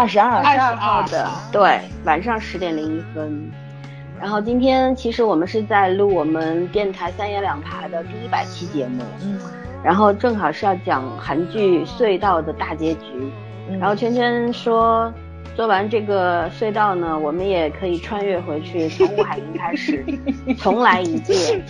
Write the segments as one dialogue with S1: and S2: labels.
S1: 二
S2: 十二，
S1: 二十二号的，对，晚上十点零一分。然后今天其实我们是在录我们电台三言两爬的第一百期节目，嗯，然后正好是要讲韩剧《隧道》的大结局，然后圈圈说。做完这个隧道呢，我们也可以穿越回去，从吴海英开始，重来一遍。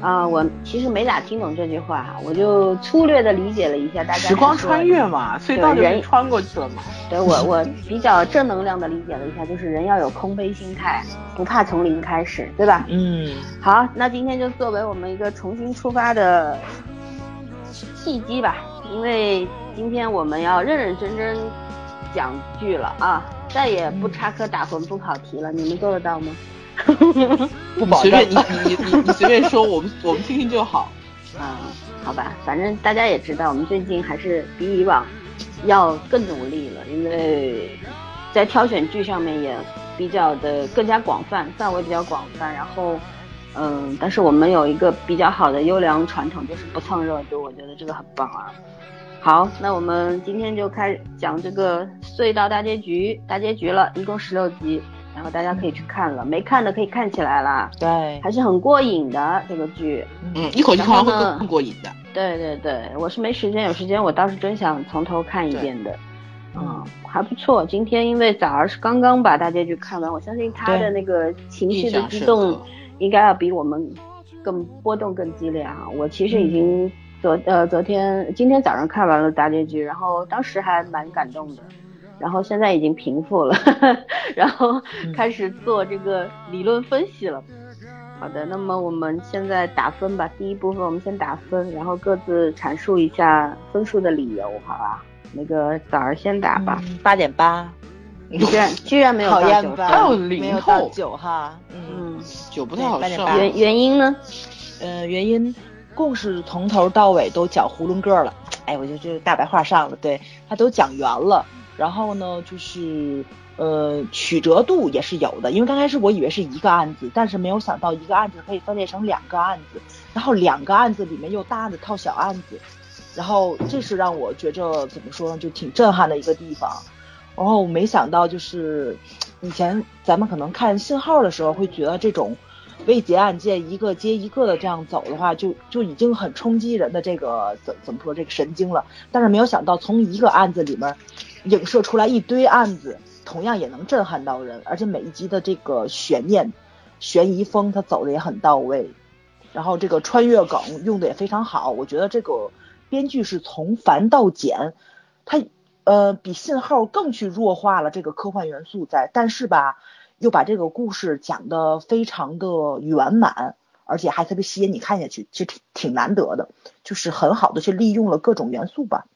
S1: 啊，我其实没咋听懂这句话，我就粗略的理解了一下。大家
S3: 时光穿越嘛，隧道人穿过去了嘛。
S1: 对我，我比较正能量的理解了一下，就是人要有空杯心态，不怕从零开始，对吧？
S3: 嗯。
S1: 好，那今天就作为我们一个重新出发的契机吧，因为今天我们要认认真真。讲剧了啊，再也不插科打诨不跑题了，你们做得到吗？
S3: 不保证，你你你你随便说，我们我们听听就好。
S1: 啊，好吧，反正大家也知道，我们最近还是比以往要更努力了，因为在挑选剧上面也比较的更加广泛，范围比较广泛。然后，嗯，但是我们有一个比较好的优良传统，就是不蹭热度，我觉得这个很棒啊。好，那我们今天就开始讲这个隧道大结局，大结局了，一共十六集，然后大家可以去看了，没看的可以看起来了，
S2: 对，
S1: 还是很过瘾的这个剧，
S3: 嗯，一口气看完会更过瘾的，
S1: 对对对，我是没时间，有时间我倒是真想从头看一遍的，嗯，还不错。今天因为早儿是刚刚把大结局看完，我相信他的那个情绪的激动，应该要比我们更波动更激烈啊。我其实已经。昨呃昨天今天早上看完了大结局，然后当时还蛮感动的，然后现在已经平复了，然后开始做这个理论分析了。好的，那么我们现在打分吧。第一部分我们先打分，然后各自阐述一下分数的理由，好吧？那个早上先打吧，
S2: 八点八，
S1: 居然居然没有到九分，
S3: 还有零
S2: 到九哈，
S1: 嗯，
S3: 九不太好受。
S1: 原原因呢？
S2: 呃，原因。共是从头到尾都讲囫囵个了，哎，我就这大白话上了，对他都讲圆了。然后呢，就是呃曲折度也是有的，因为刚开始我以为是一个案子，但是没有想到一个案子可以分裂成两个案子，然后两个案子里面又大案子套小案子，然后这是让我觉着怎么说呢，就挺震撼的一个地方。然后我没想到就是以前咱们可能看信号的时候会觉得这种。未结案件一个接一个的这样走的话，就就已经很冲击人的这个怎怎么说这个神经了。但是没有想到从一个案子里面影射出来一堆案子，同样也能震撼到人。而且每一集的这个悬念、悬疑风，它走的也很到位。然后这个穿越梗用的也非常好，我觉得这个编剧是从繁到简，他呃比信号更去弱化了这个科幻元素在，但是吧。又把这个故事讲得非常的圆满，而且还特别吸引你看下去，其实挺难得的，就是很好的去利用了各种元素吧。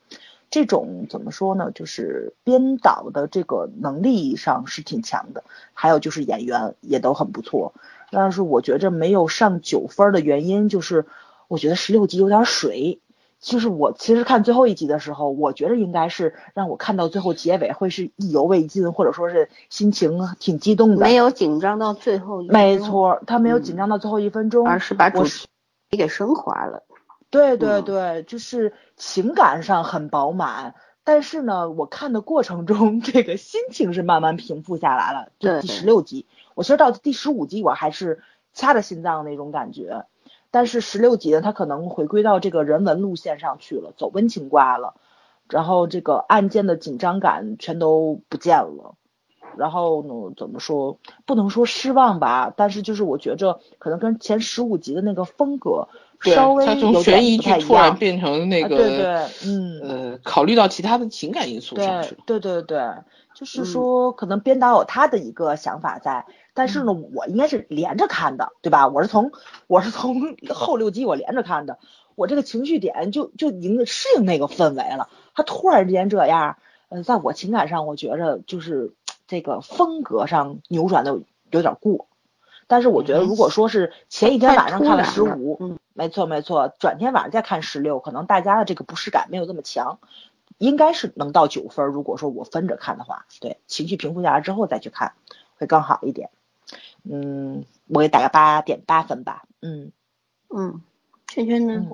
S2: 这种怎么说呢？就是编导的这个能力上是挺强的，还有就是演员也都很不错。但是我觉着没有上九分的原因，就是我觉得十六集有点水。就是我其实看最后一集的时候，我觉得应该是让我看到最后结尾会是意犹未尽，或者说是心情挺激动的。
S1: 没有紧张到最后一。
S2: 没错，他没有紧张到最后一分钟，
S1: 而是把主题给升华了。
S2: 对对对，就是情感上很饱满，但是呢，我看的过程中，这个心情是慢慢平复下来了。
S1: 对。
S2: 第十六集，我其实到第十五集，我还是掐着心脏那种感觉。但是十六集呢，他可能回归到这个人文路线上去了，走温情挂了，然后这个案件的紧张感全都不见了，然后呢，怎么说不能说失望吧，但是就是我觉着可能跟前十五集的那个风格稍微有
S3: 点不太一样，突然变成那个
S2: 对对嗯。
S3: 呃，考虑到其他的情感因素
S2: 上去了，对对对，就是说可能编导有他的一个想法在。但是呢，我应该是连着看的，对吧？我是从我是从 后六集我连着看的，我这个情绪点就就已经适应那个氛围了。他突然之间这样，嗯，在我情感上，我觉着就是这个风格上扭转的有点过。但是我觉得，如果说是前一天晚上看了十五，嗯，没错没错，转天晚上再看十六，可能大家的这个不适感没有这么强，应该是能到九分。如果说我分着看的话，对，情绪平复下来之后再去看，会更好一点。嗯，我给打个八点八分吧。嗯
S1: 嗯，圈圈呢？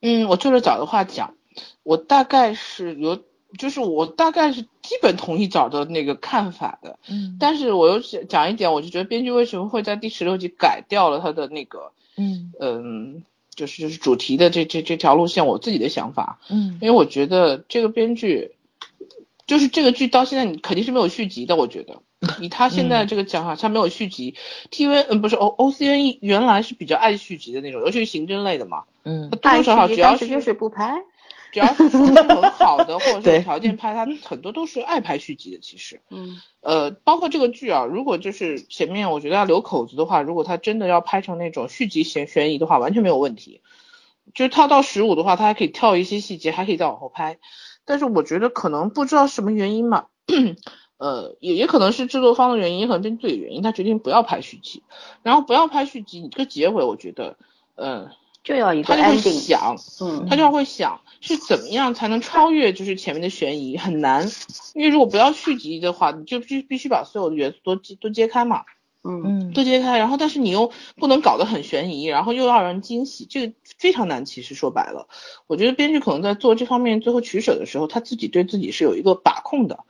S3: 嗯，我就着早的话讲，我大概是有，就是我大概是基本同意早的那个看法的。
S2: 嗯，
S3: 但是我又讲讲一点，我就觉得编剧为什么会在第十六集改掉了他的那个，
S2: 嗯
S3: 嗯，就是就是主题的这这这条路线，我自己的想法。
S2: 嗯，
S3: 因为我觉得这个编剧，就是这个剧到现在你肯定是没有续集的，我觉得。以他现在这个讲法，他没有续集。T V 嗯不是 O O C N 原来是比较爱续集的那种，尤其是刑侦类的嘛。
S2: 嗯，
S3: 多多少少只要是
S1: 就是不拍，
S3: 只要是说很好的或者说条件拍，他很多都是爱拍续集的。其实，
S1: 嗯
S3: 呃，包括这个剧啊，如果就是前面我觉得要留口子的话，如果他真的要拍成那种续集悬悬疑的话，完全没有问题。就是他到十五的话，他还可以跳一些细节，还可以再往后拍。但是我觉得可能不知道什么原因嘛。呃，也也可能是制作方的原因，也可能编剧的原因，他决定不要拍续集，然后不要拍续集，你这个结尾，我觉得，嗯，
S1: 就要一个
S3: 他就会想，
S1: 嗯，
S3: 他就要会想是怎么样才能超越就是前面的悬疑，很难，因为如果不要续集的话，你就必必须把所有的元素都都揭开嘛，
S1: 嗯
S3: 都揭开，然后但是你又不能搞得很悬疑，然后又要让人惊喜，这个非常难。其实说白了，我觉得编剧可能在做这方面最后取舍的时候，他自己对自己是有一个把控的。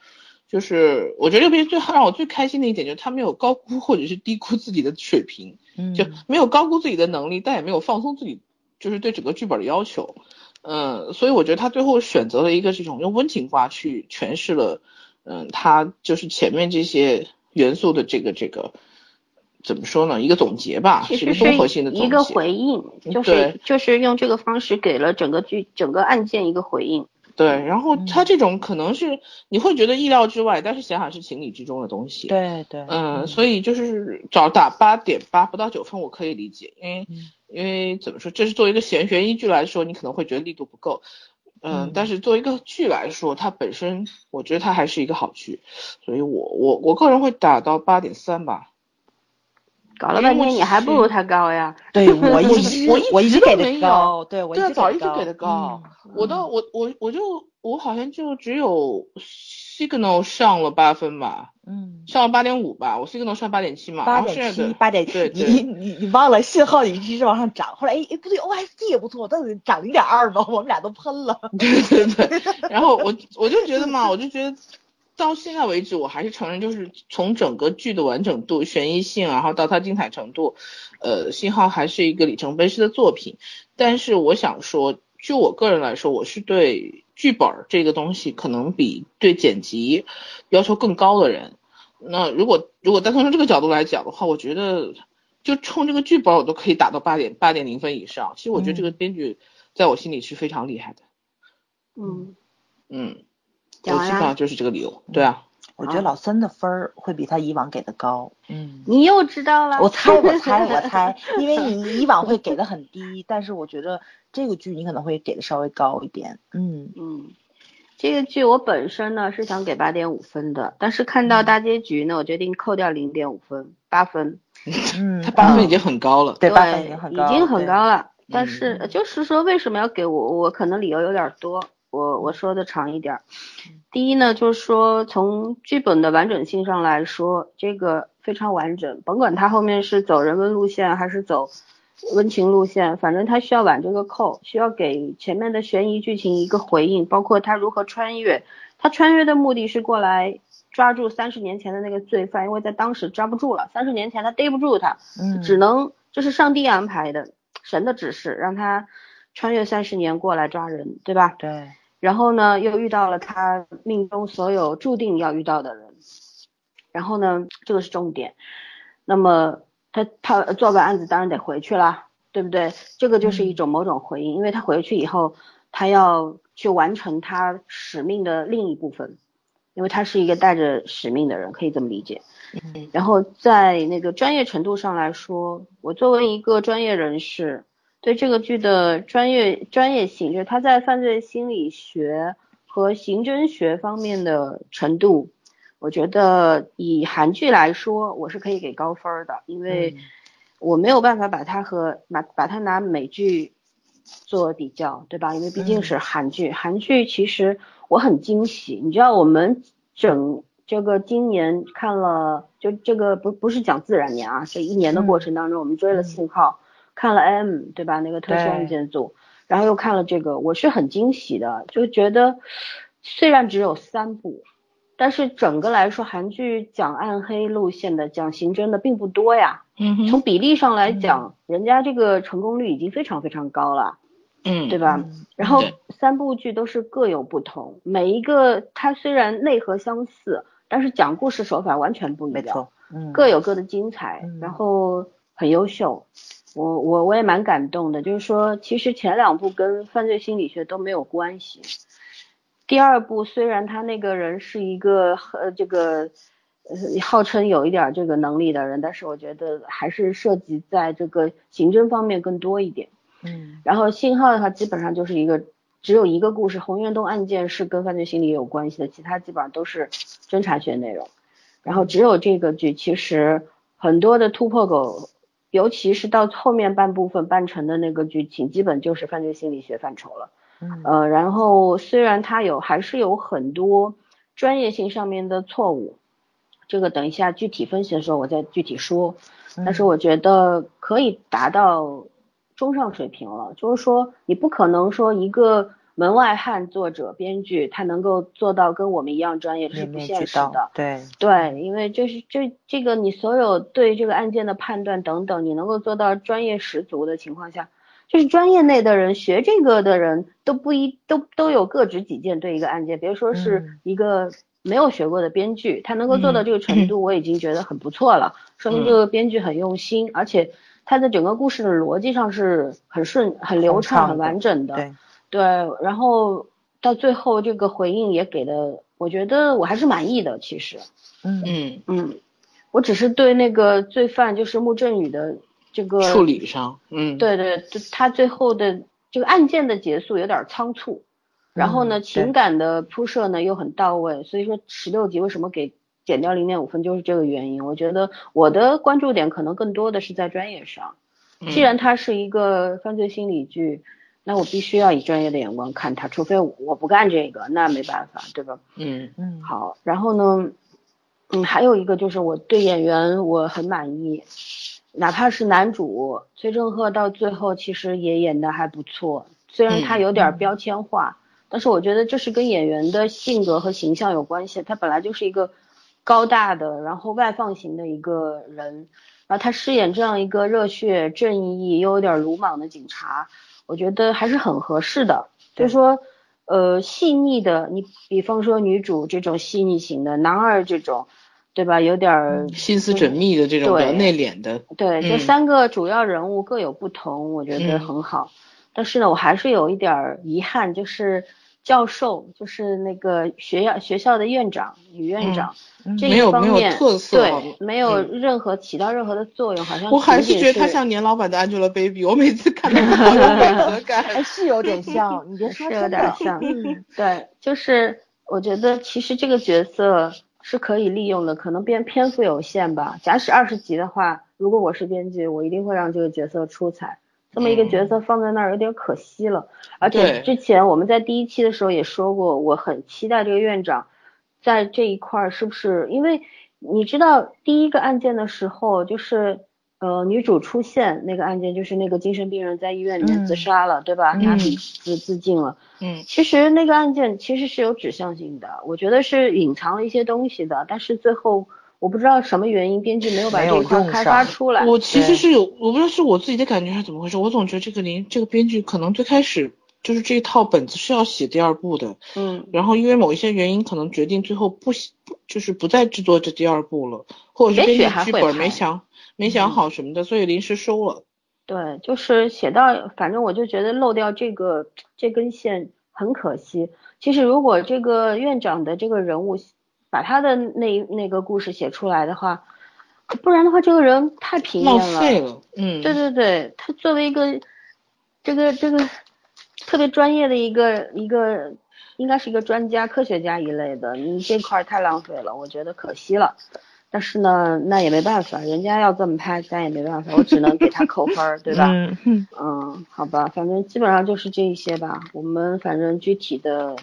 S3: 就是我觉得这边最让我最开心的一点，就是他没有高估或者是低估自己的水平，嗯就没有高估自己的能力，但也没有放松自己，就是对整个剧本的要求。嗯，所以我觉得他最后选择了一个这种用温情话去诠释了，嗯，他就是前面这些元素的这个这个怎么说呢？一个总结吧，
S1: 其实
S3: 是综合性的
S1: 一个回应，就是就是用这个方式给了整个剧整个案件一个回应。
S3: 对，然后他这种可能是你会觉得意料之外，但是想想是情理之中的东西。
S2: 对对，
S3: 嗯，所以就是找打八点八不到九分，我可以理解，因为因为怎么说，这是作为一个悬悬疑剧来说，你可能会觉得力度不够。嗯，但是作为一个剧来说，它本身我觉得它还是一个好剧，所以我我我个人会打到八点三吧。
S1: 搞了半天你还不如他高呀！
S2: 对 我一直
S3: 我
S2: 我
S3: 一
S2: 直给的
S3: 高，
S2: 对我
S3: 对早一
S2: 直
S3: 给的高。我到我我我就我好像就只有 signal 上了八分吧，
S2: 嗯，
S3: 上了八点五吧，我 signal 上八点七嘛，
S2: 八点七八点
S3: 七
S2: 你你你忘了信号一直往上涨，后来哎哎不对 OSD 也不错，到底涨零点二吧，我们俩都喷了。
S3: 对对对，然后我我就觉得嘛，我就觉得。到现在为止，我还是承认，就是从整个剧的完整度、悬疑性，然后到它精彩程度，呃，信号还是一个里程碑式的作品。但是我想说，就我个人来说，我是对剧本这个东西可能比对剪辑要求更高的人。那如果如果单从这个角度来讲的话，我觉得就冲这个剧本，我都可以打到八点八点零分以上。其实我觉得这个编剧在我心里是非常厉害的。
S1: 嗯
S3: 嗯。我基本上就是这个理由，对啊，
S2: 我觉得老森的分儿会比他以往给的高，
S1: 嗯，你又知道了，
S2: 我猜我猜 我猜，因为你以往会给的很低，但是我觉得这个剧你可能会给的稍微高一点，
S1: 嗯。嗯，这个剧我本身呢是想给八点五分的，但是看到大结局呢，我决定扣掉零点五分，八分，
S2: 嗯，
S3: 他八分已经很高了，
S2: 对，八分已经很
S1: 高，已经很高了，但是就是说为什么要给我，我可能理由有点多。我我说的长一点，第一呢，就是说从剧本的完整性上来说，这个非常完整，甭管它后面是走人文路线还是走温情路线，反正它需要挽这个扣，需要给前面的悬疑剧情一个回应，包括他如何穿越，他穿越的目的是过来抓住三十年前的那个罪犯，因为在当时抓不住了，三十年前他逮不住他，
S2: 嗯，
S1: 只能这是上帝安排的，神的指示，让他穿越三十年过来抓人，对吧？
S2: 对。
S1: 然后呢，又遇到了他命中所有注定要遇到的人。然后呢，这个是重点。那么他他做完案子当然得回去啦，对不对？这个就是一种某种回应，因为他回去以后，他要去完成他使命的另一部分，因为他是一个带着使命的人，可以这么理解。然后在那个专业程度上来说，我作为一个专业人士。对这个剧的专业专业性，就是他在犯罪心理学和刑侦学方面的程度，我觉得以韩剧来说，我是可以给高分的，因为我没有办法把它和把把它拿美剧做比较，对吧？因为毕竟是韩剧，韩剧其实我很惊喜，你知道我们整这个今年看了，就这个不不是讲自然年啊，这一年的过程当中，我们追了信号。看了 M 对吧？那个特殊案件组，然后又看了这个，我是很惊喜的，就觉得虽然只有三部，但是整个来说，韩剧讲暗黑路线的、讲刑侦的并不多呀。
S3: 嗯
S1: 从比例上来讲，人家这个成功率已经非常非常高了，
S3: 嗯，
S1: 对吧？然后三部剧都是各有不同，每一个它虽然内核相似，但是讲故事手法完全不一样。
S2: 没错，嗯，
S1: 各有各的精彩，然后很优秀。我我我也蛮感动的，就是说，其实前两部跟犯罪心理学都没有关系。第二部虽然他那个人是一个呃这个呃号称有一点这个能力的人，但是我觉得还是涉及在这个刑侦方面更多一点。
S2: 嗯，
S1: 然后信号的话，基本上就是一个只有一个故事，洪元东案件是跟犯罪心理有关系的，其他基本上都是侦查学内容。然后只有这个剧，其实很多的突破口。尤其是到后面半部分半程的那个剧情，基本就是犯罪心理学范畴了。
S2: 嗯，
S1: 呃，然后虽然它有还是有很多专业性上面的错误，这个等一下具体分析的时候我再具体说。但是我觉得可以达到中上水平了，就是说你不可能说一个。门外汉作者编剧，他能够做到跟我们一样专业，这是不现实的。
S2: 对
S1: 对，因为就是这这个你所有对这个案件的判断等等，你能够做到专业十足的情况下，就是专业内的人学这个的人都不一都都有各执己见对一个案件，别说是一个没有学过的编剧，他能够做到这个程度，我已经觉得很不错了，说明这个编剧很用心，而且他的整个故事的逻辑上是很顺、很流畅、很完整的。
S2: 对。
S1: 对，然后到最后这个回应也给的，我觉得我还是满意的。其实，
S2: 嗯
S3: 嗯
S1: 嗯，我只是对那个罪犯就是穆振宇的这个
S3: 处理上，嗯，
S1: 对对，就他最后的这个案件的结束有点仓促，然后呢，情感的铺设呢又很到位，所以说十六集为什么给减掉零点五分就是这个原因。我觉得我的关注点可能更多的是在专业上，既然它是一个犯罪心理剧。那我必须要以专业的眼光看他，除非我不干这个，那没办法，对吧？
S3: 嗯
S2: 嗯。
S1: 好，然后呢，嗯，还有一个就是我对演员我很满意，哪怕是男主崔振赫到最后其实也演的还不错，虽然他有点标签化，但是我觉得这是跟演员的性格和形象有关系。他本来就是一个高大的，然后外放型的一个人，然后他饰演这样一个热血正义又有点鲁莽的警察。我觉得还是很合适的，就是说，呃，细腻的，你比方说女主这种细腻型的，男二这种，对吧？有点
S3: 心思缜密的这种比较内敛的，
S1: 对，这三个主要人物各有不同，我觉得很好。但是呢，我还是有一点遗憾，就是。教授就是那个学校学校的院长，女院长，这一方面对没有任何起到任何的作用，好像
S3: 我还是觉得他像年老版的 Angelababy，我每次看到好有违和感，
S2: 还是有点像，你别说
S1: 是有点像，对，就是我觉得其实这个角色是可以利用的，可能编篇幅有限吧。假使二十集的话，如果我是编剧，我一定会让这个角色出彩。这么一个角色放在那儿有点可惜了，而且之前我们在第一期的时候也说过，我很期待这个院长在这一块儿是不是？因为你知道第一个案件的时候，就是呃女主出现那个案件，就是那个精神病人在医院里面自杀了，对吧？他自自尽了。
S3: 嗯，
S1: 其实那个案件其实是有指向性的，我觉得是隐藏了一些东西的，但是最后。我不知道什么原因，编剧没有把这块开发出来。
S3: 我其实是有，我不知道是我自己的感觉还是怎么回事。我总觉得这个林这个编剧可能最开始就是这套本子是要写第二部的，
S1: 嗯，
S3: 然后因为某一些原因，可能决定最后不写，就是不再制作这第二部了，或者是编剧剧本没想没想好什么的，所以临时收了。
S1: 对，就是写到，反正我就觉得漏掉这个这根线很可惜。其实如果这个院长的这个人物。把他的那那个故事写出来的话，不然的话，这个人太平庸了。
S3: 浪费了。嗯，
S1: 对对对，他作为一个这个这个特别专业的一个一个，应该是一个专家、科学家一类的，你这块太浪费了，我觉得可惜了。但是呢，那也没办法，人家要这么拍，咱也没办法，我只能给他扣分，对吧？
S2: 嗯
S1: 嗯，好吧，反正基本上就是这一些吧。我们反正具体的。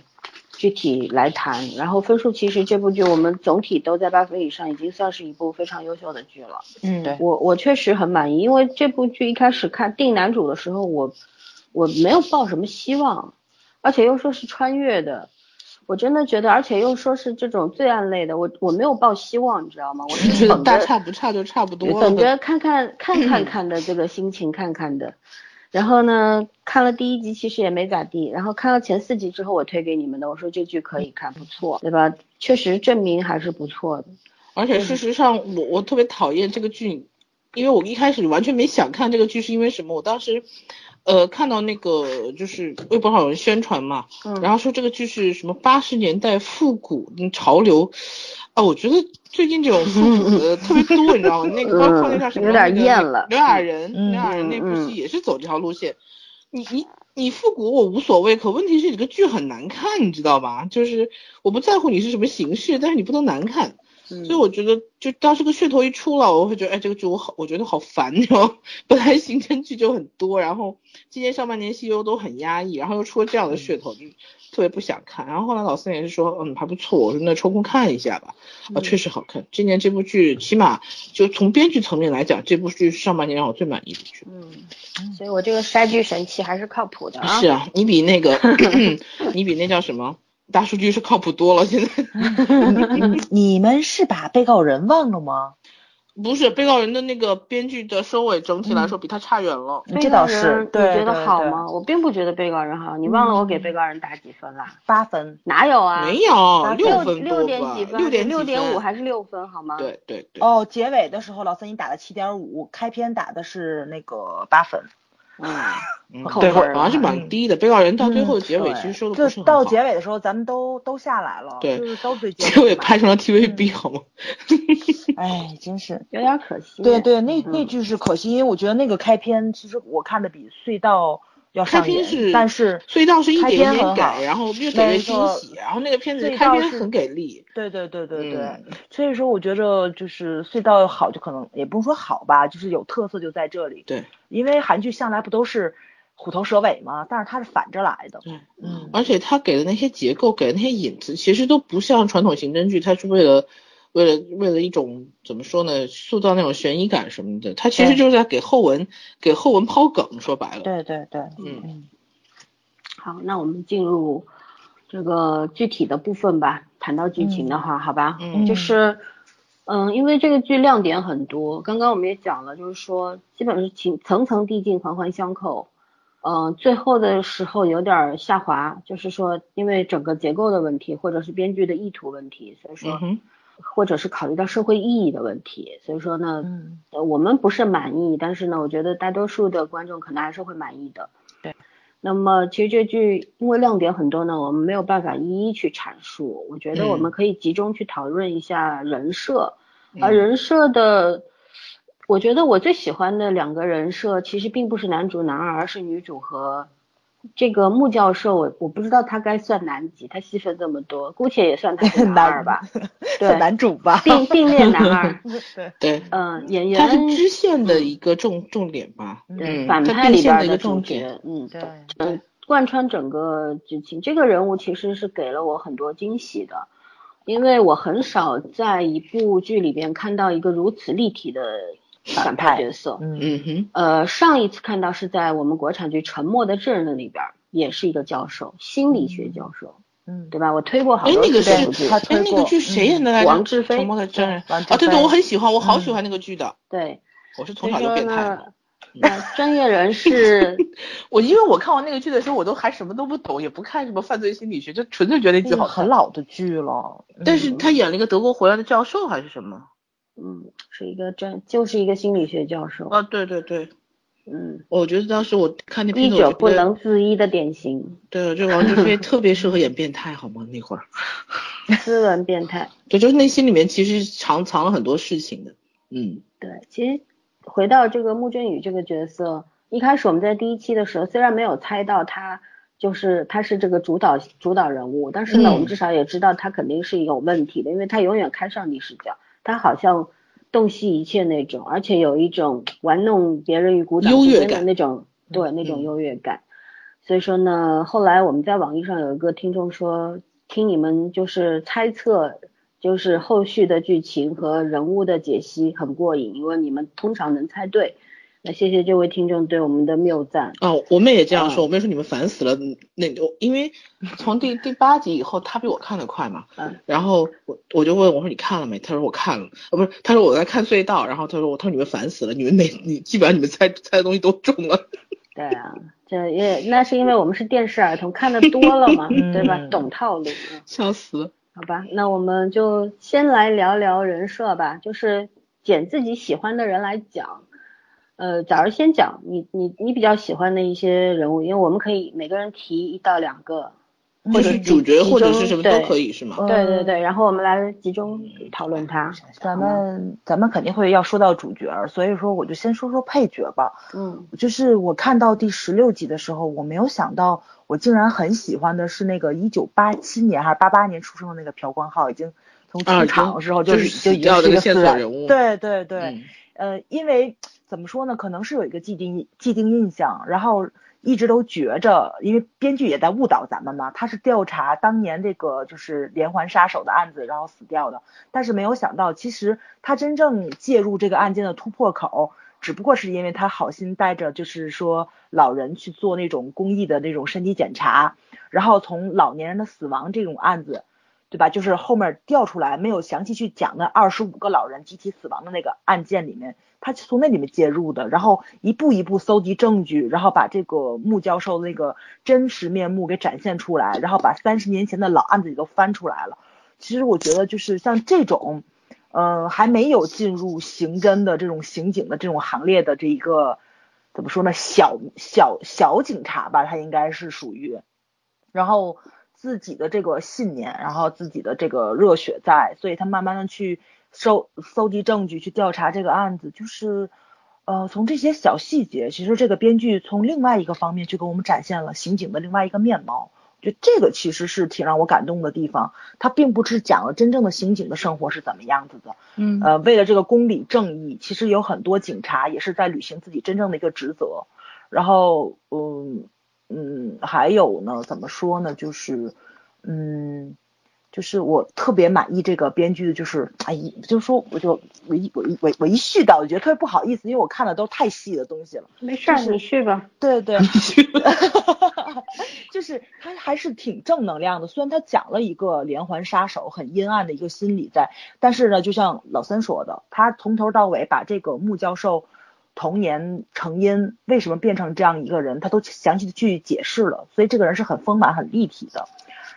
S1: 具体来谈，然后分数其实这部剧我们总体都在八分以上，已经算是一部非常优秀的剧了。
S2: 嗯，对
S1: 我我确实很满意，因为这部剧一开始看定男主的时候，我我没有抱什么希望，而且又说是穿越的，我真的觉得，而且又说是这种罪案类的，我我没有抱希望，你知道吗？我是
S3: 觉得大差不差就差不多，
S1: 等着看看看看 看的这个心情看看的。然后呢，看了第一集其实也没咋地，然后看了前四集之后，我推给你们的，我说这剧可以看，不错，对吧？确实证明还是不错的。
S3: 而且事实上，我我特别讨厌这个剧，因为我一开始完全没想看这个剧，是因为什么？我当时，呃，看到那个就是微博上有人宣传嘛，然后说这个剧是什么八十年代复古潮流。啊，我觉得最近这种复古的 特别多，你知道吗？那个包括那叫什么，
S1: 有点厌了。
S3: 刘亚仁，刘亚仁那部戏也是走这条路线。你你你复古我无所谓，可问题是你这个剧很难看，你知道吧？就是我不在乎你是什么形式，但是你不能难看。所以我觉得，就当这个噱头一出了，我会觉得，哎，这个剧我好，我觉得好烦，你知道本来刑侦剧就很多，然后今年上半年戏又都很压抑，然后又出了这样的噱头，就特别不想看。然后后来老三也是说，嗯，还不错，我说那抽空看一下吧。啊，确实好看。今年这部剧，起码就从编剧层面来讲，这部剧上半年让我最满意的剧。
S1: 嗯，所以我这个筛剧神器还是靠谱的啊。
S3: 是啊，你比那个，你比那叫什么？大数据是靠谱多了，现在。
S2: 你们是把被告人忘了吗？
S3: 不是，被告人的那个编剧的收尾整体来说比他差远了。
S2: 这倒是，
S1: 你觉得好吗？我并不觉得被告人好。你忘了我给被告人打几分了？
S2: 八分？
S1: 哪有啊？
S3: 没有，
S1: 六
S3: 分
S1: 六点几分？六
S3: 点
S1: 六点五还是六分？好吗？
S3: 对对对。
S2: 哦，结尾的时候老三你打了七点五，开篇打的是那个八分。
S1: 嗯，
S3: 对，好像是蛮低的。被告人到最后结尾其实说的不是
S2: 很好。到结尾的时候，咱们都都下来了，
S3: 对，
S2: 就是都最
S3: 结尾拍成了 TVB 好吗？
S2: 哎，真是
S1: 有点可惜。
S2: 对对，那那句是可惜，因为我觉得那个开篇其实我看的比隧道。要上
S3: 片是，
S2: 但是
S3: 隧道是一点点改，然后越给越惊喜，然后那个片子开篇很给力。
S2: 对对对对对，所以说我觉得就是隧道好就可能也不用说好吧，就是有特色就在这里。
S3: 对，
S2: 因为韩剧向来不都是虎头蛇尾嘛？但是它是反着来的。
S3: 对，嗯，而且他给的那些结构，给的那些引子，其实都不像传统刑侦剧，它是为了。为了为了一种怎么说呢，塑造那种悬疑感什么的，他其实就是在给后文给后文抛梗，说白了。
S2: 对对对，
S3: 嗯嗯。
S1: 好，那我们进入这个具体的部分吧。谈到剧情的话，好吧，嗯，就是嗯，因为这个剧亮点很多，刚刚我们也讲了，就是说基本是情层层递进，环环相扣。嗯，最后的时候有点下滑，就是说因为整个结构的问题，或者是编剧的意图问题，所以说。或者是考虑到社会意义的问题，所以说呢，嗯我们不是满意，但是呢，我觉得大多数的观众可能还是会满意的。
S2: 对，
S1: 那么其实这剧因为亮点很多呢，我们没有办法一一去阐述。我觉得我们可以集中去讨论一下人设，而人设的，我觉得我最喜欢的两个人设其实并不是男主男二，而是女主和。这个穆教授，我我不知道他该算男几，他戏份这么多，姑且也算他是男二吧，对，
S2: 男主吧，
S1: 并并列男二，
S2: 对。
S3: 对，
S1: 嗯，演员
S3: 他是支线的一个重重点吧，
S1: 对，反派里边
S3: 的
S1: 重
S3: 点，
S1: 嗯，
S2: 对，
S1: 嗯，贯穿整个剧情，这个人物其实是给了我很多惊喜的，因为我很少在一部剧里边看到一个如此立体的。反派角色，
S3: 嗯哼，
S1: 呃，上一次看到是在我们国产剧《沉默的证人》里边，也是一个教授，心理学教授，
S2: 嗯，
S1: 对吧？我推过好多
S3: 哎，
S1: 那个剧，
S2: 哎，
S3: 那个剧谁演的来着？
S1: 王志飞，
S3: 沉默的证人，啊，对对，我很喜欢，我好喜欢那个剧的，
S1: 对，
S3: 我是从小就变态。
S1: 那专业人士，
S3: 我因为我看完那个剧的时候，我都还什么都不懂，也不看什么犯罪心理学，就纯粹觉得那剧好
S2: 很老的剧了。
S3: 但是他演了一个德国回来的教授还是什么？
S1: 嗯，是一个专，就是一个心理学教授
S3: 啊，对对对，
S1: 嗯，
S3: 我觉得当时我看那
S1: 医者不能自医的典型，
S3: 对，就王志飞特别适合演变态，好吗？那会儿，
S1: 斯文变态，
S3: 对，就是内心里面其实藏藏了很多事情的，嗯，
S1: 对，其实回到这个穆振宇这个角色，一开始我们在第一期的时候虽然没有猜到他就是他是这个主导主导人物，但是呢，我们至少也知道他肯定是有问题的，因为他永远开上帝视角。他好像洞悉一切那种，而且有一种玩弄别人于股掌之间的那种，对那种优越感。所以说呢，后来我们在网易上有一个听众说，听你们就是猜测，就是后续的剧情和人物的解析很过瘾，因为你们通常能猜对。那谢谢这位听众对我们的谬赞。
S3: 哦，我们也这样说，我们也说你们烦死了。那因为从第第八集以后，他比我看的快嘛。嗯。然后我我就问我说你看了没？他说我看了。啊，不是，他说我在看隧道。然后他说我他说你们烦死了，你们每你基本上你们猜猜的东西都中了。
S1: 对啊，这也那是因为我们是电视儿童，看的多了嘛，对吧？懂套路。
S3: 笑死。
S1: 好吧，那我们就先来聊聊人设吧，就是捡自己喜欢的人来讲。呃，早儿先讲你你你比较喜欢的一些人物，因为我们可以每个人提一到两个，
S3: 或者是主角或者是什么都可以是吗？
S1: 对对对，然后我们来集中讨论他。
S2: 咱们咱们肯定会要说到主角，所以说我就先说说配角吧。
S1: 嗯，
S2: 就是我看到第十六集的时候，我没有想到我竟然很喜欢的是那个一九八七年还是八八年出生的那个朴光浩，已经从出场的时候就
S3: 就
S2: 已经是一个
S3: 线索人物。
S2: 对对对，呃，因为。怎么说呢？可能是有一个既定既定印象，然后一直都觉着，因为编剧也在误导咱们嘛。他是调查当年这个就是连环杀手的案子，然后死掉的。但是没有想到，其实他真正介入这个案件的突破口，只不过是因为他好心带着就是说老人去做那种公益的那种身体检查，然后从老年人的死亡这种案子，对吧？就是后面调出来没有详细去讲的二十五个老人集体死亡的那个案件里面。他从那里面介入的，然后一步一步搜集证据，然后把这个穆教授的那个真实面目给展现出来，然后把三十年前的老案子也都翻出来了。其实我觉得就是像这种，嗯，还没有进入刑侦的这种刑警的这种行列的这一个，怎么说呢？小小小警察吧，他应该是属于，然后自己的这个信念，然后自己的这个热血在，所以他慢慢的去。收搜集证据去调查这个案子，就是，呃，从这些小细节，其实这个编剧从另外一个方面去给我们展现了刑警的另外一个面貌。就这个其实是挺让我感动的地方。他并不是讲了真正的刑警的生活是怎么样子的，
S1: 嗯，
S2: 呃，为了这个公理正义，其实有很多警察也是在履行自己真正的一个职责。然后，嗯嗯，还有呢，怎么说呢？就是，嗯。就是我特别满意这个编剧的，就是哎，就是说我就我一我一我我一絮叨，我觉得特别不好意思，因为我看的都太细的东西了。
S1: 没事，你去吧。
S2: 对对，就是他还是挺正能量的，虽然他讲了一个连环杀手很阴暗的一个心理在，但是呢，就像老三说的，他从头到尾把这个穆教授童年成因为什么变成这样一个人，他都详细的去解释了，所以这个人是很丰满很立体的。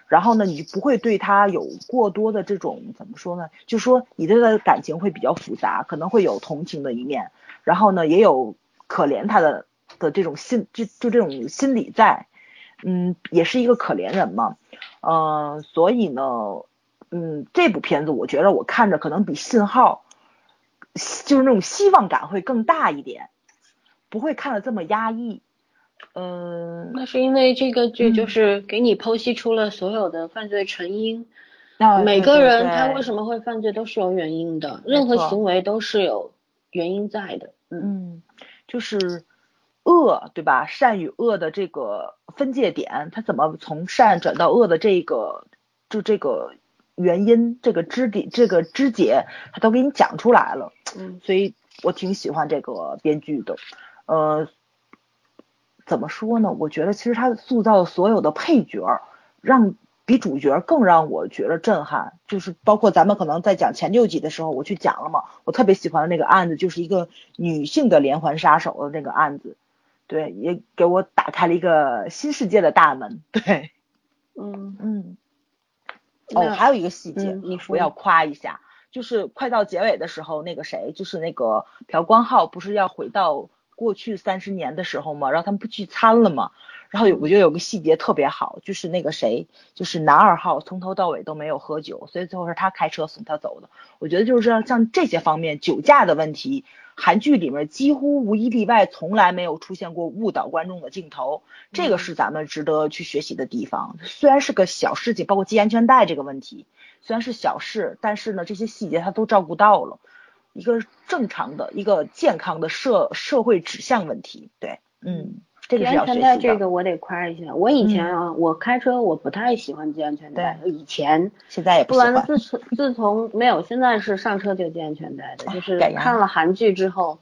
S2: 然后呢，你就不会对他有过多的这种怎么说呢？就说你对他的感情会比较复杂，可能会有同情的一面，然后呢，也有可怜他的的这种心，就就这种心理在，嗯，也是一个可怜人嘛，嗯，所以呢，嗯，这部片子我觉得我看着可能比信号，就是那种希望感会更大一点，不会看的这么压抑。嗯，
S1: 那是因为这个剧就是给你剖析出了所有的犯罪成因，每个人他为什么会犯罪都是有原因的，任何行为都是有原因在的。
S2: 嗯，就是恶对吧？善与恶的这个分界点，他怎么从善转到恶的这个就这个原因，这个支点，这个枝节，他都给你讲出来了。
S1: 嗯，
S2: 所以我挺喜欢这个编剧的，呃。怎么说呢？我觉得其实他塑造的所有的配角，让比主角更让我觉得震撼。就是包括咱们可能在讲前六集的时候，我去讲了嘛。我特别喜欢的那个案子，就是一个女性的连环杀手的那个案子，对，也给我打开了一个新世界的大门。对，
S1: 嗯
S2: 嗯。哦，还有一个细节，
S1: 你
S2: 我要夸一下，就是快到结尾的时候，那个谁，就是那个朴光浩，不是要回到。过去三十年的时候嘛，然后他们不聚餐了嘛，然后有我觉得有个细节特别好，就是那个谁，就是男二号从头到尾都没有喝酒，所以最后是他开车送他走的。我觉得就是像这些方面酒驾的问题，韩剧里面几乎无一例外从来没有出现过误导观众的镜头，这个是咱们值得去学习的地方。虽然是个小事情，包括系安全带这个问题，虽然是小事，但是呢这些细节他都照顾到了。一个正常的一个健康的社社会指向问题，对，嗯，这个是
S1: 系安全带，这
S2: 个
S1: 个我得夸一下。我以前啊，我开车我不太喜欢系安全带，以前
S2: 现在也不
S1: 喜欢。自从自从没有，现在是上车就系安全带的，就是看了韩剧之后，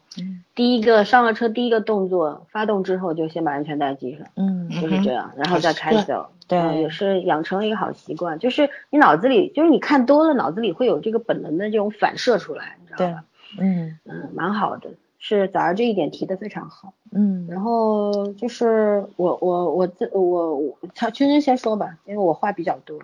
S1: 第一个上了车第一个动作，发动之后就先把安全带系上，
S2: 嗯，
S1: 就是这样，然后再开走。
S2: 对，
S1: 也是养成了一个好习惯，就是你脑子里，就是你看多了，脑子里会有这个本能的这种反射出来，你知道吧？
S2: 嗯
S1: 嗯，蛮好的。是早上这一点提的非常好，
S2: 嗯，
S1: 然后就是我我我这我我，圈圈先说吧，因为我话比较多，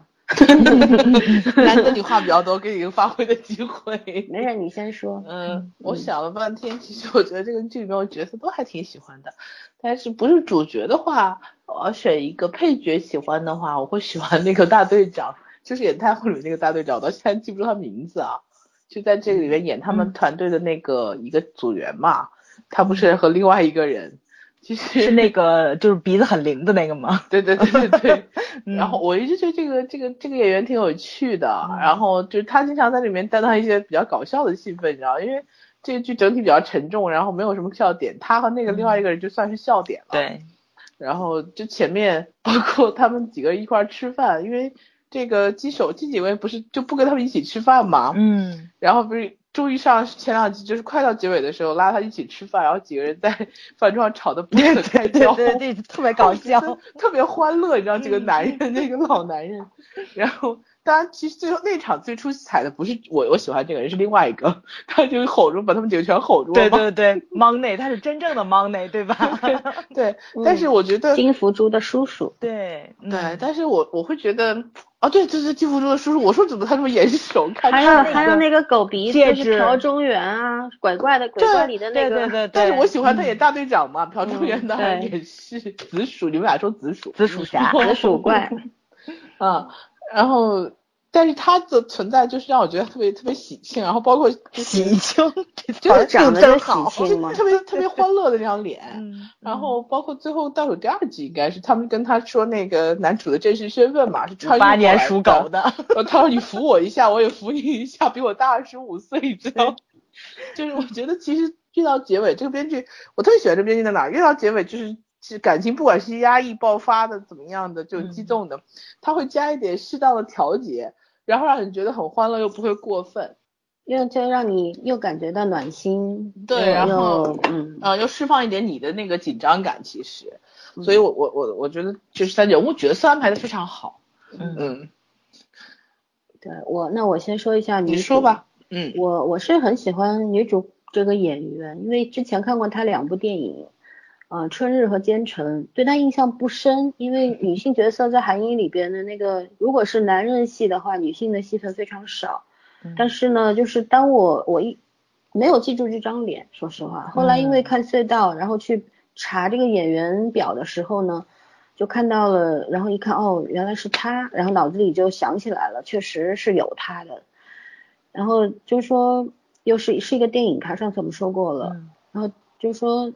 S3: 难得你话比较多，给你一个发挥的机会。
S1: 没事，你先说。
S3: 嗯，我想了半天，其实我觉得这个剧里面角色都还挺喜欢的，但是不是主角的话，我要选一个配角喜欢的话，我会喜欢那个大队长，就是演太后里面那个大队长，我到现在记不住他名字啊。就在这个里面演他们团队的那个一个组员嘛，他不是和另外一个人，其实
S2: 是那个就是鼻子很灵的那个吗？
S3: 对对对对对。然后我一直觉得这个这个这个演员挺有趣的，然后就是他经常在里面担当一些比较搞笑的戏份，你知道，因为这个剧整体比较沉重，然后没有什么笑点，他和那个另外一个人就算是笑点了。
S2: 对。
S3: 然后就前面包括他们几个一块吃饭，因为。这个鸡手这几位不是就不跟他们一起吃饭吗？
S2: 嗯，
S3: 然后不是终于上前两集就是快到结尾的时候拉他一起吃饭，然后几个人在 饭桌上吵得不可开交，
S2: 对对对，特别搞笑，
S3: 特别欢乐，你知道这个男人那个老男人，然后。当然，其实最后那场最出彩的不是我，我喜欢这个人是另外一个，他就吼住把他们几个全吼住了。
S2: 对对对，Money，他是真正的 Money，对吧？
S3: 对，但是我觉得
S1: 金福珠的叔叔。
S2: 对
S3: 对，但是我我会觉得，哦对，这是金福珠的叔叔。我说怎么他这么眼熟？
S1: 还有还有那个狗鼻子是朴中原啊，鬼怪的鬼怪里的那
S2: 个。对对对。
S3: 但是我喜欢他演大队长嘛，朴中原当然也是紫薯，你们俩说紫薯。
S2: 紫薯侠。
S1: 紫薯怪。
S3: 嗯。然后，但是他的存在就是让我觉得特别特别喜庆，然后包括
S2: 喜庆，
S3: 就是
S1: 长得
S3: 真
S1: 好，
S3: 特别特别欢乐的那张脸。然后包括最后倒数第二集，应该是他们跟他说那个男主的真实身份嘛，是穿
S2: 八年属狗的。
S3: 他说你扶我一下，我也扶你一下，比我大二十五岁，你知道？就是我觉得其实越到结尾，这个编剧我特别喜欢这编剧在哪？越到结尾就是。是感情，不管是压抑爆发的怎么样的，就激动的，他会加一点适当的调节，然后让你觉得很欢乐又不会过分，
S1: 又就让你又感觉到暖心，
S3: 对，然
S1: 后嗯。
S3: 啊又释放一点你的那个紧张感，其实，所以我我我我觉得就是他人物角色安排的非常好，嗯，
S1: 对我那我先说一下女主，
S3: 你说吧，嗯，
S1: 我我是很喜欢女主这个演员，因为之前看过她两部电影。呃，春日和奸臣对他印象不深，因为女性角色在韩英里边的那个，如果是男人戏的话，女性的戏份非常少。但是呢，就是当我我一没有记住这张脸，说实话，后来因为看隧道，然后去查这个演员表的时候呢，就看到了，然后一看哦，原来是他，然后脑子里就想起来了，确实是有他的。然后就说又是是一个电影，他上次我们说过了，然后就说。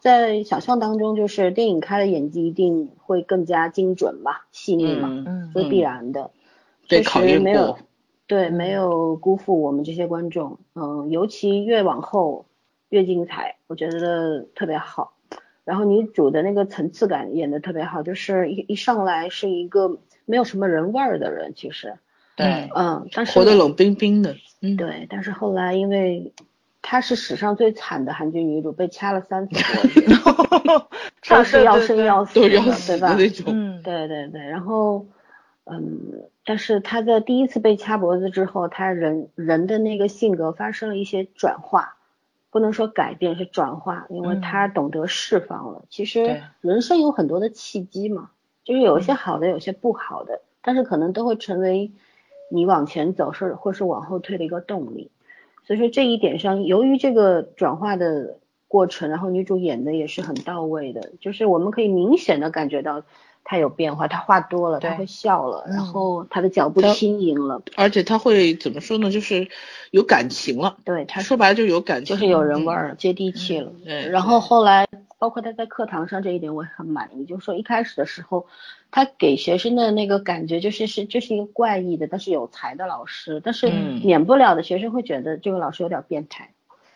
S1: 在想象当中，就是电影开的演技一定会更加精准吧，细腻嘛，这是必然的。
S3: 确实
S1: 没有，对，没有辜负我们这些观众。嗯，尤其越往后越精彩，我觉得特别好。然后女主的那个层次感演的特别好，就是一一上来是一个没有什么人味儿的人，其实。
S3: 对。
S1: 嗯，但是
S3: 活得冷冰冰的。
S1: 嗯。对，但是后来因为。她是史上最惨的韩剧女主，被掐了三次脖子，都是要生要死的，对吧？
S3: 嗯，
S1: 对对对。然后，嗯，但是她在第一次被掐脖子之后，她人人的那个性格发生了一些转化，不能说改变，是转化，因为她懂得释放了。其实人生有很多的契机嘛，就是有一些好的，有些不好的，但是可能都会成为你往前走是或是往后退的一个动力。所以说这一点上，由于这个转化的过程，然后女主演的也是很到位的，就是我们可以明显的感觉到她有变化，她话多了，她会笑了，然后她的脚步轻盈了，
S3: 而且她会怎么说呢？就是有感情了。
S1: 对，她
S3: 说白了就有感
S1: 情，就是有人味儿，接地气了。对然后后来。包括他在课堂上这一点我也很满意，就是说一开始的时候，他给学生的那个感觉就是是这是一个怪异的，但是有才的老师，但是免不了的学生会觉得这个老师有点变态。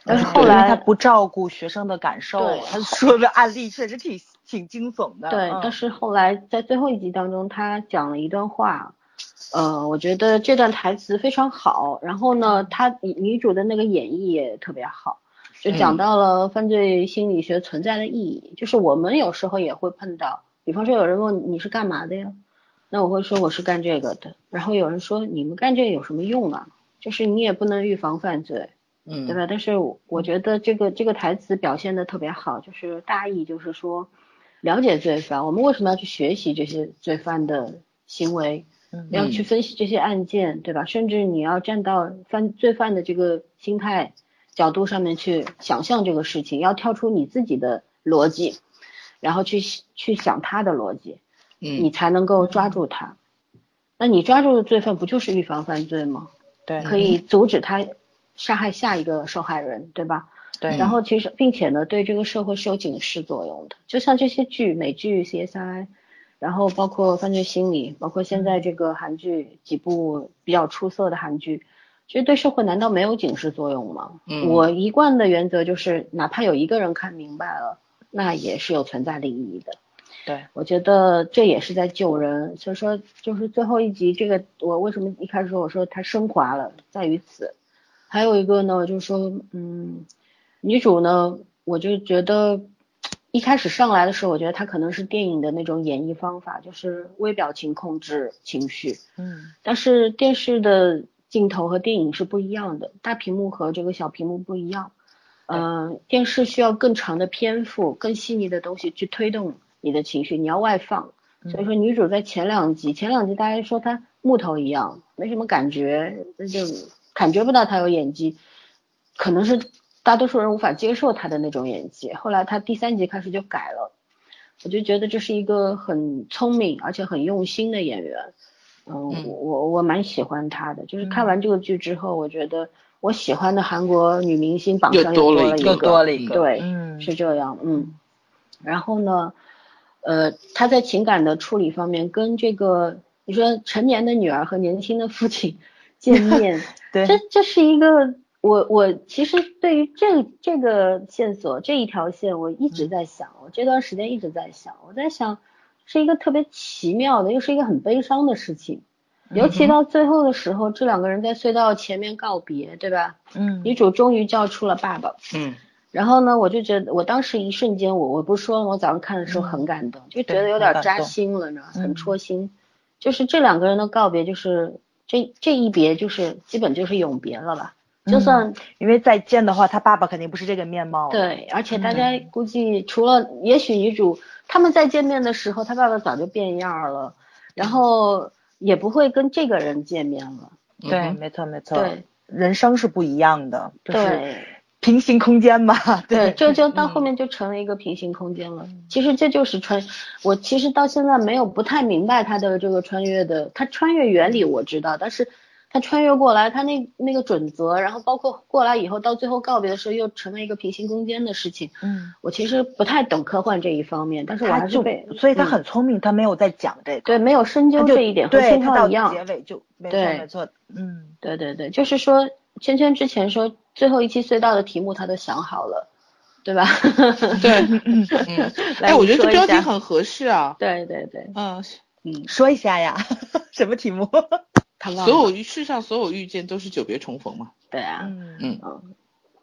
S1: 但是后来
S2: 他不照顾学生的感受，他说的案例确实挺挺惊悚的。
S1: 对，但是后来在最后一集当中，他讲了一段话，呃，我觉得这段台词非常好。然后呢，他女女主的那个演绎也特别好，就讲到了犯罪心理学存在的意义。就是我们有时候也会碰到，比方说有人问你是干嘛的呀，那我会说我是干这个的。然后有人说你们干这个有什么用啊？就是你也不能预防犯罪。
S3: 嗯，
S1: 对吧？但是我觉得这个这个台词表现的特别好，就是大意就是说，了解罪犯，我们为什么要去学习这些罪犯的行为？嗯，要去分析这些案件，对吧？甚至你要站到犯罪犯的这个心态角度上面去想象这个事情，要跳出你自己的逻辑，然后去去想他的逻辑，
S3: 嗯，
S1: 你才能够抓住他。那你抓住的罪犯不就是预防犯罪吗？
S2: 对，
S1: 可以阻止他。杀害下一个受害人，对吧？
S2: 对。
S1: 然后其实，并且呢，对这个社会是有警示作用的。就像这些剧，美剧 CSI，然后包括犯罪心理，包括现在这个韩剧几部比较出色的韩剧，其实对社会难道没有警示作用吗？
S3: 嗯。
S1: 我一贯的原则就是，哪怕有一个人看明白了，那也是有存在的意义的。
S2: 对，
S1: 我觉得这也是在救人。所以说，就是最后一集这个，我为什么一开始说我说它升华了，在于此。还有一个呢，就是说，嗯，女主呢，我就觉得一开始上来的时候，我觉得她可能是电影的那种演绎方法，就是微表情控制情绪，
S2: 嗯，
S1: 但是电视的镜头和电影是不一样的，大屏幕和这个小屏幕不一样，嗯，电视需要更长的篇幅、更细腻的东西去推动你的情绪，你要外放，所以说女主在前两集，前两集大家说她木头一样，没什么感觉，那就。感觉不到她有演技，可能是大多数人无法接受她的那种演技。后来她第三集开始就改了，我就觉得这是一个很聪明而且很用心的演员。嗯，我我我蛮喜欢她的。就是看完这个剧之后，我觉得我喜欢的韩国女明星榜上又多了一个，
S2: 多了一个，
S1: 对，是这样。嗯，然后呢，呃，她在情感的处理方面跟这个你说成年的女儿和年轻的父亲。见面，
S2: 对，
S1: 这这是一个我我其实对于这这个线索这一条线，我一直在想，我这段时间一直在想，我在想是一个特别奇妙的，又是一个很悲伤的事情，尤其到最后的时候，这两个人在隧道前面告别，对吧？
S2: 嗯，
S1: 女主终于叫出了爸爸，
S3: 嗯，
S1: 然后呢，我就觉得我当时一瞬间，我我不是说了，我早上看的时候很感动，就觉得有点扎心了，你知道很戳心，就是这两个人的告别，就是。这这一别就是基本就是永别了吧？就算
S2: 因为再见的话，他爸爸肯定不是这个面貌。
S1: 对，而且大家估计除了也许女主他们再见面的时候，他爸爸早就变样了，然后也不会跟这个人见面了。
S2: 对，没错没错。
S1: 对，
S2: 人生是不一样的。
S1: 就是。
S2: 平行空间嘛，
S1: 对，就 就到后面就成了一个平行空间了。其实这就是穿，我其实到现在没有不太明白他的这个穿越的，他穿越原理我知道，但是他穿越过来，他那那个准则，然后包括过来以后到最后告别的时候又成为一个平行空间的事情。
S2: 嗯，
S1: 我其实不太懂科幻这一方面，但是我还是被，
S2: 所以他很聪明，他没有在讲这个，
S1: 对，没有深究这一点，和信号一样。
S2: 结尾就没
S1: 错
S2: 没错，嗯，
S1: 对对对，就是说圈圈之前说。最后一期隧道的题目他都想好了，对吧？
S3: 对，嗯嗯。哎，我觉得这标题很合适啊。
S1: 对对对。
S3: 嗯
S2: 嗯，说一下呀，什么题目？
S3: 所有世上所有遇见都是久别重逢嘛。
S1: 对啊。
S3: 嗯
S1: 嗯。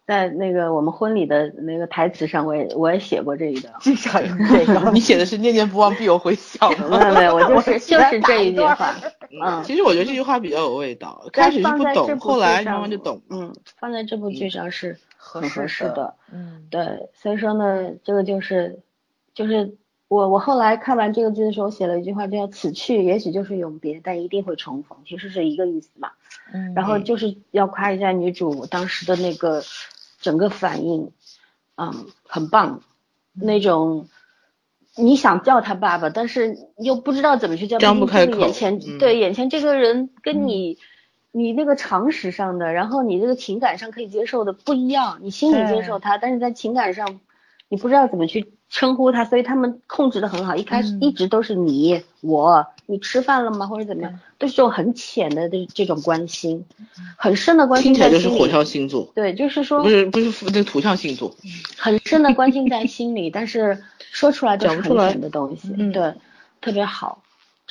S1: 在那个我们婚礼的那个台词上，我也我也写过这一段。
S2: 至少有这个。
S3: 你写的是念念不忘必有回响。
S1: 没有没有，我就是就是这一句话。嗯。
S3: 其实我觉得这句话比较有味道。开始是不懂，后来慢慢就懂。
S1: 嗯，放在这部剧上是很合适
S2: 的。
S1: 嗯，对。所以说呢，这个就是就是我我后来看完这个剧的时候，写了一句话，叫“此去也许就是永别，但一定会重逢”，其实是一个意思嘛。
S2: 嗯。
S1: 然后就是要夸一下女主当时的那个。整个反应，嗯，很棒，那种你想叫他爸爸，但是又不知道怎么去叫，
S3: 张不开口。
S1: 眼前对眼前这个人跟你，你那个常识上的，然后你这个情感上可以接受的不一样，你心里接受他，但是在情感上你不知道怎么去称呼他，所以他们控制的很好，一开始一直都是你我你吃饭了吗？或者怎么样，都是这种很浅的这这种关心，很深的关心。
S3: 听起来就是火象星座。
S1: 对，就是说
S3: 不是不是那土象星座，
S1: 很深的关心在心里，但是说出来都是很浅的东西。
S2: 嗯，
S1: 对，特别好，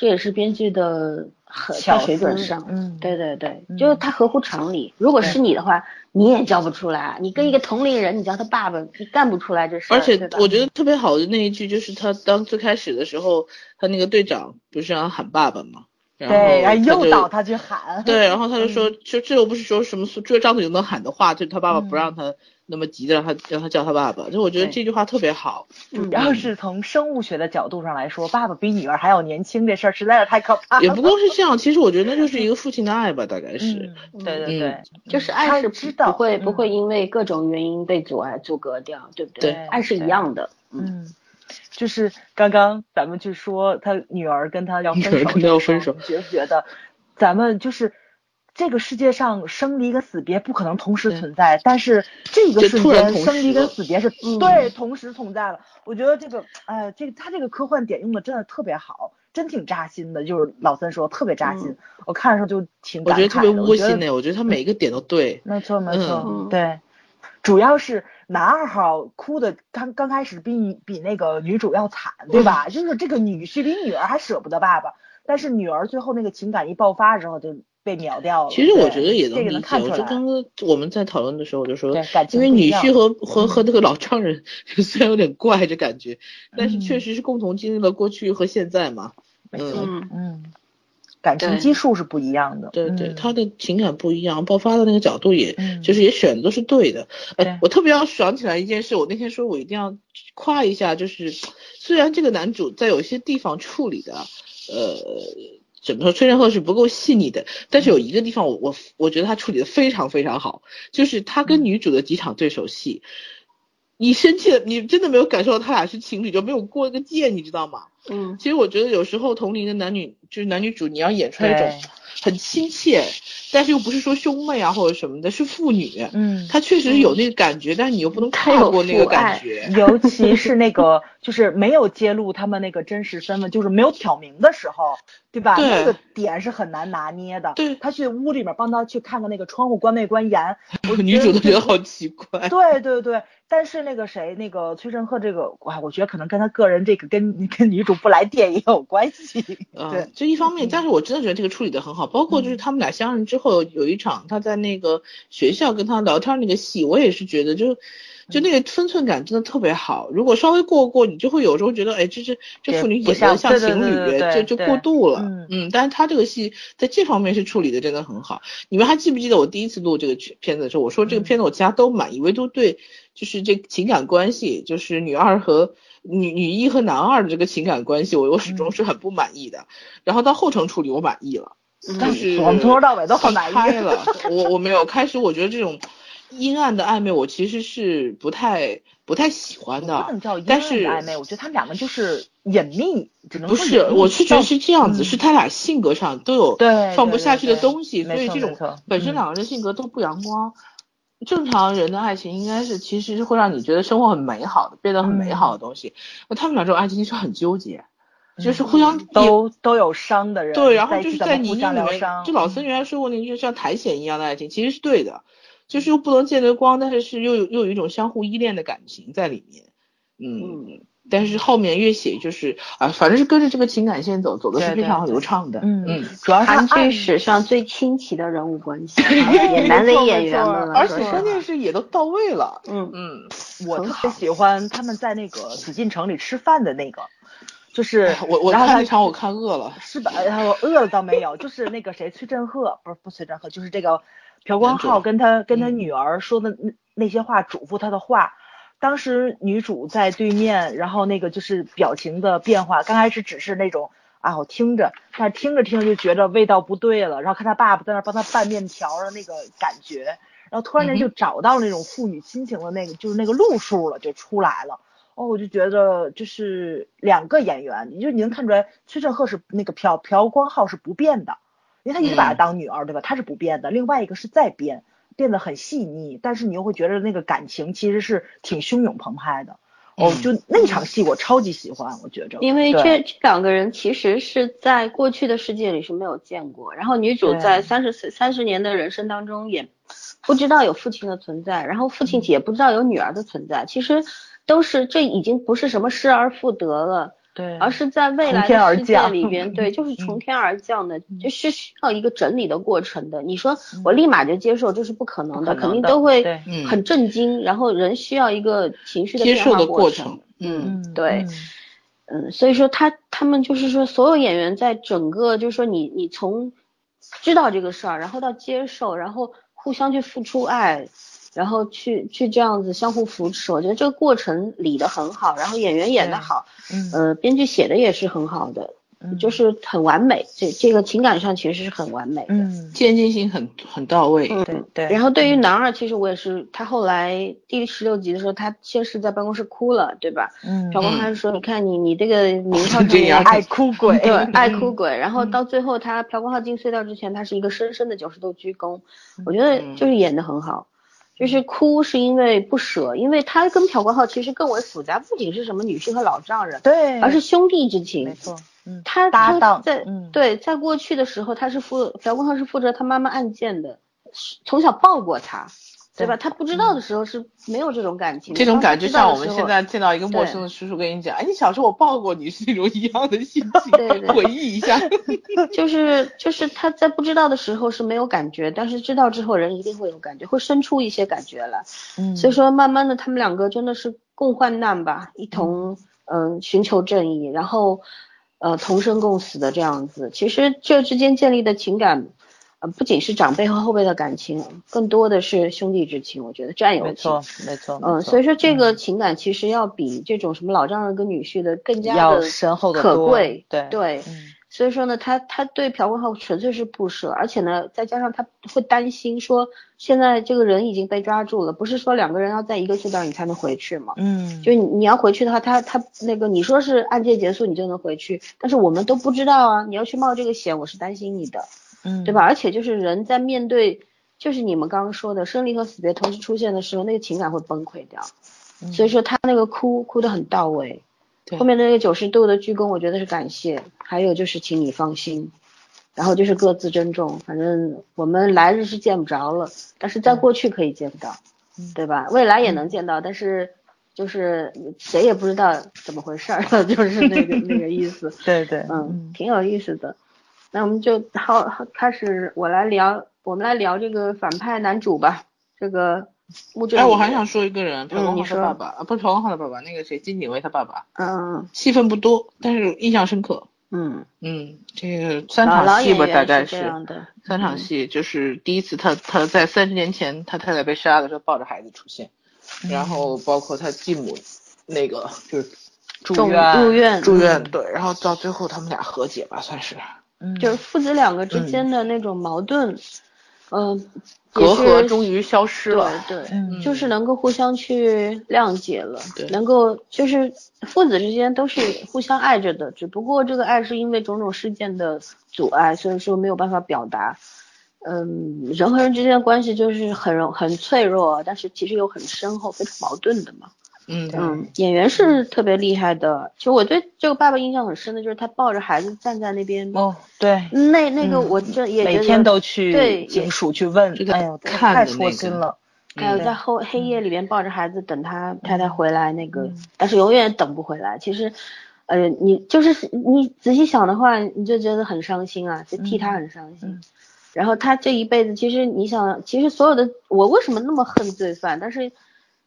S1: 这也是编剧的。很在水准上，嗯，对对对，就是他合乎常理。如果是你的话，你也叫不出来。你跟一个同龄人，你叫他爸爸，你干不出来这事。
S3: 而且我觉得特别好的那一句，就是他当最开始的时候，他那个队长不是让他喊爸爸吗？
S2: 对，
S3: 然
S2: 后诱导他去喊。
S3: 对，然后他就 说，就这又不是说什么，这张嘴就能喊的话，就他爸爸不让他。那么急的让他让他叫他爸爸，就我觉得这句话特别好。
S2: 主要是从生物学的角度上来说，爸爸比女儿还要年轻，这事儿实在是太可怕。
S3: 也不光是这样，其实我觉得那就是一个父亲的爱吧，大概是。
S2: 对对对，
S1: 就是爱是不会不会因为各种原因被阻碍阻隔掉，对不对？爱是一样的。
S2: 嗯，就是刚刚咱们去说他女儿跟他要分手，
S3: 要分手，
S2: 觉不觉得咱们就是。这个世界上生离跟死别不可能同时存在，但是这个瞬间生离跟死别是对同时存在了。我觉得这个，哎，这个他这个科幻点用的真的特别好，真挺扎心的。就是老三说特别扎心，我看的时候就挺
S3: 我觉得特别窝心的。我觉得他每一个点都对，
S2: 没错没错，对，主要是男二号哭的刚刚开始比比那个女主要惨，对吧？就是这个女婿比女儿还舍不得爸爸，但是女儿最后那个情感一爆发之后就。被秒掉了。
S3: 其实我觉得也能理解。我就刚刚我们在讨论的时候，我就说，因为女婿和和和那个老丈人 虽然有点怪这感觉，但是确实是共同经历了过去和现在嘛。
S2: 嗯嗯，感情基数是不一样的。
S3: 对对，他的情感不一样，爆发的那个角度也就是也选的都是对的。哎，我特别要想起来一件事，我那天说我一定要夸一下，就是虽然这个男主在有些地方处理的，呃。怎么说？崔振赫是不够细腻的，但是有一个地方，我我我觉得他处理的非常非常好，就是他跟女主的几场对手戏，你生气了，你真的没有感受到他俩是情侣，就没有过一个界，你知道吗？
S1: 嗯，
S3: 其实我觉得有时候同龄的男女，就是男女主，你要演出来一种很亲切。但是又不是说兄妹啊或者什么的，是父女。
S2: 嗯，
S3: 他确实有那个感觉，但是你又不能太过那个感觉。
S2: 尤其是那个，就是没有揭露他们那个真实身份，就是没有挑明的时候，对吧？那个点是很难拿捏的。
S3: 对。
S2: 他去屋里面帮他去看看那个窗户关没关严，
S3: 女主都觉得好奇怪。
S2: 对对对，但是那个谁，那个崔振赫这个，哇，我觉得可能跟他个人这个跟跟女主不来电也有关系。对，
S3: 这一方面，但是我真的觉得这个处理的很好，包括就是他们俩相认之后。后有一场他在那个学校跟他聊天那个戏，我也是觉得就就那个分寸感真的特别好。如果稍微过过，你就会有时候觉得，哎，这这这妇女演的像情侣，就就过度了。嗯，但是他这个戏在这方面是处理的真的很好。你们还记不记得我第一次录这个片子的时候，我说这个片子我其他都满意，唯独对就是这情感关系，就是女二和女女一和男二的这个情感关系，我我始终是很不满意的。然后到后程处理我满意了。但是
S2: 我们从头到尾都很满意
S3: 了。我我没有开始，我觉得这种阴暗的暧昧，我其实是不太不太喜欢的。
S2: 不能叫阴暗的暧昧，我觉得他们两个就是隐秘，只能
S3: 不是。我是觉得是这样子，是他俩性格上都有放不下去的东西，所以这种本身两个人性格都不阳光。正常人的爱情应该是其实是会让你觉得生活很美好的，变得很美好的东西。那他们俩这种爱情其实很纠结。就是互相
S2: 都都有伤的人，
S3: 对，然后就是在泥泞里面，就老孙原来说过那句像苔藓一样的爱情，其实是对的，就是又不能见得光，但是是又有又有一种相互依恋的感情在里面，嗯，但是后面越写就是啊，反正是跟着这个情感线走，走的是非常流畅的，
S2: 嗯嗯，主要是
S1: 韩剧史上最清奇的人物关系，也难为演员们，
S3: 而且关键是也都到位了，
S1: 嗯
S3: 嗯，
S2: 我特别喜欢他们在那个紫禁城里吃饭的那个。就是
S3: 我我看那场我看饿了，
S2: 是吧？然后饿了倒没有，就是那个谁崔振赫不是不崔振赫，就是这个朴光浩跟他跟他女儿说的那那些话，嘱咐他的话。当时女主在对面，然后那个就是表情的变化，刚开始只是那种啊我听着，但是听着听着就觉得味道不对了，然后看他爸爸在那帮他拌面条的那个感觉，然后突然间就找到那种父女亲情的那个就是那个路数了，就出来了。哦，我就觉得就是两个演员，你就你能看出来，崔振赫是那个朴朴光浩是不变的，因为他一直把她当女儿，对吧？他是不变的。另外一个是在变，变得很细腻，但是你又会觉得那个感情其实是挺汹涌澎湃的。哦，就那场戏我超级喜欢，我觉着。
S1: 因为这这两个人其实是在过去的世界里是没有见过，然后女主在三十岁三十年的人生当中也不知道有父亲的存在，然后父亲也不知道有女儿的存在，其实都是这已经不是什么失而复得了。
S2: 对，
S1: 而是在未来的世界里边，对，就是从天而降的，就是需要一个整理的过程的。你说我立马就接受，这是不可能的，肯定都会很震惊。然后人需要一个情绪的
S3: 接受的
S1: 过
S3: 程。
S1: 嗯，对，嗯，所以说他他们就是说，所有演员在整个就是说，你你从知道这个事儿，然后到接受，然后互相去付出爱。然后去去这样子相互扶持，我觉得这个过程理得很好，然后演员演得好，嗯，呃，编剧写的也是很好的，就是很完美，这这个情感上其实是很完美的，
S2: 嗯，
S3: 渐进性很很到位，
S2: 对对。
S1: 然后对于男二，其实我也是，他后来第十六集的时候，他先是在办公室哭了，对吧？嗯。朴光汉说：“你看你你这个 名号上面
S2: 爱哭鬼，
S1: 对，爱哭鬼。”然后到最后他朴光浩进隧道之前，他是一个深深的九十度鞠躬，我觉得就是演得很好。就是哭是因为不舍，因为他跟朴光浩其实更为复杂，不仅是什么女婿和老丈人，
S2: 对，
S1: 而是兄弟之情。
S2: 没错，嗯，
S1: 他
S2: 搭档
S1: 在，对，在过去的时候，他是负朴光浩是负责他妈妈案件的，从小抱过他。对吧？他不知道的时候是没有这种感情，
S3: 这种感觉像我们现在见到一个陌生的叔叔跟你讲，哎，你小时候我抱过你，是那种一样的心情，回忆一下。
S1: 就是就是他在不知道的时候是没有感觉，但是知道之后人一定会有感觉，会生出一些感觉来。嗯，所以说慢慢的他们两个真的是共患难吧，一同嗯寻求正义，然后呃同生共死的这样子。其实这之间建立的情感。呃，不仅是长辈和后辈的感情，更多的是兄弟之情。我觉得战友情，
S2: 没错，没错。
S1: 嗯，所以说这个情感其实要比这种什么老丈人跟女婿的更加
S2: 的深厚的
S1: 可贵。
S2: 对
S1: 对，所以说呢，他他对朴文浩纯粹是不舍，而且呢，再加上他会担心说，现在这个人已经被抓住了，不是说两个人要在一个隧道你才能回去嘛？嗯，就你你要回去的话，他他那个你说是案件结束你就能回去，但是我们都不知道啊，你要去冒这个险，我是担心你的。
S2: 嗯，
S1: 对吧？而且就是人在面对，就是你们刚刚说的生离和死别同时出现的时候，那个情感会崩溃掉。所以说他那个哭哭的很到位，后面的那个九十度的鞠躬，我觉得是感谢，还有就是请你放心，然后就是各自珍重。反正我们来日是见不着了，但是在过去可以见到，对吧？未来也能见到，但是就是谁也不知道怎么回事儿，就是那个那个意思。
S2: 对对，
S1: 嗯，挺有意思的。那我们就好开始，我来聊，我们来聊这个反派男主吧。这个。
S3: 哎，我还想说一个人，朴光浩的爸爸啊，不是朴光浩的爸爸，那个谁，金景威他爸爸。
S1: 嗯。
S3: 戏份不多，但是印象深刻。
S1: 嗯
S3: 嗯，这个三场戏吧，大概
S1: 是。
S3: 三场戏，就是第一次他他在三十年前他太太被杀的时候抱着孩子出现，然后包括他继母那个就是
S2: 住院
S1: 住院
S3: 住院对，然后到最后他们俩和解吧，算是。
S1: 就是父子两个之间的那种矛盾，嗯，
S3: 隔阂终于消失了。
S1: 对对，就是能够互相去谅解了，能够就是父子之间都是互相爱着的，只不过这个爱是因为种种事件的阻碍，所以说没有办法表达。嗯，人和人之间的关系就是很很脆弱，但是其实又很深厚、非常矛盾的嘛。
S3: 嗯
S1: 嗯，演员是特别厉害的。其实我对这个爸爸印象很深的就是他抱着孩子站在那边。
S2: 哦，对，
S1: 那那个我这也
S2: 每天都去
S1: 对
S2: 警署去问，哎呦，太戳心了。
S1: 还有在后黑夜里边抱着孩子等他太太回来那个，但是永远等不回来。其实，呃，你就是你仔细想的话，你就觉得很伤心啊，就替他很伤心。然后他这一辈子，其实你想，其实所有的我为什么那么恨罪犯，但是。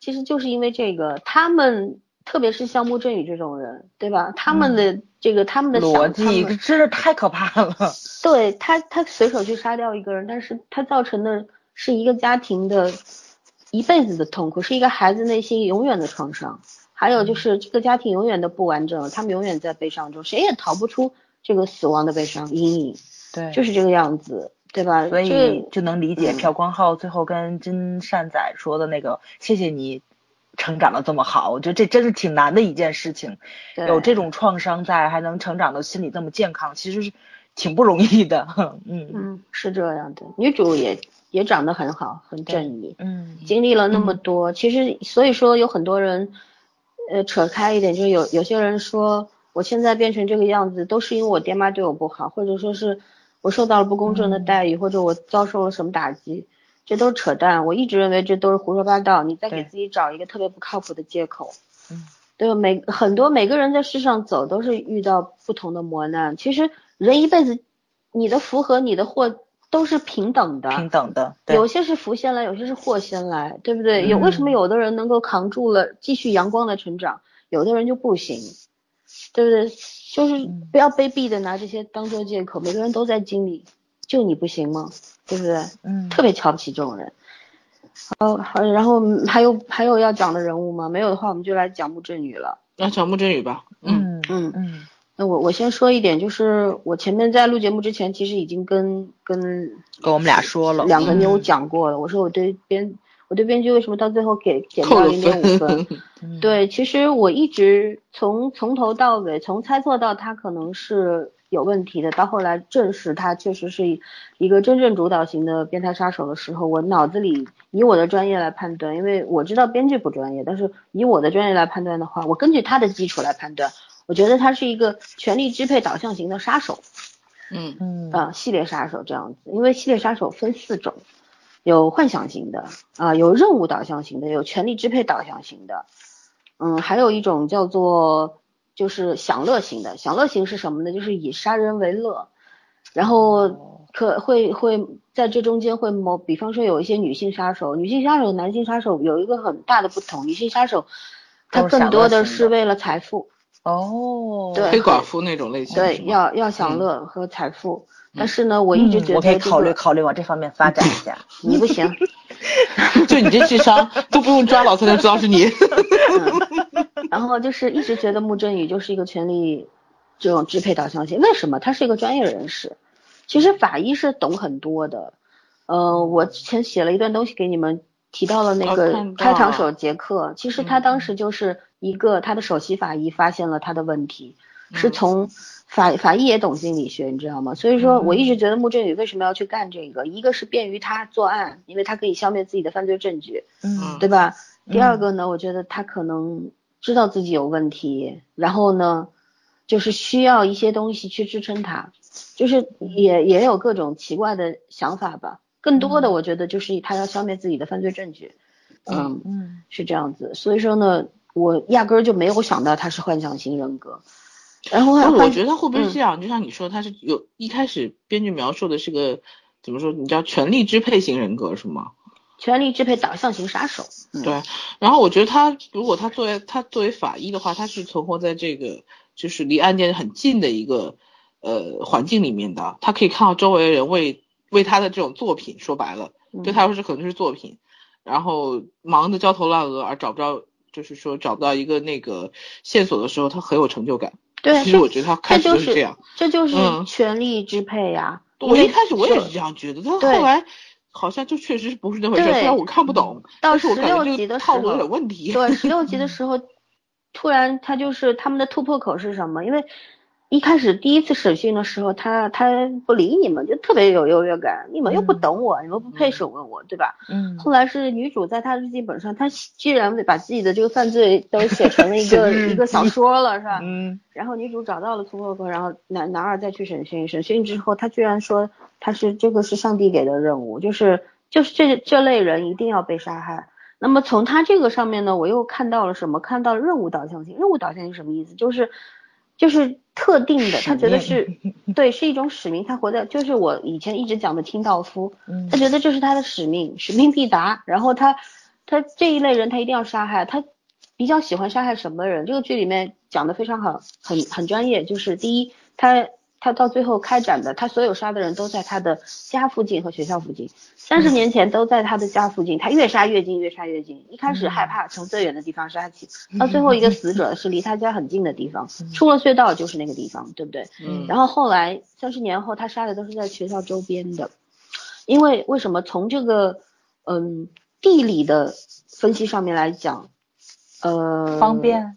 S1: 其实就是因为这个，他们特别是像穆振宇这种人，对吧？他们的这个他们的
S2: 逻辑真是太可怕了。
S1: 对他，他随手去杀掉一个人，但是他造成的是一个家庭的一辈子的痛苦，是一个孩子内心永远的创伤。还有就是这个家庭永远的不完整，他们永远在悲伤中，谁也逃不出这个死亡的悲伤阴影。
S2: 对，
S1: 就是这个样子。对吧？
S2: 所以就能理解朴光浩最后跟金善宰说的那个“谢谢你成长的这么好”，我觉得这真是挺难的一件事情。有这种创伤在，还能成长的心理这么健康，其实是挺不容易的。
S1: 嗯嗯，是这样的。女主也也长得很好，很正义。
S2: 嗯，
S1: 经历了那么多，其实所以说有很多人，呃扯开一点，就是有有些人说我现在变成这个样子，都是因为我爹妈对我不好，或者说是我受到了不公正的待遇，或者我遭受了什么打击，这都是扯淡。我一直认为这都是胡说八道，你在给自己找一个特别不靠谱的借口。
S2: 嗯，
S1: 对吧？每很多每个人在世上走都是遇到不同的磨难，其实人一辈子，你的福和你的祸。都是平等的，
S2: 平等的，
S1: 有些是福先来，有些是祸先来，对不对？有为什么有的人能够扛住了，继续阳光的成长，有的人就不行，对不对？就是不要卑鄙的拿这些当做借口，每个人都在经历，就你不行吗？对不对？
S2: 嗯，
S1: 特别瞧不起这种人。好，好，然后还有还有要讲的人物吗？没有的话，我们就来讲穆振宇了。
S3: 那讲穆振宇吧。
S2: 嗯嗯嗯。
S1: 那我我先说一点，就是我前面在录节目之前，其实已经跟跟
S2: 跟我们俩说了，
S1: 两个妞讲过了。我说我对编我对编剧为什么到最后给减到零点五分？对，其实我一直从从头到尾，从猜测到他可能是有问题的，到后来证实他确实是一个真正主导型的变态杀手的时候，我脑子里以我的专业来判断，因为我知道编剧不专业，但是以我的专业来判断的话，我根据他的基础来判断。我觉得他是一个权力支配导向型的杀手，
S3: 嗯
S2: 嗯
S1: 啊，系列杀手这样子，因为系列杀手分四种，有幻想型的啊，有任务导向型的，有权力支配导向型的，嗯，还有一种叫做就是享乐型的，享乐型是什么呢？就是以杀人为乐，然后可会会在这中间会某，比方说有一些女性杀手，女性杀手、男性杀手有一个很大的不同，女性杀手她更多的是为了财富。
S2: 哦，
S1: 对，
S3: 黑寡妇那种类型，
S1: 对，要要享乐和财富，但是呢，我一直觉得
S2: 我可以考虑考虑往这方面发展一下。
S1: 你不行，
S3: 就你这智商都不用抓老才能知道是你。
S1: 然后就是一直觉得穆振宇就是一个权力这种支配导向型，为什么？他是一个专业人士，其实法医是懂很多的。呃，我之前写了一段东西给你们。提到了那个开膛手杰克，其实他当时就是一个他的首席法医发现了他的问题，是从法法医也懂心理学，你知道吗？所以说我一直觉得穆振宇为什么要去干这个，一个是便于他作案，因为他可以消灭自己的犯罪证据，
S2: 嗯，
S1: 对吧？第二个呢，我觉得他可能知道自己有问题，然后呢，就是需要一些东西去支撑他，就是也也有各种奇怪的想法吧。更多的，我觉得就是他要消灭自己的犯罪证据，嗯嗯，是这样子。所以说呢，我压根儿就没有想到他是幻想型人格。然后
S3: 我觉得他会不会这样？就像你说，他是有一开始编剧描述的是个怎么说？你叫权力支配型人格是吗？
S1: 权力支配导向型杀手。
S3: 对。然后我觉得他如果他作为他作为法医的话，他是存活在这个就是离案件很近的一个呃环境里面的，他可以看到周围人为。为他的这种作品，说白了，对他说是可能是作品，然后忙得焦头烂额而找不到，就是说找不到一个那个线索的时候，他很有成就感。
S1: 对，
S3: 其实我觉得他开始就是这样，
S1: 这就是权力支配呀。
S3: 我一开始我也是这样觉得，但后来好像就确实是不是那回事，虽然我看不懂，
S1: 到
S3: 十
S1: 六集的
S3: 时候有点问题。
S1: 对，十六 集的时候，突然他就是他们的突破口是什么？因为。一开始第一次审讯的时候，他他不理你们，就特别有优越感。你们又不懂我，你们不配审问我，对吧？
S2: 嗯。
S1: 后来是女主在她日记本上，她居然把自己的这个犯罪都写成了一个一个小说了，是吧？
S2: 嗯。
S1: 然后女主找到了突破口，然后男男二再去审讯，审讯之后，他居然说他是这个是上帝给的任务，就是就是这这类人一定要被杀害。那么从他这个上面呢，我又看到了什么？看到了任务导向性。任务导向性什么意思？就是就是。特定的，他觉得是 对，是一种使命。他活在，就是我以前一直讲的清道夫，他觉得这是他的使命，使命必达。然后他，他这一类人他一定要杀害。他比较喜欢杀害什么人？这个剧里面讲的非常好，很很专业。就是第一，他。他到最后开展的，他所有杀的人都在他的家附近和学校附近，三十年前都在他的家附近，他越杀越近，越杀越近。一开始害怕从最远的地方杀起，到最后一个死者是离他家很近的地方，出了隧道就是那个地方，对不对？
S3: 嗯。
S1: 然后后来三十年后，他杀的都是在学校周边的，因为为什么？从这个嗯地理的分析上面来讲，呃，
S2: 方便，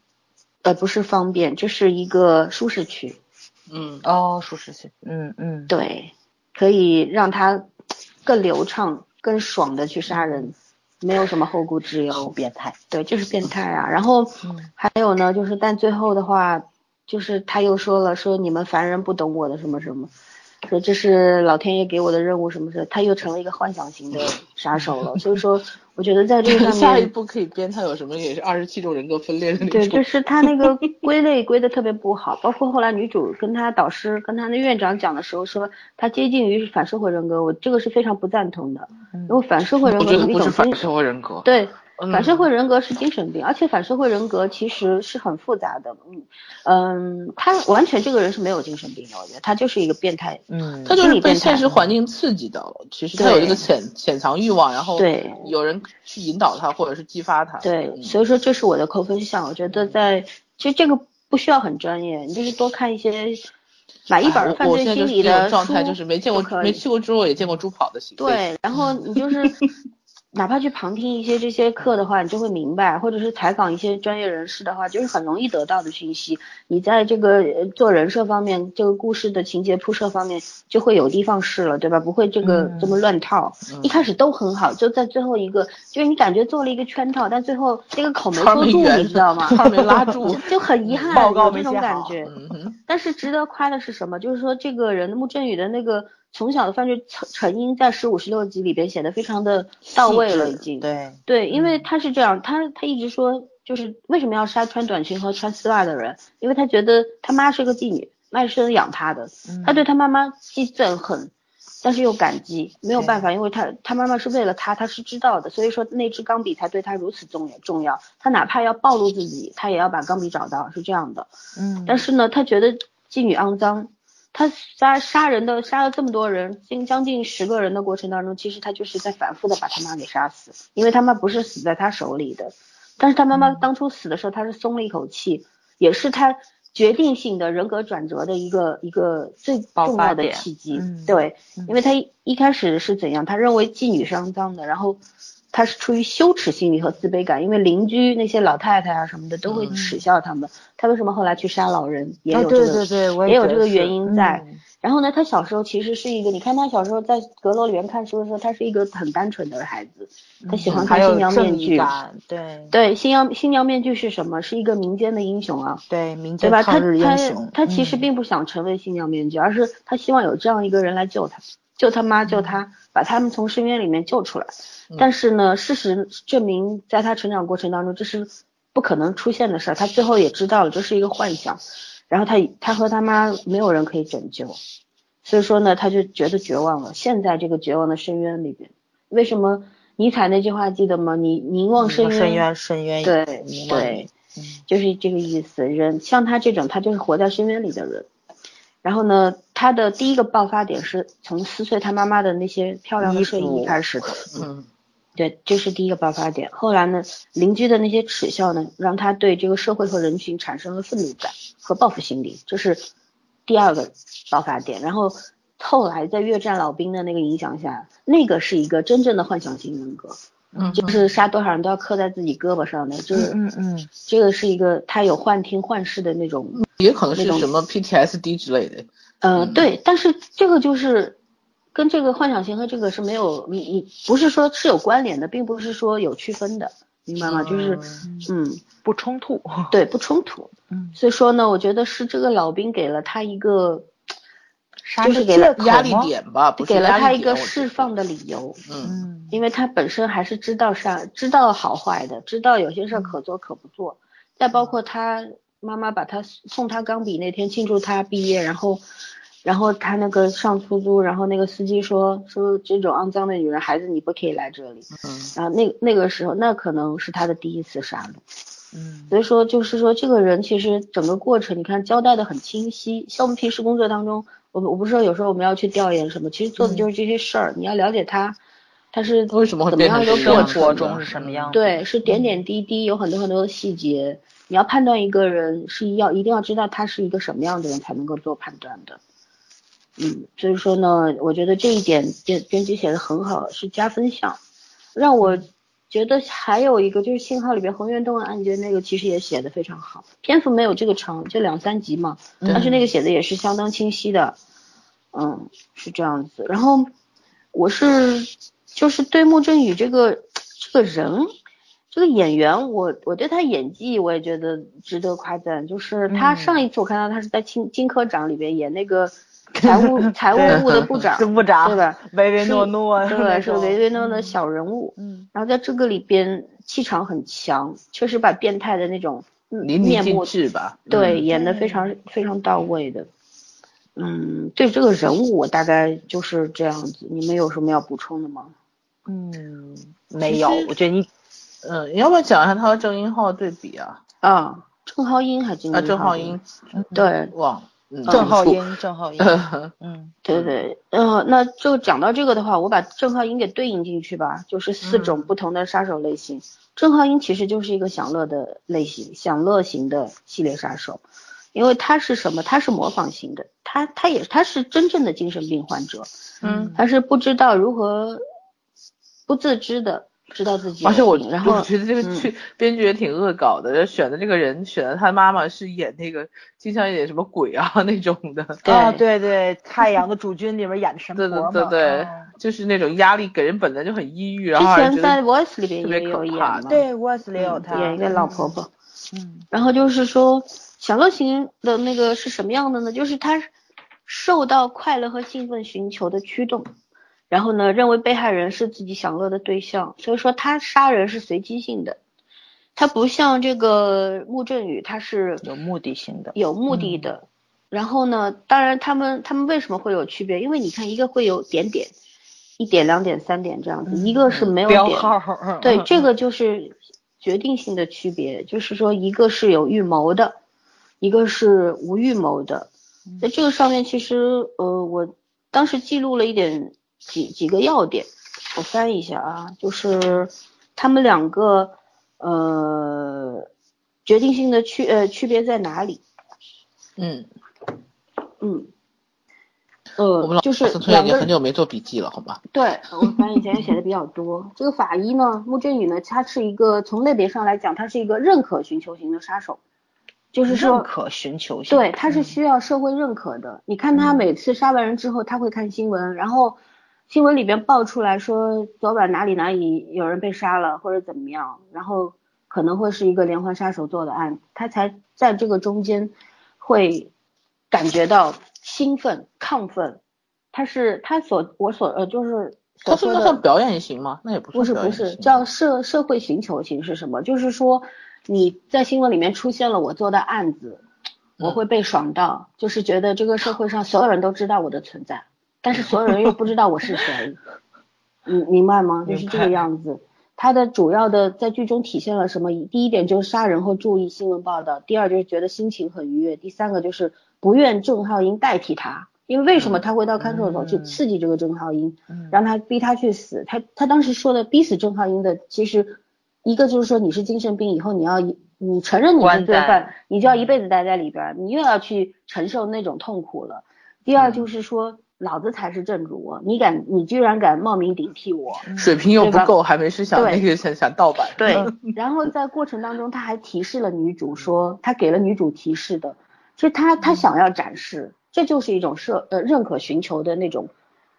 S1: 呃，不是方便，这是一个舒适区。
S3: 嗯
S2: 哦，舒适区，嗯嗯，
S1: 对，可以让他更流畅、更爽的去杀人，没有什么后顾之忧，
S2: 变态，
S1: 对，就是变态啊。然后还有呢，就是但最后的话，就是他又说了，说你们凡人不懂我的什么什么。说这是老天爷给我的任务，什么的？他又成了一个幻想型的杀手了。所以说，我觉得在这个上 面，
S3: 下一步可以编他有什么也是二十七种人格分裂的那
S1: 种。对，就是他那个归类归的特别不好。包括后来女主跟他导师、跟他的院长讲的时候，说他接近于反社会人格，我这个是非常不赞同的。因为反社会人格
S3: 是一种反社会人格。
S1: 对。反社会人格是精神病，而且反社会人格其实是很复杂的。嗯嗯，他完全这个人是没有精神病的，我觉得他就是一个变态。
S3: 嗯，他就是被现实环境刺激的。其实他有一个潜潜藏欲望，然后
S1: 对
S3: 有人去引导他或者是激发他。
S1: 对，所以说这是我的扣分项。我觉得在其实这个不需要很专业，你就是多看一些买一本犯罪心理的
S3: 状态就是没见过没去过猪肉也见过猪跑的型。
S1: 对，然后你就是。哪怕去旁听一些这些课的话，你就会明白，或者是采访一些专业人士的话，就是很容易得到的信息。你在这个做人设方面，这个故事的情节铺设方面，就会有的放矢了，对吧？不会这个这么乱套。一开始都很好，就在最后一个，就是你感觉做了一个圈套，但最后那个口没说住，你知道吗？
S3: 没拉住，
S1: 就很遗憾，有这种感觉。但是值得夸的是什么？就是说这个人穆振宇的那个。从小的犯罪成成因在十五十六集里边写的非常的到位了，已经
S2: 对。
S1: 对，因为他是这样，他他一直说就是为什么要杀穿短裙和穿丝袜的人，因为他觉得他妈是个妓女，卖身养他的，他对他妈妈既憎恨，但是又感激，没有办法，因为他他妈妈是为了他，他是知道的，所以说那支钢笔才对他如此重要重要，他哪怕要暴露自己，他也要把钢笔找到，是这样的，
S2: 嗯，
S1: 但是呢，他觉得妓女肮脏。他杀杀人的杀了这么多人，近将近十个人的过程当中，其实他就是在反复的把他妈给杀死，因为他妈不是死在他手里的，但是他妈妈当初死的时候，他是松了一口气，也是他决定性的人格转折的一个一个最重要的契机，对，因为他一开始是怎样，他认为妓女是肮脏的，然后。他是出于羞耻心理和自卑感，因为邻居那些老太太啊什么的都会耻笑他们。他为什么后来去杀老人，也有这个，也有这个原因在。然后呢，他小时候其实是一个，你看他小时候在阁楼里面看书的时候，他是一个很单纯的孩子，他喜欢看新娘面具。
S2: 对
S1: 对，新娘新娘面具是什么？是一个民间的英雄啊。
S2: 对，民间
S1: 抗
S2: 日英雄。
S1: 他他其实并不想成为新娘面具，而是他希望有这样一个人来救他，救他妈，救他，把他们从深渊里面救出来。但是呢，事实证明，在他成长过程当中，这是不可能出现的事儿。他最后也知道了，这是一个幻想。然后他他和他妈没有人可以拯救，所以说呢，他就觉得绝望了。陷在这个绝望的深渊里边，为什么尼采那句话记得吗？你凝望深
S2: 渊，深渊，深渊，
S1: 对对，就是这个意思。人像他这种，他就是活在深渊里的人。然后呢，他的第一个爆发点是从撕碎他妈妈的那些漂亮的睡衣开始的。嗯。对，这是第一个爆发点。后来呢，邻居的那些耻笑呢，让他对这个社会和人群产生了愤怒感和报复心理，这是第二个爆发点。然后后来在越战老兵的那个影响下，那个是一个真正的幻想型人格，嗯，就是杀多少人都要刻在自己胳膊上的，就是
S2: 嗯嗯，
S1: 这个是一个他有幻听幻视的那种，
S3: 也可能是什么 PTSD 之类的。
S1: 呃，对，但是这个就是。跟这个幻想型和这个是没有，你你不是说是有关联的，并不是说有区分的，明白吗？就是嗯，
S2: 不冲突，
S1: 对，不冲突。嗯，所以说呢，我觉得是这个老兵给了他一个，就是给了
S3: 压力点吧，
S1: 给了他一个释放的理由。嗯，因为他本身还是知道善，知道好坏的，知道有些事可做可不做。再包括他妈妈把他送他钢笔那天庆祝他毕业，然后。然后他那个上出租，然后那个司机说说这种肮脏的女人，孩子你不可以来这里。嗯。然后那那个时候，那可能是他的第一次杀戮。嗯。所以说，就是说这个人其实整个过程，你看交代的很清晰。像我们平时工作当中，我我不是说有时候我们要去调研什么，其实做的就是这些事儿。你要了解他，他是
S3: 为什么会
S1: 怎么样一个过
S2: 程中是什么样？
S1: 对，是点点滴滴，有很多很多的细节。你要判断一个人，是要一定要知道他是一个什么样的人才能够做判断的。嗯，所以说呢，我觉得这一点编编辑写的很好，是加分项。让我觉得还有一个就是信号里边恒源洞案件那个其实也写的非常好，篇幅没有这个长，就两三集嘛，但是那个写的也是相当清晰的。嗯，是这样子。然后我是就是对穆振宇这个这个人，这个演员，我我对他演技我也觉得值得夸赞。就是他上一次我看到他是在金金科长里边演那个财务 财务部的部长，
S2: 部长
S1: 对吧？
S2: 唯唯诺诺，
S1: 对，是唯唯诺诺的小人物。
S2: 嗯，
S1: 然后在这个里边气场很强，确实把变态的那种面目
S3: 吧，
S1: 对，演的非常非常到位的。嗯，对这个人物我大概就是这样子。你们有什么要补充的吗？
S2: 嗯，没有。我觉得你，
S3: 嗯，你要不要讲一下他和郑英浩对比啊？
S1: 啊，郑浩英还是
S3: 啊，郑浩英，
S1: 对，
S3: 忘，
S2: 郑浩英，郑浩英，嗯，
S1: 对对，嗯，那就讲到这个的话，我把郑浩英给对应进去吧，就是四种不同的杀手类型。郑浩英其实就是一个享乐的类型，享乐型的系列杀手。因为他是什么？他是模仿型的，他他也他是真正的精神病患者，
S3: 嗯，
S1: 他是不知道如何不自知的知道自己。
S3: 而且我
S1: 然后
S3: 我觉得这个剧编剧也挺恶搞的，选的这个人选的他妈妈是演那个经常演什么鬼啊 那种的。
S2: 啊对对，太阳的主君里面演的神婆
S3: 对对对对，就是那种压力给人本来就很抑郁，然后
S1: 之前在 Voice 里边也有演
S2: 对 Voice 里有他
S1: 演一个老婆婆，
S2: 嗯，
S1: 然后就是说。享乐型的那个是什么样的呢？就是他受到快乐和兴奋寻求的驱动，然后呢，认为被害人是自己享乐的对象，所以说他杀人是随机性的，他不像这个穆振宇，他是
S2: 有目的性的，
S1: 有目的的。然后呢，当然他们他们为什么会有区别？因为你看，一个会有点点，一点、两点、三点这样子，一个是没有
S2: 标号，
S1: 对，这个就是决定性的区别，就是说一个是有预谋的。一个是无预谋的，在这个上面其实呃，我当时记录了一点几几个要点，我翻译一下啊，就是他们两个呃决定性的区呃区别在哪里？
S3: 嗯
S1: 嗯呃，
S3: 我们老
S1: 就是
S3: 两个很久没做笔记了，好吧？
S1: 对，我翻译以前写的比较多。这个法医呢，穆振宇呢，他是一个从类别上来讲，他是一个认可寻求型的杀手。就是说，
S2: 可寻求
S1: 性，对，他是需要社会认可的。你看他每次杀完人之后，他会看新闻，然后新闻里边爆出来说昨晚哪里哪里有人被杀了或者怎么样，然后可能会是一个连环杀手做的案，他才在这个中间会感觉到兴奋亢奋。他是他所我所呃就是
S3: 他是那算表演型吗？那也
S1: 不是不是叫社社会寻求型是什么？就是说。你在新闻里面出现了我做的案子，我会被爽到，就是觉得这个社会上所有人都知道我的存在，但是所有人又不知道我是谁，你明白吗？就是这个样子。他的主要的在剧中体现了什么？第一点就是杀人后注意新闻报道，第二就是觉得心情很愉悦，第三个就是不愿郑浩英代替他，因为为什么他会到看守所去刺激这个郑浩英，让他逼他去死？他他当时说的逼死郑浩英的其实。一个就是说你是精神病，以后你要你承认你是罪犯，你就要一辈子待在里边，你又要去承受那种痛苦了。第二就是说，老子才是正主，你敢，你居然敢冒名顶替我，
S3: 水平又不够，还没是想那个想想盗版。
S1: 对，然后在过程当中他还提示了女主，说他给了女主提示的，其实他他想要展示，这就是一种社呃认可寻求的那种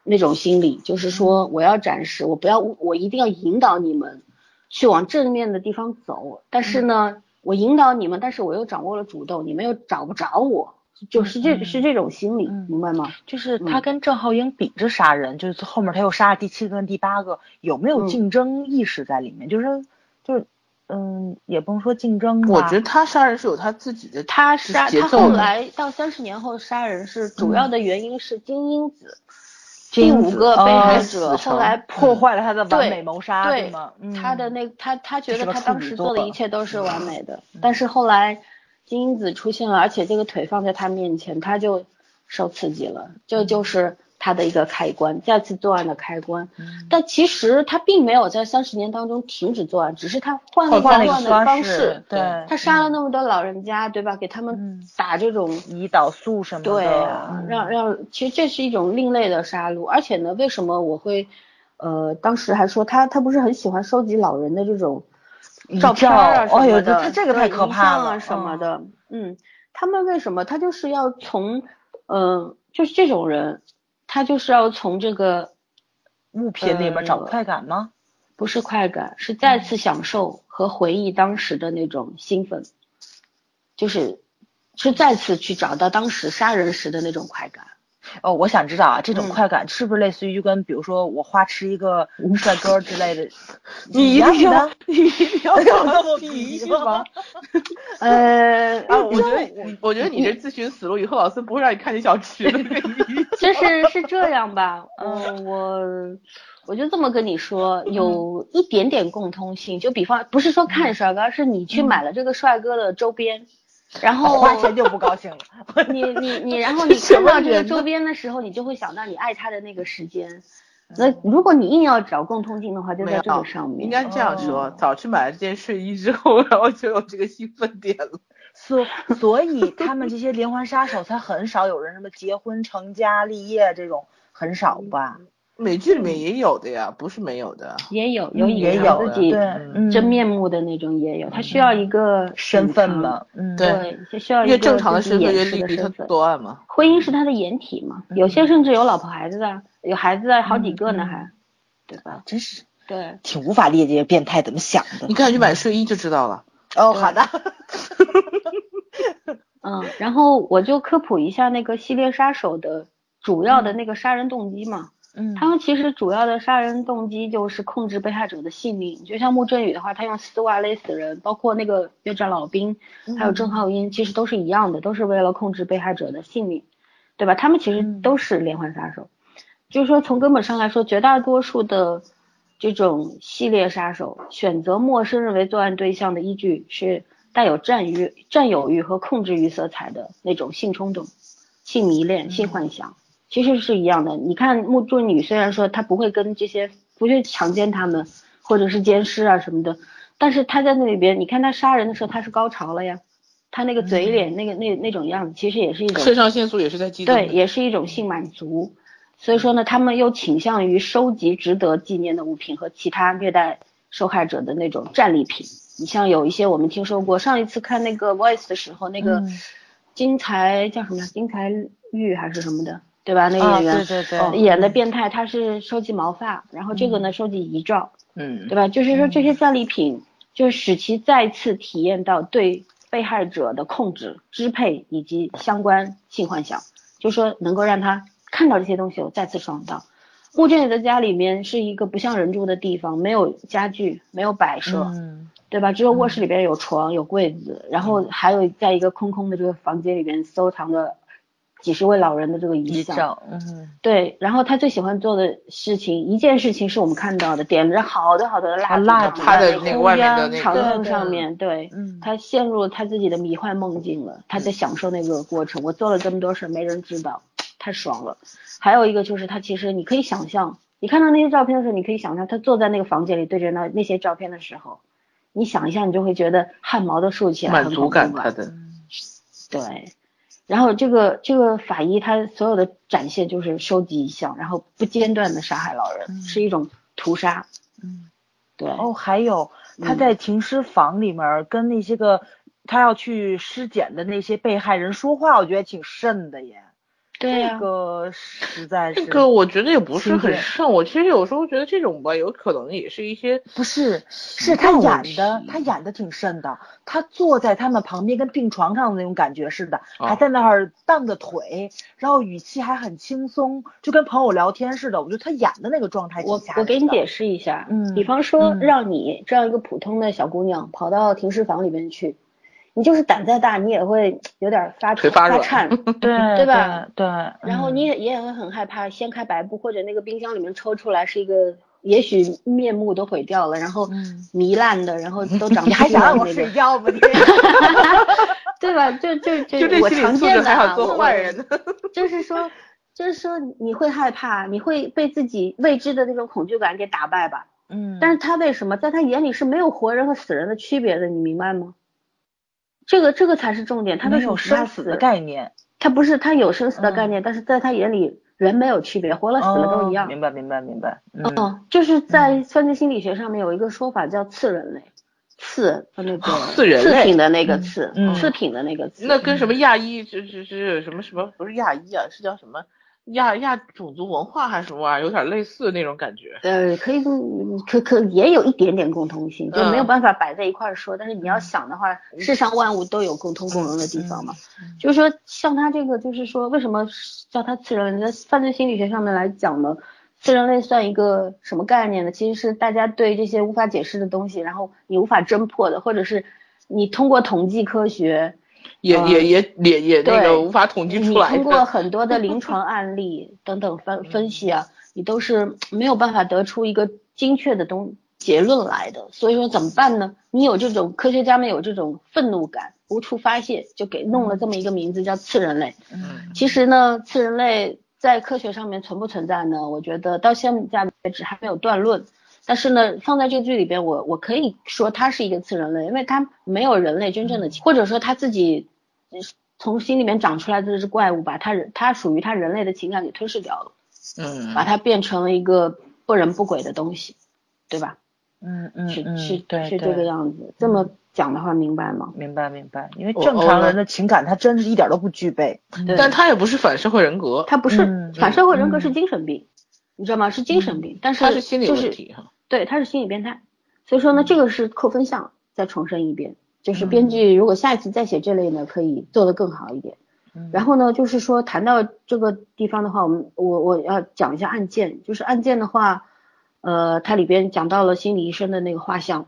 S1: 那种心理，就是说我要展示，我不要我一定要引导你们。去往正面的地方走，但是呢，我引导你们，但是我又掌握了主动，你们又找不着我，就是这是这种心理，明白吗？
S2: 就是他跟郑浩英比着杀人，就是后面他又杀了第七个、第八个，有没有竞争意识在里面？就是就是，嗯，也不能说竞争吧。
S3: 我觉得他杀人是有他自己的，
S1: 他杀他后来到三十年后杀人是主要的原因是金英子。第五个被害者后来
S2: 破坏了他的完美谋杀，
S1: 对
S2: 吗？
S1: 他的那他他觉得他当时做的一切都是完美的，但是后来金英子出现了，而且这个腿放在他面前，他就受刺激了，这就是。他的一个开关，再次作案的开关，但其实他并没有在三十年当中停止作案，只是他换了作案的方式。
S2: 对，
S1: 他杀了那么多老人家，对吧？给他们打这种
S2: 胰岛素什么的。
S1: 对啊，让让，其实这是一种另类的杀戮。而且呢，为什么我会，呃，当时还说他他不是很喜欢收集老人的这种照片啊什么的，
S2: 他这个太可怕
S1: 了什么的。嗯，他们为什么他就是要从，嗯，就是这种人。他就是要从这个
S2: 物品里面找快感吗？
S1: 不是快感，是再次享受和回忆当时的那种兴奋，就是是再次去找到当时杀人时的那种快感。
S2: 哦，我想知道啊，这种快感是不是类似于就跟比如说我花痴一个帅哥之类的？
S3: 你一定要，
S2: 你一定要
S3: 搞那么脾气吗？
S1: 呃，
S3: 啊，我觉得，我觉得你这咨询死路以后，老师不会让你看见小池的。
S1: 就是是这样吧？嗯，我我就这么跟你说，有一点点共通性，就比方不是说看帅哥，是你去买了这个帅哥的周边。然后
S2: 花钱就不高兴了。
S1: 你你你，然后 你看到这个周边的时候，你就会想到你爱他的那个时间。那如果你硬要找共通性的话，就在这个上面。
S3: 应该这样说：早去买了这件睡衣之后，然后就有这个兴奋点了。
S2: 所所以他们这些连环杀手才很少有人什么结婚成家立业这种很少吧。
S3: 美剧里面也有的呀，不是没有的，
S1: 也有有
S2: 隐
S1: 藏自己真面目
S2: 的
S1: 那种也有，他需要一个
S2: 身份嘛，
S1: 对，需要
S3: 越正常的
S1: 身
S3: 份越利于他作案嘛。
S1: 婚姻是他的掩体嘛，有些甚至有老婆孩子的，有孩子的好几个呢还，对吧？
S2: 真是，
S1: 对，
S2: 挺无法理解变态怎么想的。
S3: 你看你买睡衣就知道了。
S2: 哦，好的。
S1: 嗯，然后我就科普一下那个系列杀手的主要的那个杀人动机嘛。
S2: 嗯，
S1: 他们其实主要的杀人动机就是控制被害者的性命，就像穆振宇的话，他用丝袜勒死人，包括那个越战老兵，还有郑浩英，其实都是一样的，都是为了控制被害者的性命，对吧？他们其实都是连环杀手，就是说从根本上来说，绝大多数的这种系列杀手选择陌生人为作案对象的依据是带有占欲、占有欲和控制欲色彩的那种性冲动、性迷恋、性幻想。其实是一样的，你看木柱女虽然说她不会跟这些不去强奸他们，或者是奸尸啊什么的，但是她在那里边，你看她杀人的时候，她是高潮了呀，她那个嘴脸那个那那种样子，其实也是一种
S3: 肾上腺素也是在激，
S1: 对，也是一种性满足。所以说呢，他们又倾向于收集值得纪念的物品和其他虐待受害者的那种战利品。你像有一些我们听说过，上一次看那个 Voice 的时候，那个金财叫什么金财玉还是什么的。对吧？那个演员
S2: 对对对
S1: 演的变态，他是收集毛发，然后这个呢收集遗照，
S3: 嗯，
S1: 对吧？就是说这些战利品，就使其再次体验到对被害者的控制、支配以及相关性幻想，就说能够让他看到这些东西，我再次爽到。穆振宇的家里面是一个不像人住的地方，没有家具，没有摆设，嗯对吧？只有卧室里边有床、有柜子，然后还有在一个空空的这个房间里边收藏的。几十位老人的这个遗像，
S2: 嗯，
S1: 对，然后他最喜欢做的事情，一件事情是我们看到的，点着好多好多的蜡
S2: 烛，
S3: 他的那个外面的
S1: 那个长凳上面，对，他陷入他自己的迷幻梦境了，他在享受那个过程。我做了这么多事，没人知道，太爽了。还有一个就是他其实你可以想象，你看到那些照片的时候，你可以想象他坐在那个房间里对着那那些照片的时候，你想一下，你就会觉得汗毛都竖起来，
S3: 满足感他的，
S1: 对。然后这个这个法医他所有的展现就是收集遗像，然后不间断的杀害老人，是一种屠杀。
S2: 嗯，
S1: 对。
S2: 哦，还有他在停尸房里面跟那些个他要去尸检的那些被害人说话，我觉得挺瘆的耶。
S1: 对
S2: 呀，这个实在是
S3: 这个，我觉得也不是很甚。我其实有时候觉得这种吧，有可能也是一些
S2: 不是，是他演的，他演的挺甚的。他坐在他们旁边，跟病床上的那种感觉似的，还在那儿荡着腿，然后语气还很轻松，就跟朋友聊天似的。我觉得他演的那个状态，
S1: 我我给你解释一下，
S2: 嗯，
S1: 比方说让你这样一个普通的小姑娘跑到停尸房里面去。你就是胆再大，你也会有点发
S3: 发
S1: 颤，
S2: 对
S1: 对吧？
S2: 对。
S1: 然后你也也会很害怕，掀开白布或者那个冰箱里面抽出来是一个，也许面目都毁掉了，然后糜烂的，然后都长。
S2: 你还想让我睡觉吗？你。
S1: 对吧？就就
S3: 就
S1: 我常见的
S3: 做坏人。
S1: 就是说，就是说你会害怕，你会被自己未知的那种恐惧感给打败吧？
S2: 嗯。
S1: 但是他为什么在他眼里是没有活人和死人的区别的？你明白吗？这个这个才是重点，他
S2: 没有生死的概念，
S1: 他不是他有生死的概念，但是在他眼里人没有区别，活了死了都一样。
S2: 明白明白明白。
S1: 嗯，就是在犯罪心理学上面有一个说法叫次人类，次那个
S3: 次人
S1: 次品的那个次，次品的那个次。
S3: 那跟什么亚裔就是是什么什么不是亚裔啊，是叫什么亚亚种族文化还是什么玩意儿，有点类似那种感觉。
S1: 呃，可以，可可也有一点点共通性，就没有办法摆在一块儿说。但是你要想的话，世上万物都有共通共融的地方嘛。就是说，像他这个，就是说，为什么叫他次人类？在犯罪心理学上面来讲呢，次人类算一个什么概念呢？其实是大家对这些无法解释的东西，然后你无法侦破的，或者是你通过统计科学。
S3: 也也也也也那个无法统计出来。
S1: 你通过很多的临床 案例等等分分析啊，你都是没有办法得出一个精确的东结论来的。所以说怎么办呢？你有这种科学家们有这种愤怒感，无处发泄，就给弄了这么一个名字叫次人类。
S2: 嗯。
S1: 其实呢，次人类在科学上面存不存在呢？我觉得到现在为止还没有断论。但是呢，放在这个剧里边，我我可以说他是一个次人类，因为他没有人类真正的，或者说他自己从心里面长出来的这只怪物，把他人他属于他人类的情感给吞噬掉了，
S3: 嗯，
S1: 把它变成了一个不人不鬼的东西，对吧？
S2: 嗯嗯
S1: 是
S2: 嗯，
S1: 是
S2: 对
S1: 是这个样子。这么讲的话，明白吗？
S2: 明白明白，因为正常人的情感他真是一点都不具备，
S3: 但他也不是反社会人格，
S1: 他不是反社会人格是精神病，你知道吗？是精神病，但是
S3: 他是心理问题哈。
S1: 对，他是心理变态，所以说呢，这个是扣分项。再重申一遍，就是编剧如果下一次再写这类呢，可以做得更好一点。然后呢，就是说谈到这个地方的话，我们我我要讲一下案件，就是案件的话，呃，它里边讲到了心理医生的那个画像，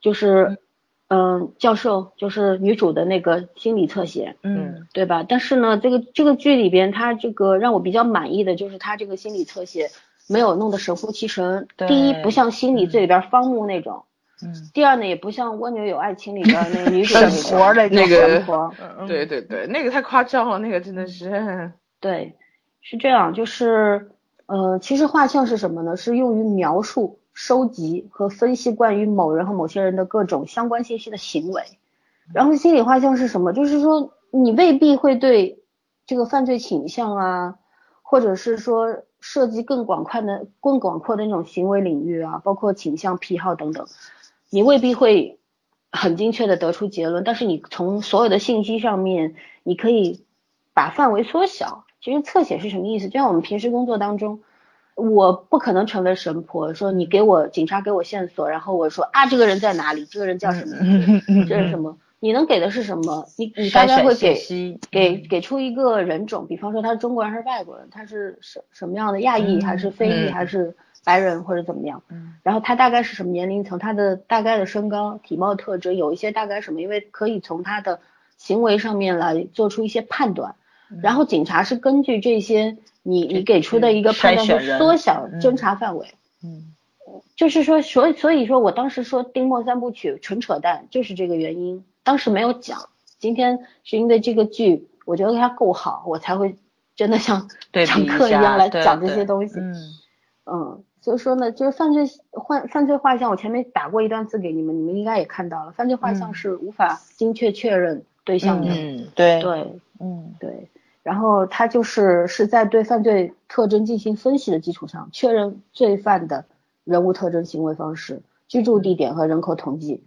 S1: 就是嗯，教授就是女主的那个心理侧写，
S2: 嗯，
S1: 对吧？但是呢，这个这个剧里边，它这个让我比较满意的就是它这个心理侧写。没有弄得神乎其神。第一，不像心理罪里边方木那种。
S2: 嗯。
S1: 第二呢，也不像蜗牛有爱情里边那个女主
S2: 神婆的
S3: 那个。对对对，那个太夸张了，那个真的是。
S1: 对，是这样，就是呃，其实画像是什么呢？是用于描述、收集和分析关于某人和某些人的各种相关信息的行为。然后心理画像是什么？就是说你未必会对这个犯罪倾向啊，或者是说。涉及更广泛的、更广阔的那种行为领域啊，包括倾向、癖好等等，你未必会很精确的得出结论，但是你从所有的信息上面，你可以把范围缩小。其实侧写是什么意思？就像我们平时工作当中，我不可能成为神婆，说你给我警察给我线索，然后我说啊这个人在哪里？这个人叫什么？这是什么？你能给的是什么？你你大概会给给给出一个人种，比方说他是中国人还是外国人，他是什什么样的亚裔还是非裔还是白人或者怎么样？
S2: 嗯，
S1: 然后他大概是什么年龄层？他的大概的身高、体貌特征有一些大概什么？因为可以从他的行为上面来做出一些判断。然后警察是根据这些你你给出的一个判断，缩小侦查范围。
S2: 嗯，
S1: 就是说，所以所以说我当时说丁墨三部曲纯扯淡，就是这个原因。当时没有讲，今天是因为这个剧，我觉得它够好，我才会真的像 讲课一样来讲这些东西。
S2: 嗯
S1: 嗯，所以说呢，就是犯罪犯犯罪画像，我前面打过一段字给你们，你们应该也看到了，犯罪画像是无法精确确认对象的。
S3: 嗯，
S2: 对
S1: 对，
S2: 嗯
S1: 对。然后它就是是在对犯罪特征进行分析的基础上，确认罪犯的人物特征、行为方式、居住地点和人口统计。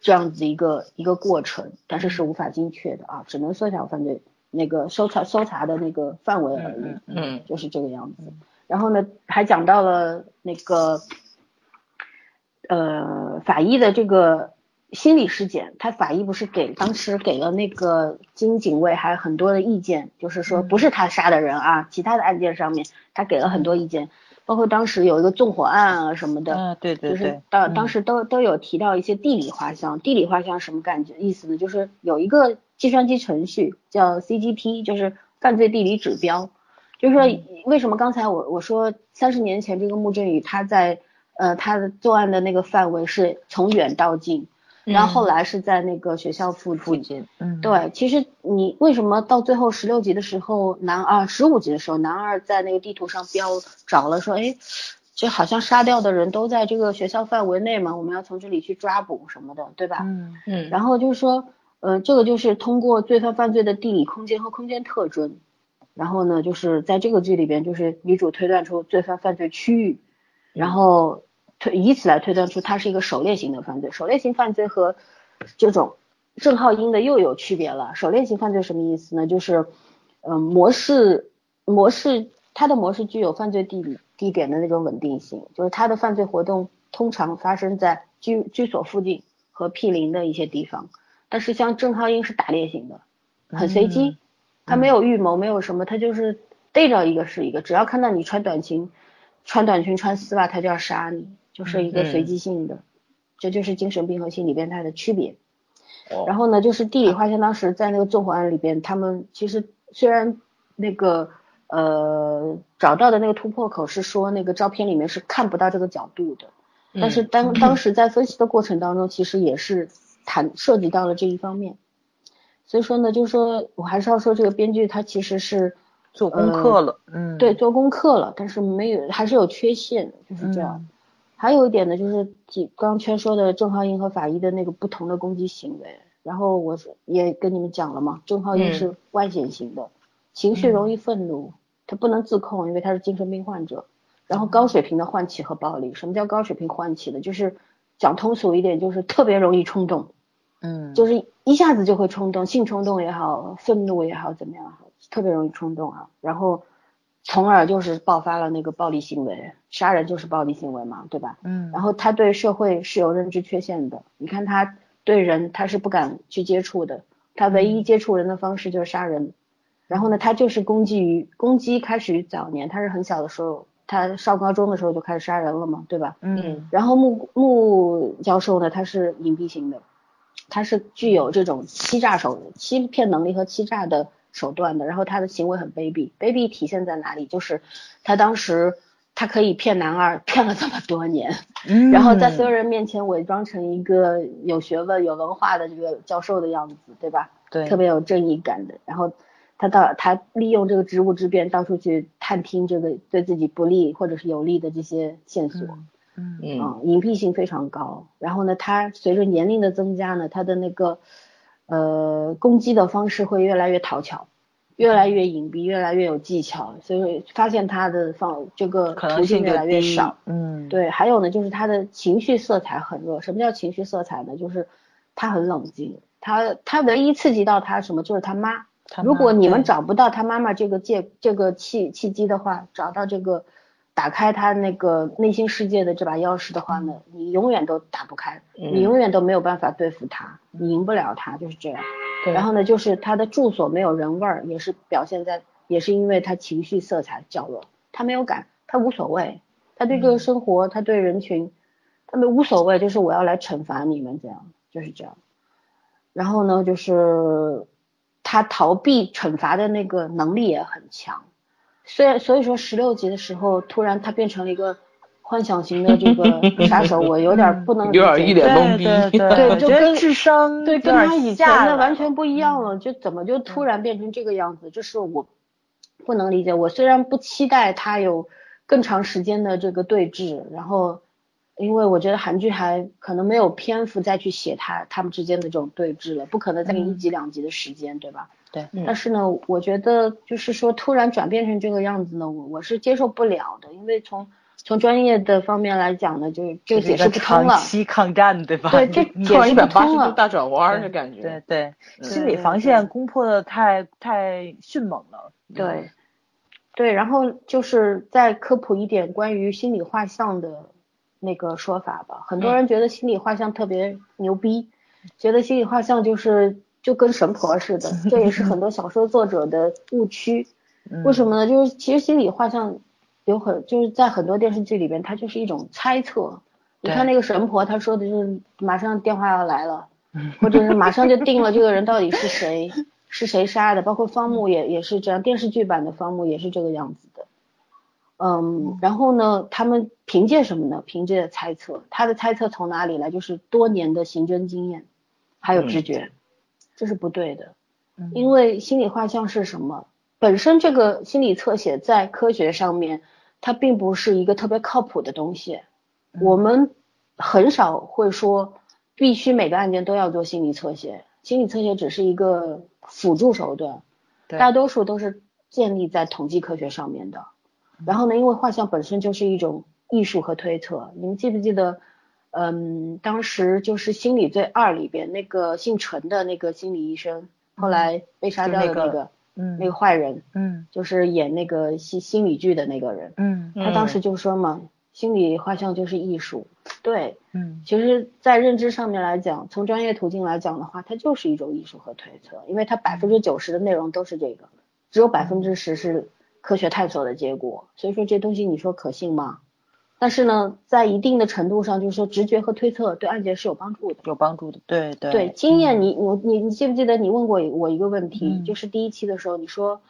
S1: 这样子一个一个过程，但是是无法精确的啊，只能缩小犯罪那个搜查搜查的那个范围而已，
S3: 嗯，
S1: 就是这个样子。然后呢，还讲到了那个呃法医的这个心理尸检，他法医不是给当时给了那个金警卫还有很多的意见，就是说不是他杀的人啊，其他的案件上面他给了很多意见。包括当时有一个纵火案啊什么的，
S2: 嗯，对对
S1: 对，就是当当时都都有提到一些地理画像。地理画像什么感觉意思呢？就是有一个计算机程序叫 CGP，就是犯罪地理指标。就是说为什么刚才我我说三十年前这个穆振宇他在呃他的作案的那个范围是从远到近。然后后来是在那个学校附
S2: 附近，嗯，
S1: 对，其实你为什么到最后十六集的时候，男二十五集的时候，男二在那个地图上标找了说，哎，这好像杀掉的人都在这个学校范围内嘛，我们要从这里去抓捕什么的，对吧？
S2: 嗯
S3: 嗯。
S1: 然后就是说，呃，这个就是通过罪犯犯罪的地理空间和空间特征，然后呢，就是在这个剧里边，就是女主推断出罪犯犯罪区域，然后。推以此来推断出它是一个狩猎型的犯罪，狩猎型犯罪和这种郑浩英的又有区别了。狩猎型犯罪什么意思呢？就是，嗯，模式模式它的模式具有犯罪地地点的那种稳定性，就是它的犯罪活动通常发生在居居所附近和毗邻的一些地方。但是像郑浩英是打猎型的，很随机，他没有预谋，没有什么，他就是逮着一个是一个，只要看到你穿短裙、穿短裙、穿丝袜，他就要杀你，就是一个随机性的，这就是精神病和心理变态的区别。然后呢，就是地理画像当时在那个纵火案里边，他们其实虽然那个呃找到的那个突破口是说那个照片里面是看不到这个角度的，但是当当时在分析的过程当中，其实也是。谈涉及到了这一方面，所以说呢，就是说我还是要说这个编剧他其实是
S2: 做功课了，嗯，
S1: 对，做功课了，但是没有还是有缺陷，就是这样。还有一点呢，就是刚圈说的郑浩英和法医的那个不同的攻击行为，然后我也跟你们讲了嘛，郑浩英是外显型的，情绪容易愤怒，他不能自控，因为他是精神病患者，然后高水平的唤起和暴力。什么叫高水平唤起呢？就是讲通俗一点，就是特别容易冲动。
S2: 嗯，
S1: 就是一下子就会冲动，性冲动也好，愤怒也好，怎么样，特别容易冲动啊，然后，从而就是爆发了那个暴力行为，杀人就是暴力行为嘛，对吧？
S2: 嗯，
S1: 然后他对社会是有认知缺陷的，你看他对人他是不敢去接触的，他唯一接触人的方式就是杀人，然后呢，他就是攻击于攻击开始于早年，他是很小的时候，他上高中的时候就开始杀人了嘛，对吧？
S2: 嗯，
S1: 然后穆穆教授呢，他是隐蔽型的。他是具有这种欺诈手、欺骗能力和欺诈的手段的，然后他的行为很卑鄙。卑鄙体现在哪里？就是他当时他可以骗男二，骗了这么多年，然后在所有人面前伪装成一个有学问、有文化的这个教授的样子，对吧？
S2: 对，
S1: 特别有正义感的。然后他到他利用这个职务之便，到处去探听这个对自己不利或者是有利的这些线索。
S2: 嗯
S1: 隐蔽性非常高。然后呢，他随着年龄的增加呢，他的那个呃攻击的方式会越来越讨巧，越来越隐蔽，越来越有技巧。所以发现他的方这个途径越来越少。
S2: 嗯，
S1: 对。还有呢，就是他的情绪色彩很弱。什么叫情绪色彩呢？就是他很冷静。他他唯一刺激到他什么？就是他妈。如果你们找不到他妈妈这个借这个契契机的话，找到这个。打开他那个内心世界的这把钥匙的话呢，你永远都打不开，你永远都没有办法对付他，你赢不了他，就是这样。然后呢，就是他的住所没有人味儿，也是表现在，也是因为他情绪色彩较弱，他没有感，他无所谓，他对这个生活，他对人群，他们无所谓，就是我要来惩罚你们这样，就是这样。然后呢，就是他逃避惩罚的那个能力也很强。虽然所以说十六集的时候，突然他变成了一个幻想型的这个 杀手，我有点不能
S3: 有点一脸懵逼，
S1: 对，就跟
S2: 智商
S1: 对跟他以前的完全不一样了，就怎么就突然变成这个样子？这是我不能理解。我虽然不期待他有更长时间的这个对峙，然后因为我觉得韩剧还可能没有篇幅再去写他他们之间的这种对峙了，不可能再给一集两集的时间，对吧？
S2: 对，
S1: 但是呢，我觉得就是说突然转变成这个样子呢，我我是接受不了的，因为从从专业的方面来讲呢，就就解释不通了。
S2: 长期抗战，对吧？
S1: 对，这
S3: 解释不通了。大转弯的感觉。
S2: 对对，心理防线攻破的太太迅猛了。
S1: 对，对，然后就是再科普一点关于心理画像的那个说法吧。很多人觉得心理画像特别牛逼，觉得心理画像就是。就跟神婆似的，这也是很多小说作者的误区。为什么呢？就是其实心理画像有很就是在很多电视剧里边，它就是一种猜测。你看那个神婆，她说的就是马上电话要来了，或者是马上就 定了这个人到底是谁，是谁杀的。包括方木也也是这样，电视剧版的方木也是这个样子的。嗯，然后呢，他们凭借什么呢？凭借猜测。他的猜测从哪里来？就是多年的刑侦经验，还有直觉。这是不对的，因为心理画像是什么？本身这个心理侧写在科学上面，它并不是一个特别靠谱的东西。我们很少会说必须每个案件都要做心理侧写，心理侧写只是一个辅助手段，大多数都是建立在统计科学上面的。然后呢，因为画像本身就是一种艺术和推测，你们记不记得？嗯，当时就是《心理罪二》里边那个姓陈的那个心理医生，后来被杀掉的那个，
S2: 嗯，
S1: 那个坏人，
S2: 嗯
S1: 就是演那个心心理剧的那个人，
S2: 嗯
S1: 他当时就说嘛，心理画像就是艺术。对，
S2: 嗯
S1: 其实，在认知上面来讲，从专业途径来讲的话，它就是一种艺术和推测，因为它百分之九十的内容都是这个，只有百分之十是科学探索的结果。所以说这东西你说可信吗？但是呢，在一定的程度上，就是说直觉和推测对案件是有帮助的。
S2: 有帮助的，对对
S1: 对，经验你我你你记不记得你问过我一个问题，
S2: 嗯
S1: 就是第一期的时候你说，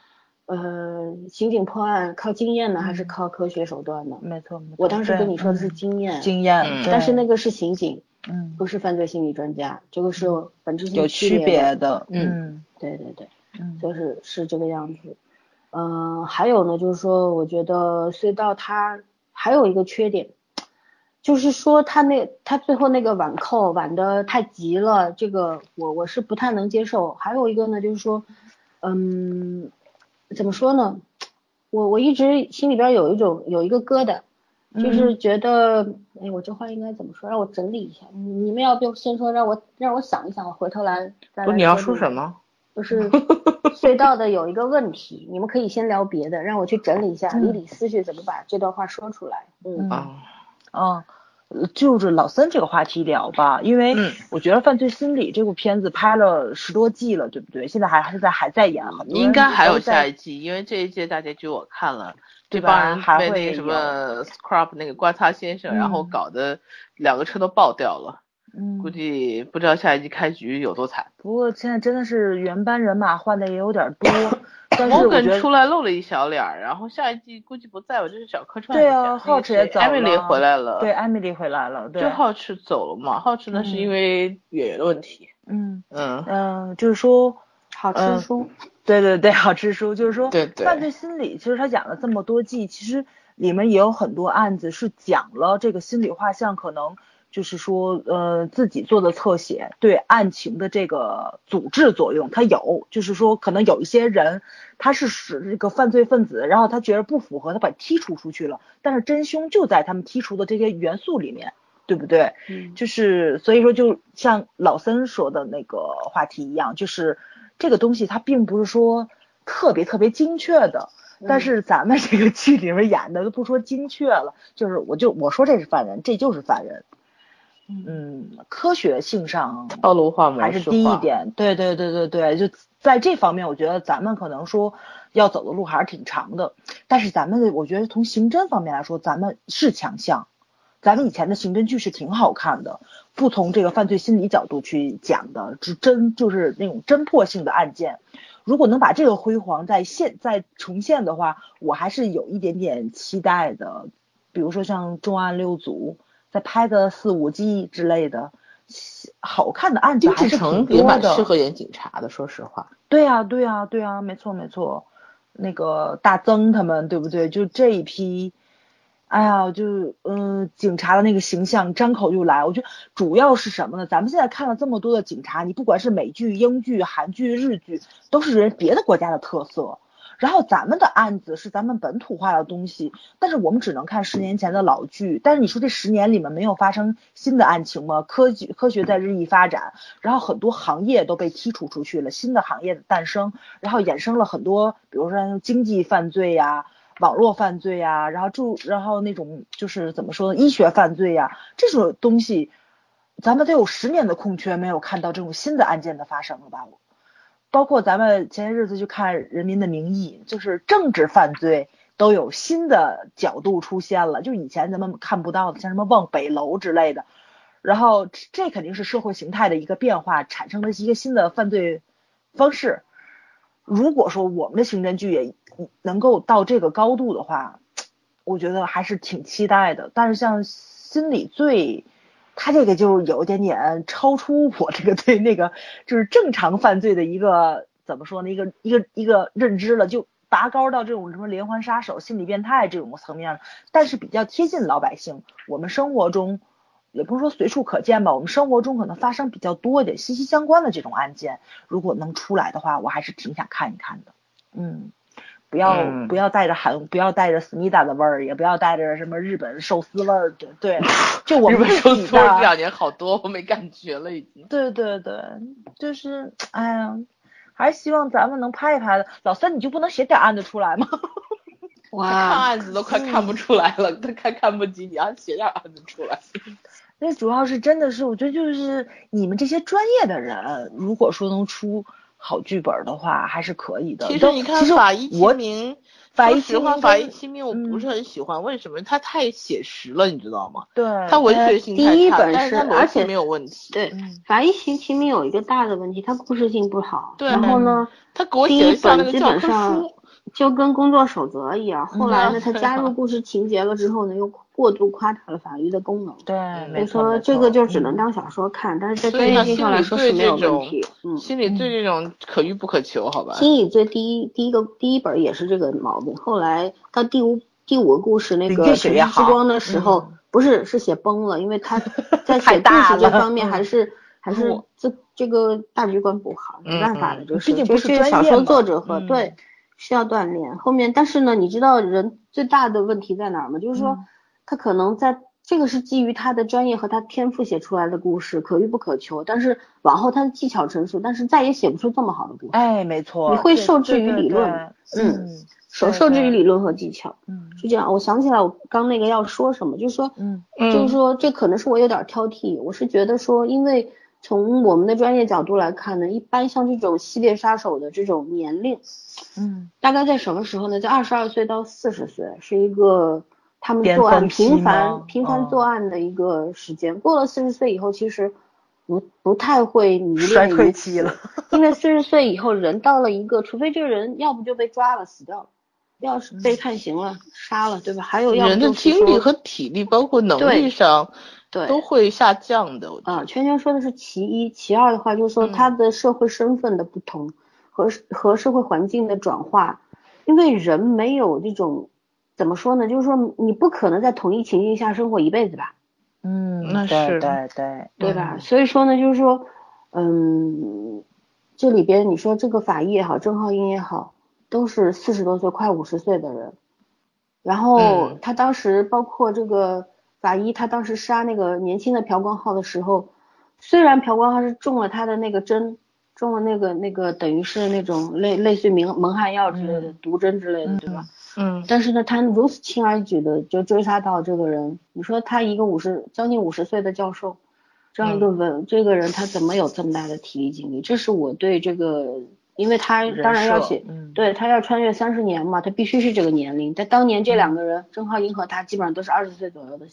S1: 呃，刑警破案靠经验呢，还是
S2: 嗯
S1: 靠科学手段呢？
S2: 没错没错。
S1: 我当时跟你说的是
S2: 嗯
S1: 经验，
S2: 经验
S1: 但是那个是刑警，
S2: 嗯
S1: 不是犯罪心理专家，这个是本质性
S2: 有
S1: 区
S2: 区别
S1: 的。
S3: 嗯
S2: 嗯
S1: 对对对，
S2: 嗯
S1: 就是是这个样子。嗯、还有呢，就是说，我觉得隧道它还有一个缺点，就是说它那它最后那个挽扣挽的太急了，这个我我是不太能接受。还有一个呢，就是说，嗯，怎么说呢？我我一直心里边有一种有一个疙瘩，就是觉得，哎，我这话应该怎么说？让我整理一下。你你们要不要先说，让我让我想一想，我回头来再来
S3: 不是你要说什么？
S1: 就是 隧道的有一个问题，你们可以先聊别的，让我去整理一下，
S2: 嗯
S1: 理理思绪，怎么把这段话说出来。嗯
S3: 啊
S2: 啊，就是老三这个话题聊吧，因为
S3: 嗯
S2: 我觉得《犯罪心理》这部片子拍了十多季了，对不对？现在还还是在还在演，很多
S3: 应该还有下一季，因为这一届大结局我看了，这帮人
S2: 还
S3: 被那个什么 Scrub 那个刮擦先生，然后
S2: 嗯
S3: 搞得两个车都爆掉了，
S2: 嗯。
S3: 估，计不知道下一季开局有多惨。
S2: 不过现在真的是原班人马换的也有点多，但是我觉
S3: Morgan
S2: 得
S3: 出来露了一小脸儿，然后下一季估计不在我，就是小客串一
S2: 对。啊浩驰也走了
S3: Emily 回来了，
S2: 对，艾米丽回来了，对
S3: 就，浩驰走了嘛，浩驰那是因为演员的问题，
S2: 嗯。
S3: 嗯，
S2: 嗯、就是说
S1: 好
S2: 嗯
S1: 吃书，
S2: 对对对，好吃书，就是说，
S3: 对对
S2: 犯罪心理，其实他演了这么多季，其实里面也有很多案子是讲了这个心理画像可能就是说，呃，自己做的侧写对案情的这个阻滞作用，它有，就是说可能有一些人他是使这个犯罪分子，然后他觉得不符合，他把剔除出去了，但是真凶就在他们剔除的这些元素里面，对不对？
S1: 嗯
S2: 就是所以说，就像老森说的那个话题一样，就是这个东西它并不是说特别特别精确的，但是咱们这个剧里面演的都不说精确了，就是我就我说这是犯人，这就是犯人。嗯，科学性上
S3: 套路化、模
S2: 还是。低一点。对对对对对，就在这方面，我觉得咱们可能说要走的路还是挺长的。但是咱们的，我觉得从刑侦方面来说，咱们是强项。咱们以前的刑侦剧是挺好看的，不从这个犯罪心理角度去讲的，只侦就是那种侦破性的案件。如果能把这个辉煌再现再重现的话，我还是有一点点期待的。比如说像《重案六组》，再拍个四五季之类的，好看的案子
S3: 金
S2: 还是挺多的。
S3: 也蛮适合演警察的，说实话。
S2: 对呀、对呀、对呀、没错没错。那个大曾他们对不对？就这一批，哎呀，就嗯、呃警察的那个形象张口就来。我觉得主要是什么呢？咱们现在看了这么多的警察，你不管是美剧、英剧、韩剧、日剧，都是人别的国家的特色。然后咱们的案子是咱们本土化的东西，但是我们只能看十年前的老剧。但是你说这十年里面没有发生新的案情吗？科技科学在日益发展，然后很多行业都被剔除出去了，新的行业的诞生，然后衍生了很多，比如说经济犯罪呀、网络犯罪呀，然后就然后那种就是怎么说呢，医学犯罪呀这种东西，咱们得有十年的空缺没有看到这种新的案件的发生了吧？包括咱们前些日子去看《人民的名义》，就是政治犯罪都有新的角度出现了，就以前咱们看不到的，像什么望北楼之类的。然后这肯定是社会形态的一个变化，产生了一个新的犯罪方式。如果说我们的刑侦剧也能够到这个高度的话，我觉得还是挺期待的。但是像心理罪，它这个就有一点点超出我这个对那个就是正常犯罪的一个怎么说呢？一个一个一个认知了，就拔高到这种什么连环杀手、心理变态这种层面了。但是比较贴近老百姓，我们生活中也不是说随处可见吧，我们生活中可能发生比较多一点、息息相关的这种案件，如果能出来的话，我还是挺想看一看的。嗯。不要、
S3: 嗯
S2: 不要带着韩，不要带着思密达的味儿，也不要带着什么日本寿司味儿的，对，就我
S3: 日
S2: 们自
S3: 本寿司
S2: 己的
S3: 这两年好多，我没感觉了已经。
S2: 对对对，就是哎呀，还是希望咱们能拍一拍的。老三，你就不能写点案子出来吗？
S3: 哇，看案子都快看不出来了，他看看不及，你要写点案子出来。
S2: 那主要是真的是，我觉得就是你们这些专业的人，如果说能出好剧本的话，还是可以的。
S3: 其实你看法医秦明。
S2: 法
S3: 医
S2: 齐名，
S3: 法医秦明，我不是很喜欢，为什么？他太写实了，你知道吗？
S2: 对，
S3: 他文学性
S1: 太差，
S3: 但是
S1: 而且
S3: 没有问题。
S1: 对，法医秦秦明有一个大的问题，他故事性不好。
S3: 对，
S1: 然后呢，
S3: 他给我
S1: 第一本基本上
S3: 书。
S1: 就跟工作守则一样，后来呢，他加入故事情节了之后呢，又过度夸大了法律的功能。
S2: 对，
S1: 所以说这个就只能当小说看，但是在专业性上来说是没有问题。嗯，
S3: 心理罪这种可遇不可求，好吧？
S1: 心理罪第一第一个第一本也是这个毛病，后来到第五第五个故事那个《水之光》的时候，不是是写崩了，因为他 在写故事这方面还是还是这这个大局观不好，没办法的，就是就是小说作者和对。需要锻炼，后面但是呢，你知道人最大的问题在哪儿吗？就是说，他可能在这个是基于他的专业和他天赋写出来的故事，可遇不可求。但是往后他的技巧成熟，但是再也写不出这么好的故事。
S2: 哎，没错，
S1: 你会受制于理论，
S2: 嗯，
S1: 受受制于理论和技巧，嗯，是这样。我想起来，我刚那个要说什么，就是说，嗯，就是说这可能是我有点挑剔，我是觉得说，因为从我们的专业角度来看呢，一般像这种系列杀手的这种年龄。
S2: 嗯，
S1: 大概在什么时候呢？在二十二岁到四十岁，是一个他们作案频繁、频繁作案的一个时间。过了四十岁以后，其实不不太会迷恋
S2: 衰退期了。
S1: 因为四十岁以后，人到了一个，除非这个人要不就被抓了死掉了，要是被判刑了杀了，对吧？还有要
S3: 人的精力和体力，包括能力上，
S1: 对
S3: 都会下降的。
S1: 啊，圈圈说的是其一，其二的话就是说他的社会身份的不同。和和社会环境的转化，因为人没有这种怎么说呢？就是说你不可能在同一情境下生活一辈子吧？
S2: 嗯，
S3: 那是
S2: 对对
S1: 对吧？所以说呢，就是说，嗯，这里边你说这个法医也好，郑浩英也好，都是四十多岁快五十岁的人，然后他当时包括这个法医，他当时杀那个年轻的朴光浩的时候，虽然朴光浩是中了他的那个针。中了那个那个等于是那种类类似于蒙蒙汗药之类的毒针之类的，对吧？
S3: 嗯。
S1: 但是呢，他如此轻而易举的就追杀到这个人，你说他一个五十将近五十岁的教授，这样一个文这个人他怎么有这么大的体力精力？这是我对这个，因为他当然要写，对他要穿越三十年嘛，他必须是这个年龄。但当年这两个人，郑浩英和他基本上都是二十岁左右的。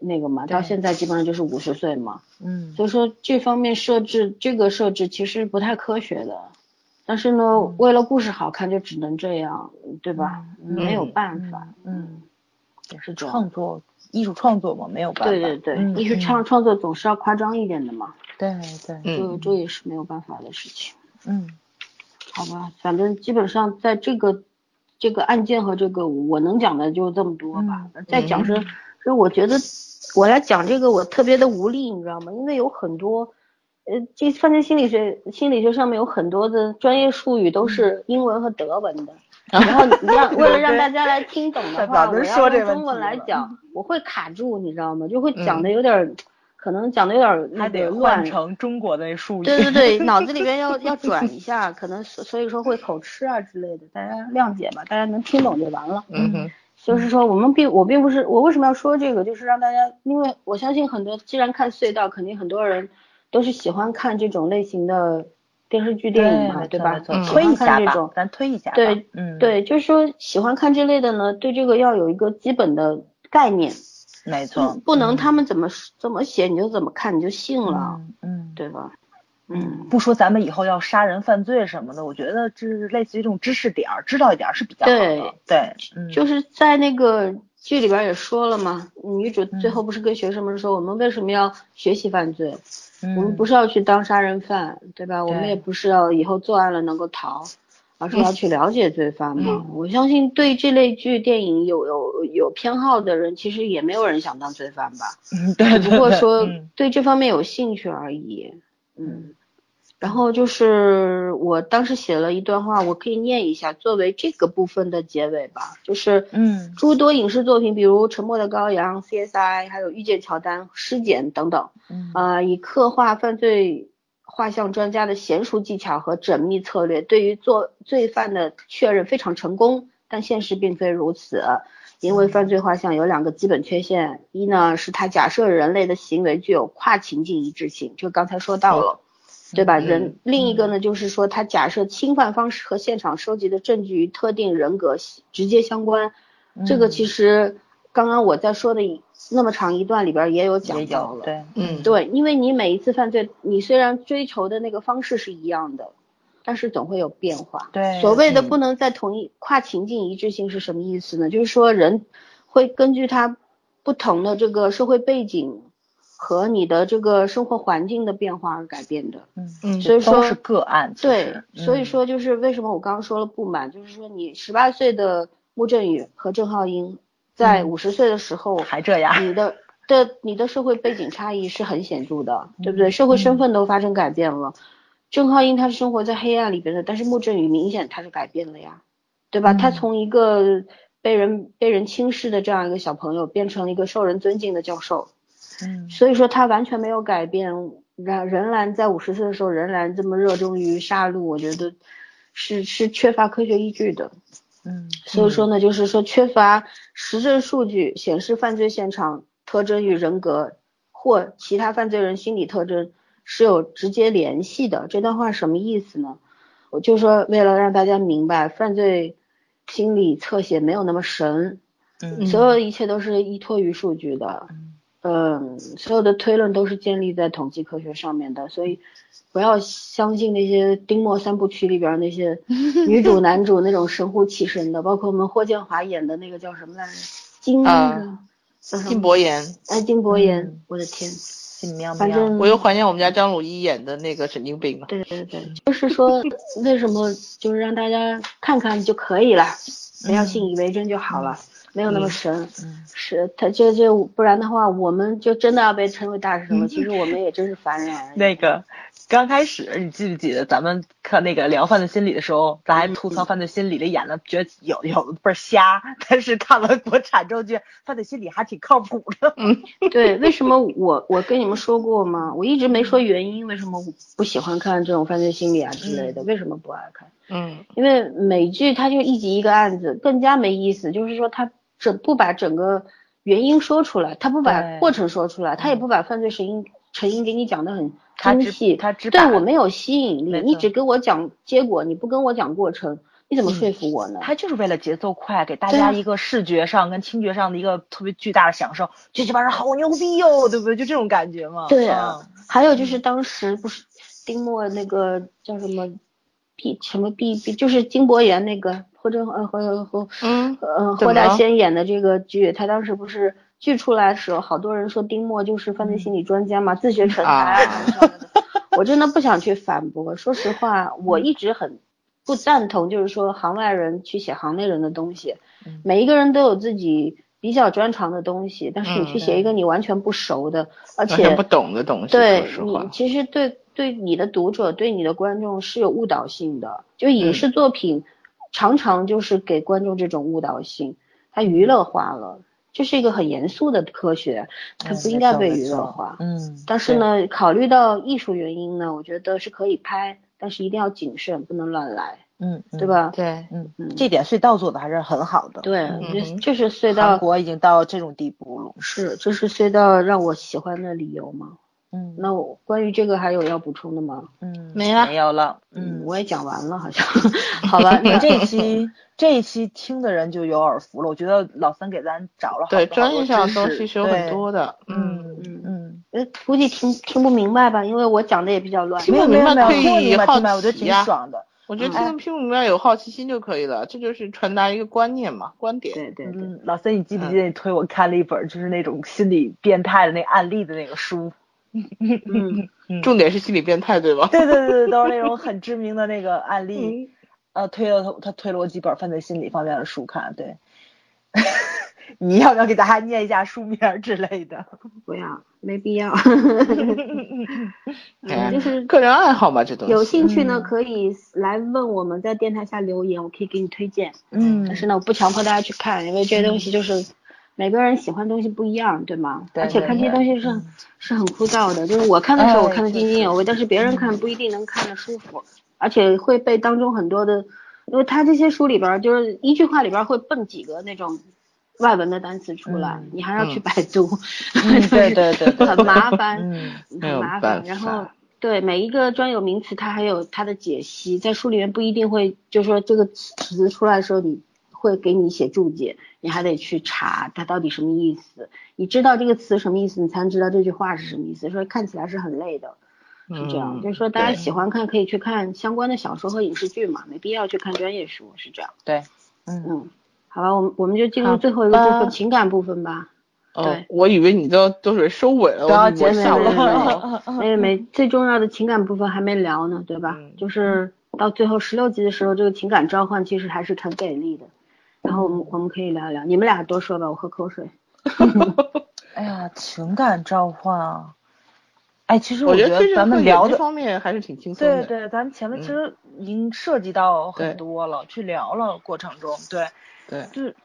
S1: 那个嘛，到现在基本上就是五十岁嘛，
S2: 嗯，
S1: 所以说这方面设置这个设置其实不太科学的，但是呢，为了故事好看就只能这样，对吧？没有办法，
S2: 嗯，也是创作艺术创作嘛，没有办法，
S1: 对对对，艺术创创作总是要夸张一点的嘛，
S2: 对对，
S1: 这这也是没有办法的事情，
S2: 嗯，
S1: 好吧，反正基本上在这个这个案件和这个我能讲的就这么多吧，再讲是，所以我觉得。我来讲这个，我特别的无力，你知道吗？因为有很多，呃，这犯罪心理学心理学上面有很多的专业术语都是英文和德文的，然后你让为了让大家来听懂的话，我要用中文来讲，我会卡住，你知道吗？就会讲的有点，可能讲的有点还得乱
S2: 成中国的术语。
S1: 对对对，脑子里边要要转一下，可能所以说会口吃啊之类的，大家谅解吧，大家能听懂就完了。
S3: 嗯哼。
S1: 就是说，我们并我并不是我为什么要说这个，就是让大家，因为我相信很多，既然看隧道，肯定很多人都是喜欢看这种类型的电视剧、电影嘛，对吧？
S2: 推一下
S1: 吧，
S2: 咱推一下。
S1: 对，嗯，对，就是说喜欢看这类的呢，对这个要有一个基本的概念。
S2: 没错。
S1: 不能他们怎么怎么写你就怎么看你就信了，
S2: 嗯，
S1: 对吧？嗯，
S2: 不说咱们以后要杀人犯罪什么的，我觉得这是类似于这种知识点儿，知道一点是比较好的。对，
S1: 就是在那个剧里边也说了嘛，女主最后不是跟学生们说，我们为什么要学习犯罪？我们不是要去当杀人犯，对吧？我们也不是要以后作案了能够逃，而是要去了解罪犯嘛。我相信对这类剧电影有有有偏好的人，其实也没有人想当罪犯吧？
S2: 嗯，对。
S1: 不过说对这方面有兴趣而已。嗯。然后就是我当时写了一段话，我可以念一下，作为这个部分的结尾吧。就是，
S2: 嗯，
S1: 诸多影视作品，比如《沉默的羔羊》、CSI，还有《遇见乔丹》、《尸检》等等，啊，以刻画犯罪画像专家的娴熟技巧和缜密策略，对于做罪犯的确认非常成功。但现实并非如此，因为犯罪画像有两个基本缺陷：一呢是它假设人类的行为具有跨情境一致性，就刚才说到了，对吧？人另一个呢就是说他假设侵犯方式和现场收集的证据与特定人格直接相关。这个其实刚刚我在说的那么长一段里边也有讲到了，
S2: 对，
S3: 嗯，
S1: 对，因为你每一次犯罪，你虽然追求的那个方式是一样的。但是总会有变化。
S2: 对，
S1: 所谓的不能在同一跨情境一致性是什么意思呢？就是说人会根据他不同的这个社会背景和你的这个生活环境的变化而改变的。
S2: 嗯
S3: 嗯，
S1: 所以说
S2: 是个案。
S1: 对，所以说就是为什么我刚刚说了不满，就是说你十八岁的穆振宇和郑浩英在五十岁的时候
S2: 还这样，
S1: 你的的你的社会背景差异是很显著的，对不对？社会身份都发生改变了。郑浩英他是生活在黑暗里边的，但是穆振宇明显他是改变了呀，对吧？他从一个被人被人轻视的这样一个小朋友，变成了一个受人尊敬的教授，
S2: 嗯，
S1: 所以说他完全没有改变，然仍然在五十岁的时候仍然这么热衷于杀戮，我觉得是是缺乏科学依据的，
S2: 嗯，
S1: 所以说呢，就是说缺乏实证数据显示犯罪现场特征与人格或其他犯罪人心理特征。是有直接联系的，这段话什么意思呢？我就说为了让大家明白，犯罪心理侧写没有那么神，
S2: 嗯，
S1: 所有一切都是依托于数据的，嗯，所有的推论都是建立在统计科学上面的，所以不要相信那些丁墨三部曲里边那些 女主男主那种神乎其神的，包括我们霍建华演的那个叫什么来着？金
S3: 金伯言，
S1: 哎，金伯言，我的天。反正
S3: 我又怀念我们家张鲁一演的那个神经病了。
S1: 对对对，就是说为什么就是让大家看看就可以了，不要信以为真就好了，没有那么神。是他这这不然的话，我们就真的要被称为大神了。其实我们也真是凡人。
S2: 那个。刚开始你记不记得咱们看那个聊犯罪心理的时候，咱还吐槽犯罪心理的演的，觉得有有的倍儿瞎。但是看了国产之后，觉得犯罪心理还挺靠谱的。
S1: 嗯，对，为什么我我跟你们说过吗？我一直没说原因，为什么不喜欢看这种犯罪心理啊之类的？为什么不爱看？
S3: 嗯，
S1: 因为美剧它就一集一个案子，更加没意思。就是说，它整不把整个原因说出来，他不把过程说出来，他也不把犯罪成因成因给你讲的很。精细，
S2: 他只
S1: 对我没有吸引力。你只跟我讲结果，你不跟我讲过程，你怎么说服我呢？
S2: 他就是为了节奏快，给大家一个视觉上跟听觉上的一个特别巨大的享受。这这帮人好牛逼哟，对不对？就这种感觉嘛。
S1: 对啊。还有就是当时不是丁墨那个叫什么毕什么毕毕，就是金博言那个霍正呃霍霍嗯呃霍大仙演的这个剧，他当时不是。剧出来的时候，好多人说丁墨就是犯罪心理专家嘛，自学成才。啊 我真的不想去反驳。说实话，我一直很不赞同，就是说行外人去写行内人的东西。每一个人都有自己比较专长的东西，但是你去写一个你完全不熟的，而且
S3: 不懂的东西，
S1: 对你其实对对你的读者、对你的观众是有误导性的。就影视作品常常就是给观众这种误导性，它娱乐化了。这是一个很严肃的科学，它不应该被娱乐化。
S2: 嗯，
S1: 但是呢，考虑到艺术原因呢，我觉得是可以拍，但是一定要谨慎，不能乱来。
S2: 嗯，
S1: 对吧？
S3: 对，
S2: 嗯嗯，这点隧道做的还是很好的。
S1: 对，这是隧道。
S2: 韩国已经到这种地步了。
S1: 是，这是隧道让我喜欢的理由吗？
S2: 嗯，
S1: 那我关于这个还有要补充的吗？
S2: 嗯，
S3: 没了，
S2: 没有了。
S1: 嗯，我也讲完了，好像。
S2: 好了，你这一期这一期听的人就有耳福了。我觉得老三给咱找了
S3: 对专业上的东西是有很多的。
S2: 嗯嗯嗯，
S1: 呃，估计听听不明白吧，因为我讲的也比较乱。
S3: 听不明白可以好奇
S2: 我觉得挺爽的。
S3: 我觉得听听不明白有好奇心就可以了，这就是传达一个观念嘛，观点。
S1: 对对对。
S2: 老三，你记不记得你推我看了一本就是那种心理变态的那案例的那个书？
S1: 嗯，
S3: 重点是心理变态对吧？
S2: 对对对对，都是那种很知名的那个案 例，呃，推了他他推了我几本犯罪心理方面的书看，对，你要不要给大家念一下书名之类的？
S1: 不要，没必要。
S3: 嗯，
S1: 就是
S3: 个人爱好嘛，这东西。
S1: 有兴趣呢，可以来问我们在电台下留言，我可以给你推荐。
S2: 嗯，
S1: 但是呢，我不强迫大家去看，因为这些东西就是。每个人喜欢东西不一样，对吗？
S2: 对
S1: 而且看这些东西是很是很枯燥的，就是我看的时候我看的津津有味，但是别人看不一定能看得舒服，而且会被当中很多的，因为他这些书里边就是一句话里边会蹦几个那种。外文的单词出来，你还要去百度，
S2: 对对对，
S1: 很麻烦，
S3: 很
S1: 麻烦。然后对每一个专有名词，它还有它的解析，在书里面不一定会，就是说这个词出来的时候，你会给你写注解，你还得去查它到底什么意思。你知道这个词什么意思，你才能知道这句话是什么意思。所以看起来是很累的，是这样。就是说大家喜欢看，可以去看相关的小说和影视剧嘛，没必要去看专业书，是这样。
S2: 对，
S1: 嗯嗯。好吧，我们我们就进入最后一个部分，情感部分吧。对，
S3: 我以为你都都是收尾了，
S2: 都要
S3: 结
S2: 束
S1: 了。没 没，最重要的情感部分还没聊呢，对吧？就是到最后十六集的时候，这个情感召唤其实还是很给力的。然后我们我们可以聊一聊，你们俩多说吧，我喝口水。
S2: 哎呀，情感召唤啊！哎，其实
S3: 我
S2: 觉得咱们聊
S3: 的方面还是挺轻松
S2: 的。对对，咱们前面其实已经涉及到很多了，去聊了过程中，对。
S3: 对，
S2: 就是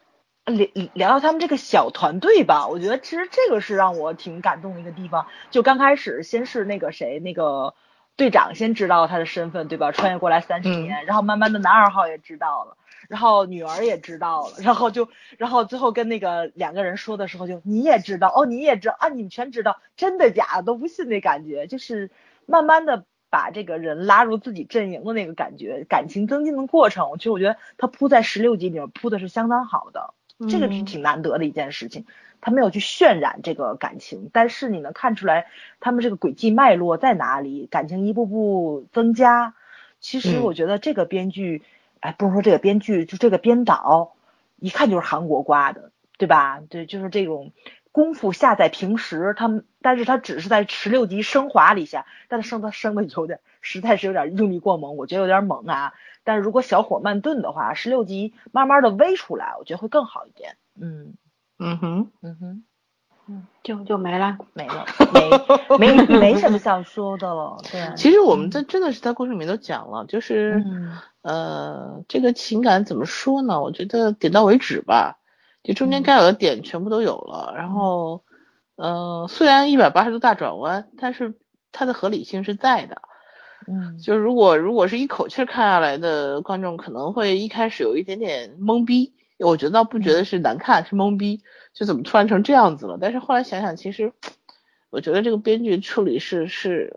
S2: 聊聊到他们这个小团队吧。我觉得其实这个是让我挺感动的一个地方。就刚开始先是那个谁，那个队长先知道他的身份，对吧？穿越过来三十年，然后慢慢的男二号也知道了，然后女儿也知道了，然后就然后最后跟那个两个人说的时候，就你也知道哦，你也知道啊，你们全知道，真的假的都不信那感觉，就是慢慢的。把这个人拉入自己阵营的那个感觉，感情增进的过程，其实我觉得他铺在十六集里面铺的是相当好的，这个是挺难得的一件事情。他没有去渲染这个感情，但是你能看出来他们这个轨迹脉络在哪里，感情一步步增加。其实我觉得这个编剧，哎，不能说这个编剧，就这个编导，一看就是韩国瓜的，对吧？对，就是这种。功夫下在平时，他们，但是他只是在十六集升华了一下，但是升他升的有点，实在是有点用力过猛，我觉得有点猛啊。但是如果小火慢炖的话，十六集慢慢的煨出来，我觉得会更好一点。
S3: 嗯嗯哼
S2: 嗯哼
S1: 嗯，就就没了
S2: 没了没没没什么想说的了。对，
S3: 其实我们在真的是在故事里面都讲了，就是呃这个情感怎么说呢？我觉得点到为止吧。就中间该有的点全部都有了，然后，嗯，虽然一百八十度大转弯，但是它的合理性是在的。
S2: 嗯，
S3: 就如果如果是一口气看下来的观众，可能会一开始有一点点懵逼。我觉得倒不觉得是难看，是懵逼，就怎么突然成这样子了？但是后来想想，其实我觉得这个编剧处理是是，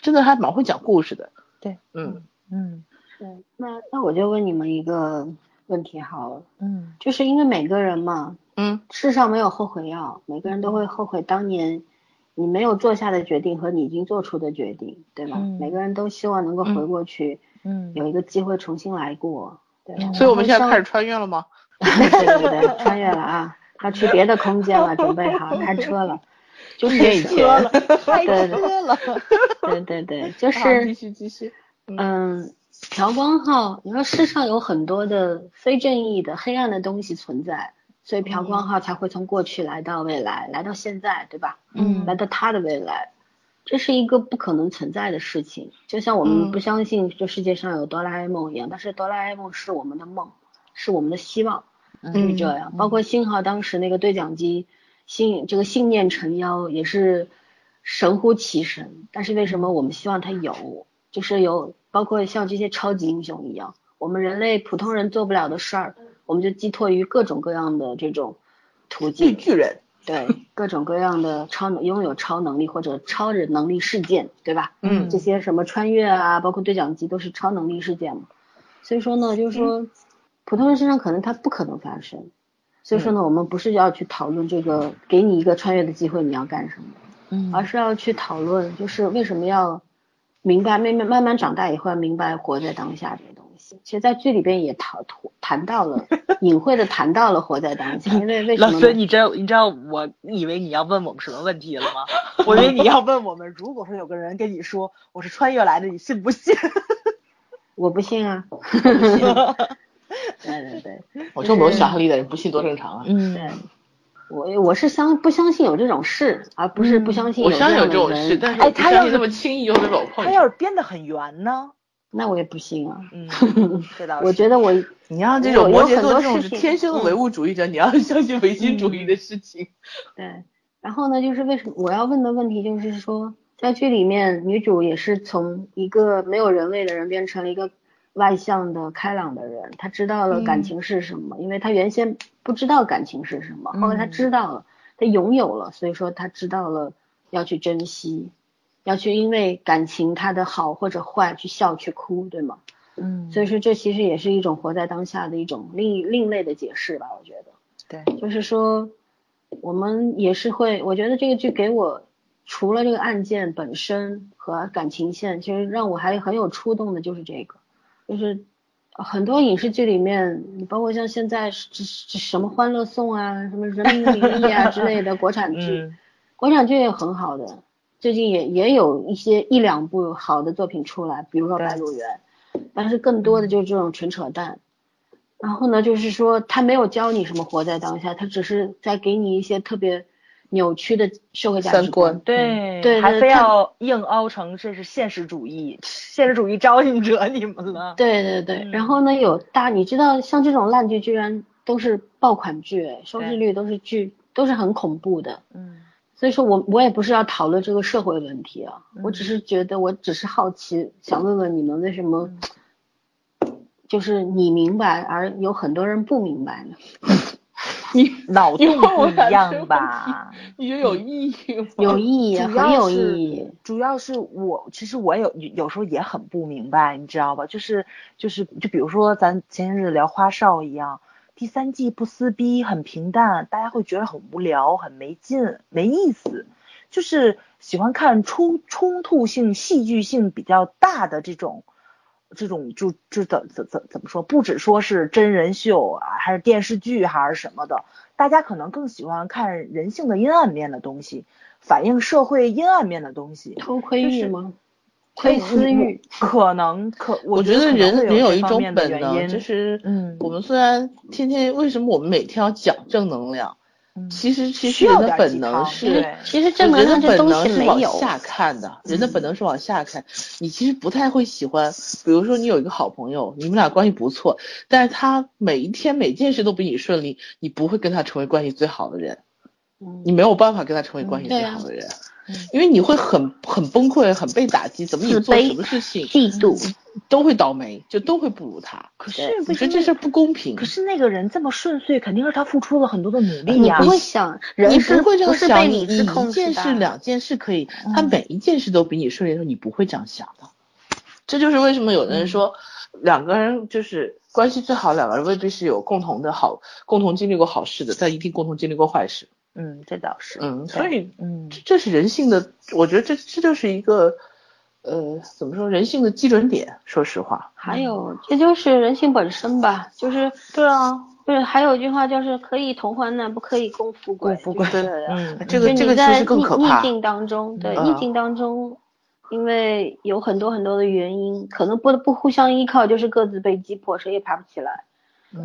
S3: 真的还蛮会讲故事的。
S2: 对，
S3: 嗯
S2: 嗯，
S1: 对，那那我就问你们一个。问题好了，
S2: 嗯，
S1: 就是因为每个人嘛，
S3: 嗯，
S1: 世上没有后悔药，每个人都会后悔当年你没有做下的决定和你已经做出的决定，对吧？每个人都希望能够回过去，
S2: 嗯，
S1: 有一个机会重新来过，对吧？
S3: 所以我们现在开始穿越了吗？
S1: 对对对，穿越了啊，他去别的空间了，准备好开车了，就是
S3: 以前了，
S2: 开车了，
S1: 对对对，就是
S3: 继续继续，
S1: 嗯。朴光浩，你说世上有很多的非正义的黑暗的东西存在，所以朴光浩才会从过去来到未来，来到现在，对吧？
S2: 嗯，
S1: 来到他的未来，这是一个不可能存在的事情，就像我们不相信这世界上有哆啦 A 梦一样，但是哆啦 A 梦是我们的梦，是我们的希望，是这样。包括信号当时那个对讲机信这个信念成妖也是神乎其神，但是为什么我们希望它有？就是有。包括像这些超级英雄一样，我们人类普通人做不了的事儿，我们就寄托于各种各样的这种途径。
S3: 巨人，
S1: 对，各种各样的超能拥有超能力或者超人能力事件，对吧？
S3: 嗯，
S1: 这些什么穿越啊，包括对讲机都是超能力事件嘛。所以说呢，就是说普通人身上可能它不可能发生。所以说呢，我们不是要去讨论这个给你一个穿越的机会你要干什么，
S2: 嗯，
S1: 而是要去讨论就是为什么要。明白，慢慢慢慢长大以后要明白活在当下这个东西。其实，在剧里边也谈谈到了，隐晦的谈到了活在当下。因为为什么？
S2: 老孙，你知道你知道我以为你要问我们什么问题了吗？我以为你要问我们，如果说有个人跟你说我是穿越来的，你信不信？
S1: 我不信啊。对对对，
S3: 我这么有想象力的人不信多正常啊。
S1: 嗯。对。我我是相不相信有这种事，而不是不相信。
S3: 我相信有这种事，但是哎，他
S2: 要是
S3: 这么轻易就被我碰。
S2: 他要是编得很圆呢？
S1: 那我也不信啊。
S2: 嗯，这倒是。
S1: 我觉得我，
S3: 你要这种摩羯座这种是天生的唯物主义者，你要相信唯心主义的事情。
S1: 对，然后呢，就是为什么我要问的问题就是说，在剧里面女主也是从一个没有人味的人变成了一个外向的、开朗的人，他知道了感情是什么，因为他原先不知道感情是什么，后来他知道了，他拥有了，所以说他知道了要去珍惜。要去因为感情他的好或者坏去笑去哭，对吗？
S2: 嗯，
S1: 所以说这其实也是一种活在当下的一种另另类的解释吧，我觉得。
S2: 对，
S1: 就是说我们也是会，我觉得这个剧给我除了这个案件本身和感情线，其实让我还很有触动的就是这个，就是很多影视剧里面，包括像现在是什么《欢乐颂》啊，什么《人民的名义》啊 之类的国产剧，国产剧也很好的。最近也也有一些一两部好的作品出来，比如说《白鹿原》，但是更多的就是这种纯扯淡。然后呢，就是说他没有教你什么活在当下，他只是在给你一些特别扭曲的社会价值观。
S2: 对
S1: 对，
S2: 还非要硬凹成这是现实主义，现实主义招引者你们了。
S1: 对对对，然后呢，有大你知道像这种烂剧居然都是爆款剧，收视率都是剧都是很恐怖的。
S2: 嗯。
S1: 所以说我我也不是要讨论这个社会问题啊，我只是觉得我只是好奇，想问问你们为什么，就是你明白而有很多人不明白呢？
S3: 你
S2: 脑洞不一样吧？
S3: 你觉得有意义吗？
S1: 有意义，很有意义。
S2: 主要是我其实我有有时候也很不明白，你知道吧？就是就是就比如说咱前些日子聊花少一样。第三季不撕逼，很平淡，大家会觉得很无聊、很没劲、没意思。就是喜欢看冲冲突性、戏剧性比较大的这种，这种就就怎怎怎怎么说？不只说是真人秀啊，还是电视剧还是什么的，大家可能更喜欢看人性的阴暗面的东西，反映社会阴暗面的东西。
S1: 偷窥欲吗？窥私欲
S2: 可能可，
S3: 我
S2: 觉
S3: 得人
S2: 人
S3: 有一种本能，就是嗯，我们虽然天天为什么我们每天要讲正能量，其实其实人的本能是，
S1: 其实正能量这东西
S3: 是往下看的，人的本能是往下看。你其实不太会喜欢，比如说你有一个好朋友，你们俩关系不错，但是他每一天每件事都比你顺利，你不会跟他成为关系最好的人，你没有办法跟他成为关系最好的人。因为你会很很崩溃，很被打击，怎么你做什么事情，
S1: 嫉妒，
S3: 都会倒霉，就都会不如他。
S2: 可是
S3: 我觉得这事不公平。
S2: 可是那个人这么顺遂，肯定是他付出了很多的努力呀。
S1: 你不会想，你
S3: 不会这样想。
S1: 你
S3: 一件事、两件事可以，他每一件事都比你顺利的时候，你不会这样想的。这就是为什么有的人说，两个人就是关系最好，两个人未必是有共同的好，共同经历过好事的，但一定共同经历过坏事。
S2: 嗯，这倒是。
S3: 嗯，所以，嗯，这这是人性的，我觉得这这就是一个，呃，怎么说人性的基准点？说实话，
S1: 还有这就是人性本身吧，就是
S2: 对啊，
S1: 对，还有一句话就是可以同患难，不可以共富贵。
S2: 共富贵，
S3: 嗯，这个这个其实更可怕。
S1: 逆境当中，对，逆境当中，因为有很多很多的原因，可能不不互相依靠，就是各自被击破，谁也爬不起来。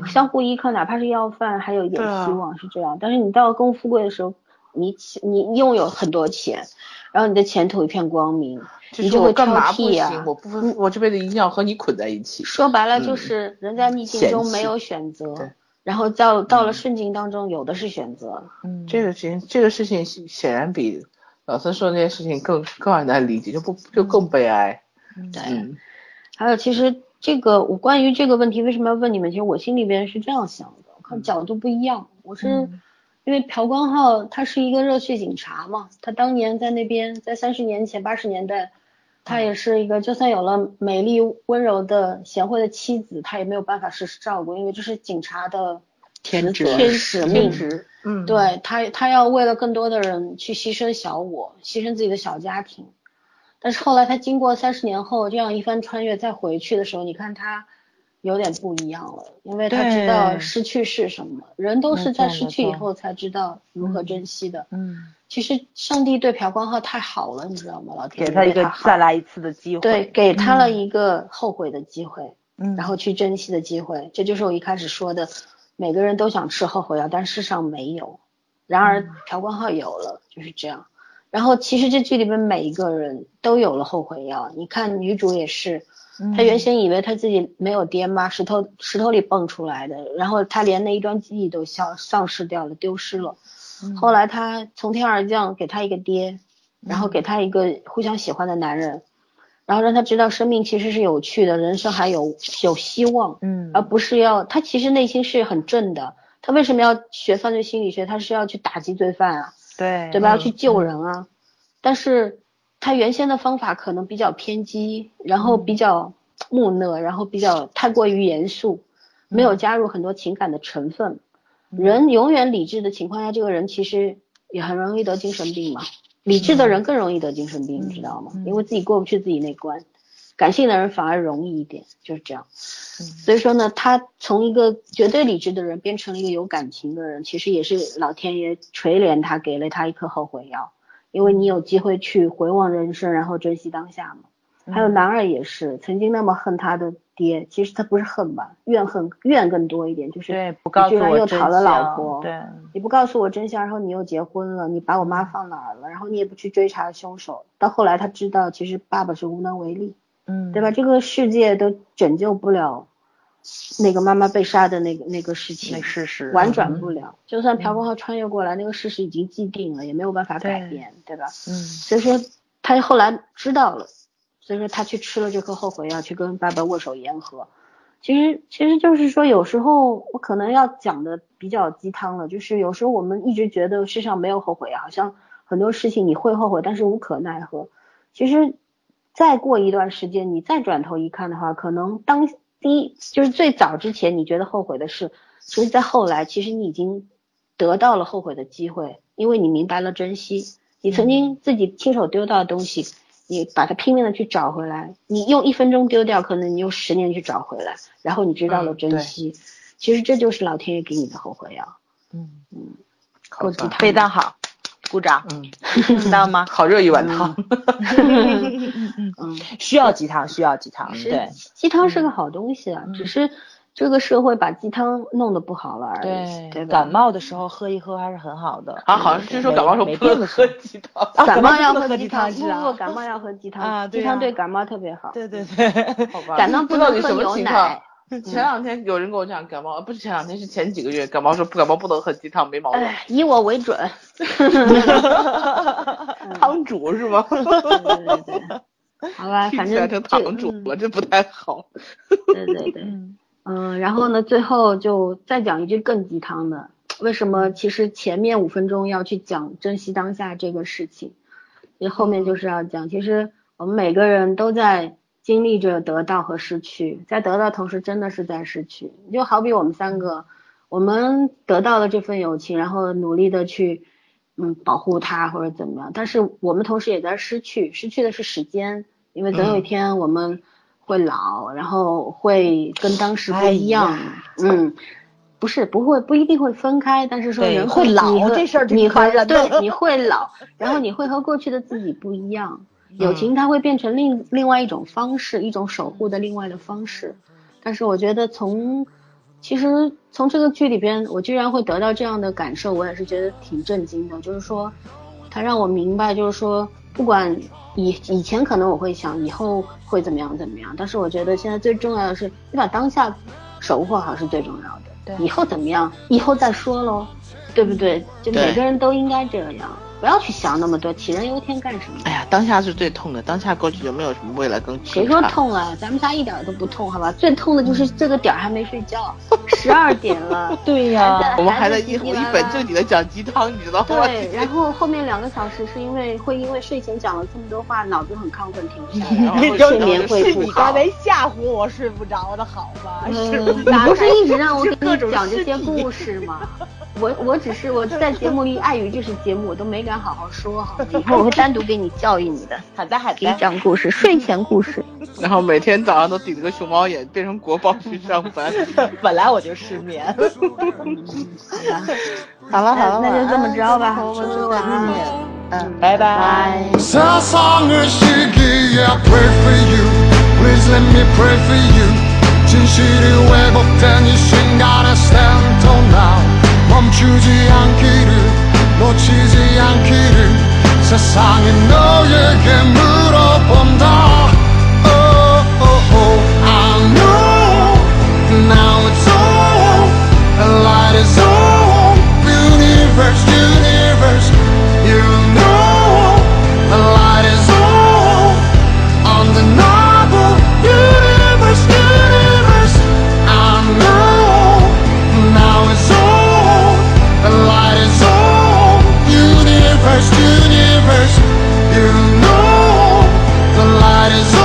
S1: 相互依靠，哪怕是要饭，还有一点希望是这样。但是你到了更富贵的时候，你你拥有很多钱，然后你的前途一片光明，你就会挑剔
S3: 啊！我不，我这辈子一定要和你捆在一起。
S1: 说白了就是人在逆境中没有选择，然后到到了顺境当中有的是选择。
S3: 嗯，这个事情这个事情显然比老孙说的那些事情更更难理解，就不就更悲哀。
S1: 对，还有其实。这个我关于这个问题为什么要问你们？其实我心里边是这样想的，看角度不一样。我是因为朴光浩他是一个热血警察嘛，他当年在那边，在三十年前八十年代，他也是一个就算有了美丽温柔的贤惠的妻子，他也没有办法时时照顾，因为这是警察的
S3: 天职
S1: 天使命。
S3: 嗯，
S1: 对他他要为了更多的人去牺牲小我，牺牲自己的小家庭。但是后来他经过三十年后这样一番穿越再回去的时候，你看他有点不一样了，因为他知道失去是什么。人都是在失去以后才知道如何珍惜的。
S2: 嗯，
S1: 其实上帝对朴光浩太好了，你知道吗？老天
S2: 给他一个再来一次的机会，
S1: 对，给他了一个后悔的机会，
S2: 嗯，
S1: 然后去珍惜的机会。这就是我一开始说的，每个人都想吃后悔药，但世上没有。然而朴光浩有了，就是这样。然后其实这剧里面每一个人都有了后悔药，你看女主也是，她原先以为她自己没有爹妈，石头石头里蹦出来的，然后她连那一段记忆都消丧失掉了，丢失了。后来她从天而降，给她一个爹，然后给她一个互相喜欢的男人，然后让她知道生命其实是有趣的，人生还有有希望，
S2: 嗯，
S1: 而不是要她其实内心是很正的。她为什么要学犯罪心理学？她是要去打击罪犯啊。
S2: 对
S1: 对吧？要去救人啊，但是他原先的方法可能比较偏激，然后比较木讷，然后比较太过于严肃，没有加入很多情感的成分。人永远理智的情况下，这个人其实也很容易得精神病嘛。理智的人更容易得精神病，你知道吗？因为自己过不去自己那关。感性的人反而容易一点，就是这样。所以说呢，他从一个绝对理智的人变成了一个有感情的人，其实也是老天爷垂怜他，给了他一颗后悔药，因为你有机会去回望人生，然后珍惜当下嘛。还有男二也是，曾经那么恨他的爹，其实他不是恨吧，怨恨怨更多一点，就是
S2: 你
S1: 居然又讨了老婆，
S2: 对，
S1: 你不告诉我真相，然后你又结婚了，你把我妈放哪儿了，然后你也不去追查凶手，到后来他知道其实爸爸是无能为力。
S2: 嗯，
S1: 对吧？这个世界都拯救不了那个妈妈被杀的那个那个事情，
S2: 事实
S1: 婉转不了。就算朴光浩穿越过来，那个事实已经既定了，也没有办法改变，对吧？
S2: 嗯。
S1: 所以说他后来知道了，所以说他去吃了这颗后悔药，去跟爸爸握手言和。其实其实就是说，有时候我可能要讲的比较鸡汤了，就是有时候我们一直觉得世上没有后悔药，好像很多事情你会后悔，但是无可奈何。其实。再过一段时间，你再转头一看的话，可能当第一就是最早之前你觉得后悔的事，其实在后来，其实你已经得到了后悔的机会，因为你明白了珍惜，你曾经自己亲手丢掉的东西，你把它拼命的去找回来，你用一分钟丢掉，可能你用十年去找回来，然后你知道了珍惜，其实这就是老天爷给你的后悔药。
S2: 嗯。
S1: 嗯，
S3: 好，
S2: 非常好。鼓掌，嗯，知道吗？
S3: 好热一碗汤，
S1: 嗯，
S2: 需要鸡汤，需要鸡汤，对，
S1: 鸡汤是个好东西啊，只是这个社会把鸡汤弄得不好了而
S2: 已。
S1: 对，
S2: 感冒的时候喝一喝还是很好的。
S3: 啊，好像是说感冒时候不能喝鸡汤，
S1: 感冒要喝鸡汤，不不，感冒要喝鸡汤。
S2: 啊，
S1: 鸡汤对感冒特别好。
S2: 对对对，
S3: 好吧。
S1: 感冒不能喝牛奶。
S3: 前两天有人跟我讲感冒，不是前两天是前几个月感冒说不感冒不能喝鸡汤，没毛病。
S1: 以我为准，
S3: 汤煮是吗？
S1: 对对对，好吧，反正
S3: 成汤煮了，这不太好。
S1: 对对对，嗯，然后呢，最后就再讲一句更鸡汤的，为什么？其实前面五分钟要去讲珍惜当下这个事情，你后面就是要讲，其实我们每个人都在。经历着得到和失去，在得到同时，真的是在失去。就好比我们三个，我们得到了这份友情，然后努力的去，嗯，保护它或者怎么样。但是我们同时也在失去，失去的是时间，因为总有一天我们会老，然后会跟当时不一样。嗯，不是，不会，不一定会分开，但是说人
S2: 会老这事儿，
S1: 你和对，你会老，然后你会和过去的自己不一样。友情它会变成另另外一种方式，一种守护的另外的方式。但是我觉得从，其实从这个剧里边，我居然会得到这样的感受，我也是觉得挺震惊的。就是说，他让我明白，就是说，不管以以前可能我会想以后会怎么样怎么样，但是我觉得现在最重要的是你把当下守护好是最重要的。
S2: 对，
S1: 以后怎么样，以后再说喽，对不对？就每个人都应该这样。不要去想那么多，杞人忧天干什么？
S3: 哎呀，当下是最痛的，当下过去就没有什么未来更。
S1: 谁说痛了？咱们仨一点都不痛，好吧？最痛的就是这个点儿还没睡觉，十二点了。
S2: 对呀，
S3: 我们还在一一本正经的讲鸡汤，你知道吗？
S1: 对，然后后面两个小时是因为会因为睡前讲了这么多话，脑子很亢奋，停不下来，然后睡眠会不好。
S2: 你刚才吓唬我睡不着的好吧？是
S1: 不是？不是一直让我给你讲这些故事吗？我我只是我在节目里碍于这是节目，我都没敢好好说好。以后我会单独给你教育你的。
S2: 好的好的。
S1: 给你讲故事，睡前故事。
S3: 然后每天早上都顶着个熊猫眼，变成国宝去上班。
S2: 本来我就失眠。
S1: 好了好了，那就这么着吧。
S2: 晚安。
S1: 嗯，
S2: 拜拜。 멈추지 않기를 놓치지 않기를
S4: 세상에 너에게 물어본다 oh, oh, oh. I know now it's on the light is on universe universe God is